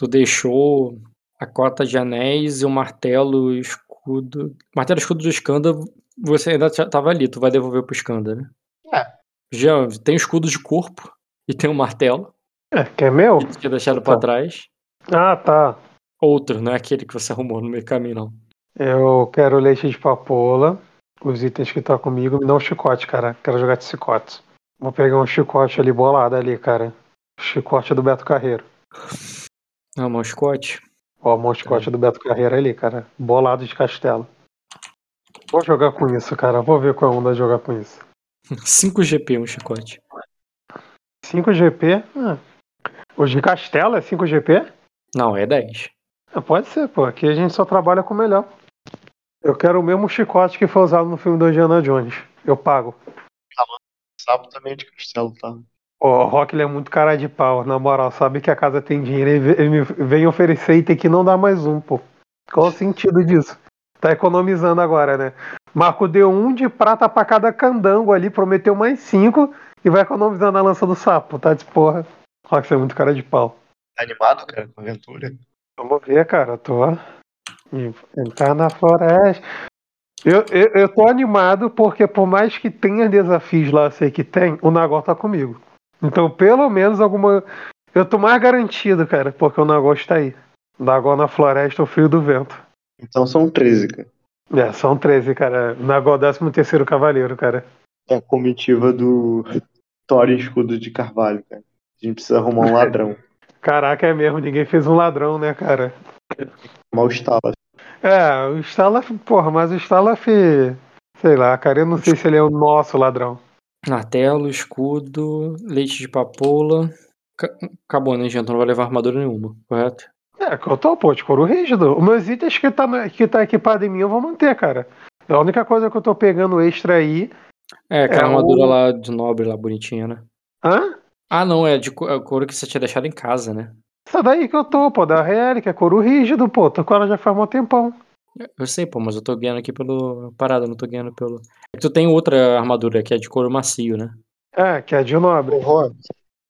[SPEAKER 1] Tu deixou a cota de anéis e o martelo escudo. Martelo e escudo do Skanda, você ainda tava ali. Tu vai devolver pro Skanda, né?
[SPEAKER 4] É.
[SPEAKER 1] Já tem o escudo de corpo e tem o martelo.
[SPEAKER 2] É, que é meu?
[SPEAKER 1] que tinha deixado pra
[SPEAKER 2] Tá.
[SPEAKER 1] trás.
[SPEAKER 2] Ah, tá.
[SPEAKER 1] Outro, não é aquele que você arrumou no meio caminho, não.
[SPEAKER 2] Eu quero leite de papoula. Os itens que tá comigo. Me dá um chicote, cara. Quero jogar de chicote. Vou pegar um chicote ali bolado ali, cara. Chicote do Beto Carreiro.
[SPEAKER 1] Ah, um Scott.
[SPEAKER 2] Ó, o chicote do Beto Carreiro ali, cara. Bolado de castelo. Vou jogar com isso, cara. Vou ver qual é onda jogar com isso. *laughs*
[SPEAKER 1] 5 GP um chicote.
[SPEAKER 2] 5GP? Ah. O de castelo é 5GP?
[SPEAKER 1] Não, é 10.
[SPEAKER 2] Ah, pode ser, pô. Aqui a gente só trabalha com o melhor. Eu quero o mesmo chicote que foi usado no filme do Indiana Jones. Eu pago.
[SPEAKER 4] Sapo também é de castelo, tá?
[SPEAKER 2] O Rock é muito cara de pau, na moral. Sabe que a casa tem dinheiro, ele me vem oferecer e tem que não dar mais um, pô. Qual o sentido disso? Tá economizando agora, né? Marco deu um de prata pra cada candango ali, prometeu mais cinco e vai economizando a lança do sapo, tá de porra. Rock, é muito cara de pau.
[SPEAKER 4] Tá animado, cara, com a aventura?
[SPEAKER 2] Vamos ver, cara. Tô. Entrar na floresta. Eu, eu, eu tô animado porque, por mais que tenha desafios lá, eu sei que tem, o Nagol tá comigo. Então, pelo menos alguma. Eu tô mais garantido, cara, porque o Nagol está aí. Nagol na floresta, o frio do vento.
[SPEAKER 4] Então são 13, cara.
[SPEAKER 2] É, são 13, cara. Nagol, 13 terceiro cavaleiro, cara.
[SPEAKER 4] É a comitiva do Thor Escudo de Carvalho, cara. A gente precisa arrumar um ladrão. *laughs*
[SPEAKER 2] Caraca, é mesmo, ninguém fez um ladrão, né, cara?
[SPEAKER 4] Mal estala.
[SPEAKER 2] É, o Stalaf, porra, mas o Stalaf, sei lá, cara, eu não sei se ele é o nosso ladrão.
[SPEAKER 1] Martelo, escudo, leite de papoula. Ca- Acabou, né, gente? Não vai levar armadura nenhuma, correto?
[SPEAKER 2] É, que eu tô, pô, de couro rígido. Os meus itens que tá, que tá equipado em mim eu vou manter, cara. A única coisa que eu tô pegando extra aí.
[SPEAKER 1] É, aquela
[SPEAKER 2] É,
[SPEAKER 1] armadura
[SPEAKER 2] o-
[SPEAKER 1] lá de nobre, lá bonitinha, né?
[SPEAKER 2] Hã?
[SPEAKER 1] Ah, não, é de co- é o couro que você tinha deixado em casa, né?
[SPEAKER 2] Essa daí que eu tô, pô, da Relic, é couro rígido, pô. Tô com ela já faz um tempão.
[SPEAKER 1] Eu sei, pô, mas eu tô ganhando aqui pelo. Parada, não tô ganhando pelo. É que tu tem outra armadura que é de couro macio, né?
[SPEAKER 2] É, que é de nobre.
[SPEAKER 4] Ô, Rod,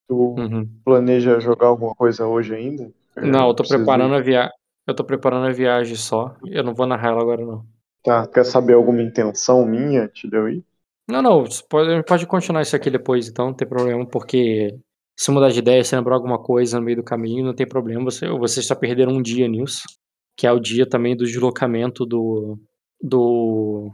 [SPEAKER 4] tu
[SPEAKER 1] Uhum.
[SPEAKER 4] planeja jogar alguma coisa hoje ainda?
[SPEAKER 1] Não, eu tô preparando
[SPEAKER 4] ir.
[SPEAKER 1] a viagem. Eu tô preparando a viagem só. Eu não vou narrar ela agora, não.
[SPEAKER 4] Tá, quer saber alguma intenção minha antes de eu ir?
[SPEAKER 1] Não, não, você pode, pode continuar isso aqui depois, então não tem problema, porque se mudar de ideia, se lembrar alguma coisa no meio do caminho, não tem problema. Você, vocês só perderam um dia nisso, que é o dia também do deslocamento do. do.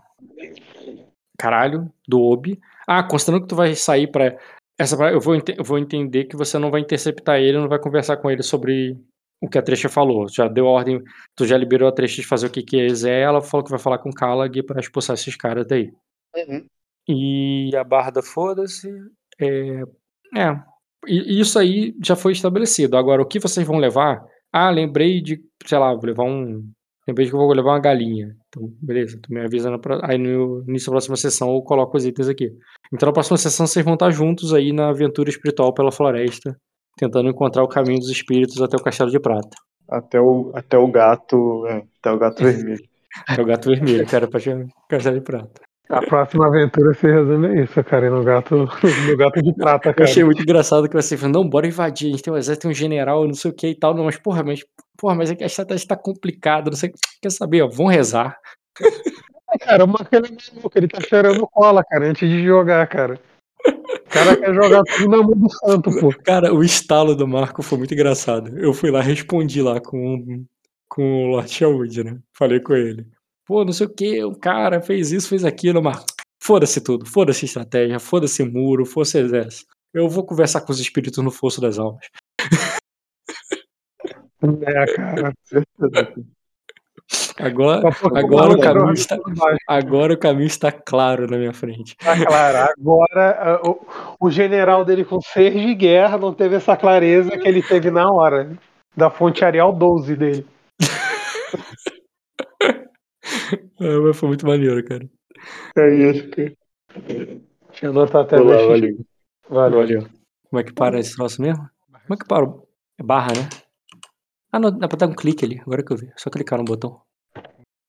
[SPEAKER 1] Caralho, do Obi. Ah, considerando que tu vai sair pra. Essa, eu, vou, eu vou entender que você não vai interceptar ele, não vai conversar com ele sobre o que a Tresha falou. Já deu ordem, tu já liberou a Tresha de fazer o que quiser, ela falou que vai falar com o Kalag pra expulsar esses caras daí. E a Barda, foda-se. É, é. E isso aí já foi estabelecido. Agora, o que vocês vão levar? Ah, lembrei de, sei lá, vou levar um. Lembrei de que eu vou levar uma galinha. Então, beleza, tu me avisa na, aí no início da próxima sessão eu coloco os itens aqui. Então, na próxima sessão vocês vão estar juntos aí na aventura espiritual pela floresta, tentando encontrar o caminho dos espíritos até o Castelo de Prata.
[SPEAKER 4] Até o, até o gato. É, até o gato *laughs* vermelho.
[SPEAKER 1] É o gato vermelho, cara, pra Castelo de Prata.
[SPEAKER 2] A próxima aventura se resume a isso, cara. e No gato, no gato de prata,
[SPEAKER 1] Eu
[SPEAKER 2] cara.
[SPEAKER 1] achei muito engraçado que você falou, não, bora invadir, a gente tem um exército, tem um general, não sei o que e tal. Não, mas porra, mas, porra, mas é que a estratégia tá complicada, não sei. Quer saber, ó, vão rezar.
[SPEAKER 2] Cara, o Marco ele é maluco, ele tá cheirando cola, cara, antes de jogar, cara. O cara quer jogar tudo na mão do santo, pô.
[SPEAKER 1] Cara, o estalo do Marco foi muito engraçado. Eu fui lá, respondi lá com, com o Lord Sherwood, né? Falei com ele. Pô, não sei o que, o cara fez isso, fez aquilo, Marco. Foda-se tudo, foda-se estratégia, foda-se muro, foda-se exército. Eu vou conversar com os espíritos no fosso das almas.
[SPEAKER 2] É, cara. *laughs*
[SPEAKER 1] Agora, agora o
[SPEAKER 2] maluco
[SPEAKER 1] caminho está, agora o caminho está claro na minha frente.
[SPEAKER 2] Tá claro. Agora, ah, o, o general dele com seis de guerra não teve essa clareza que ele teve na hora. Da fonte Arial 12 dele.
[SPEAKER 1] É, mas foi muito maneiro, cara.
[SPEAKER 4] É isso, cara.
[SPEAKER 2] Deixa eu anotar até
[SPEAKER 4] Olá, valeu.
[SPEAKER 2] Valeu.
[SPEAKER 1] Valeu. Como é que para esse troço mesmo? Como é que para? o- É barra, né? Ah, não, dá pra dar um clique ali, agora que eu vi. Só clicar no botão.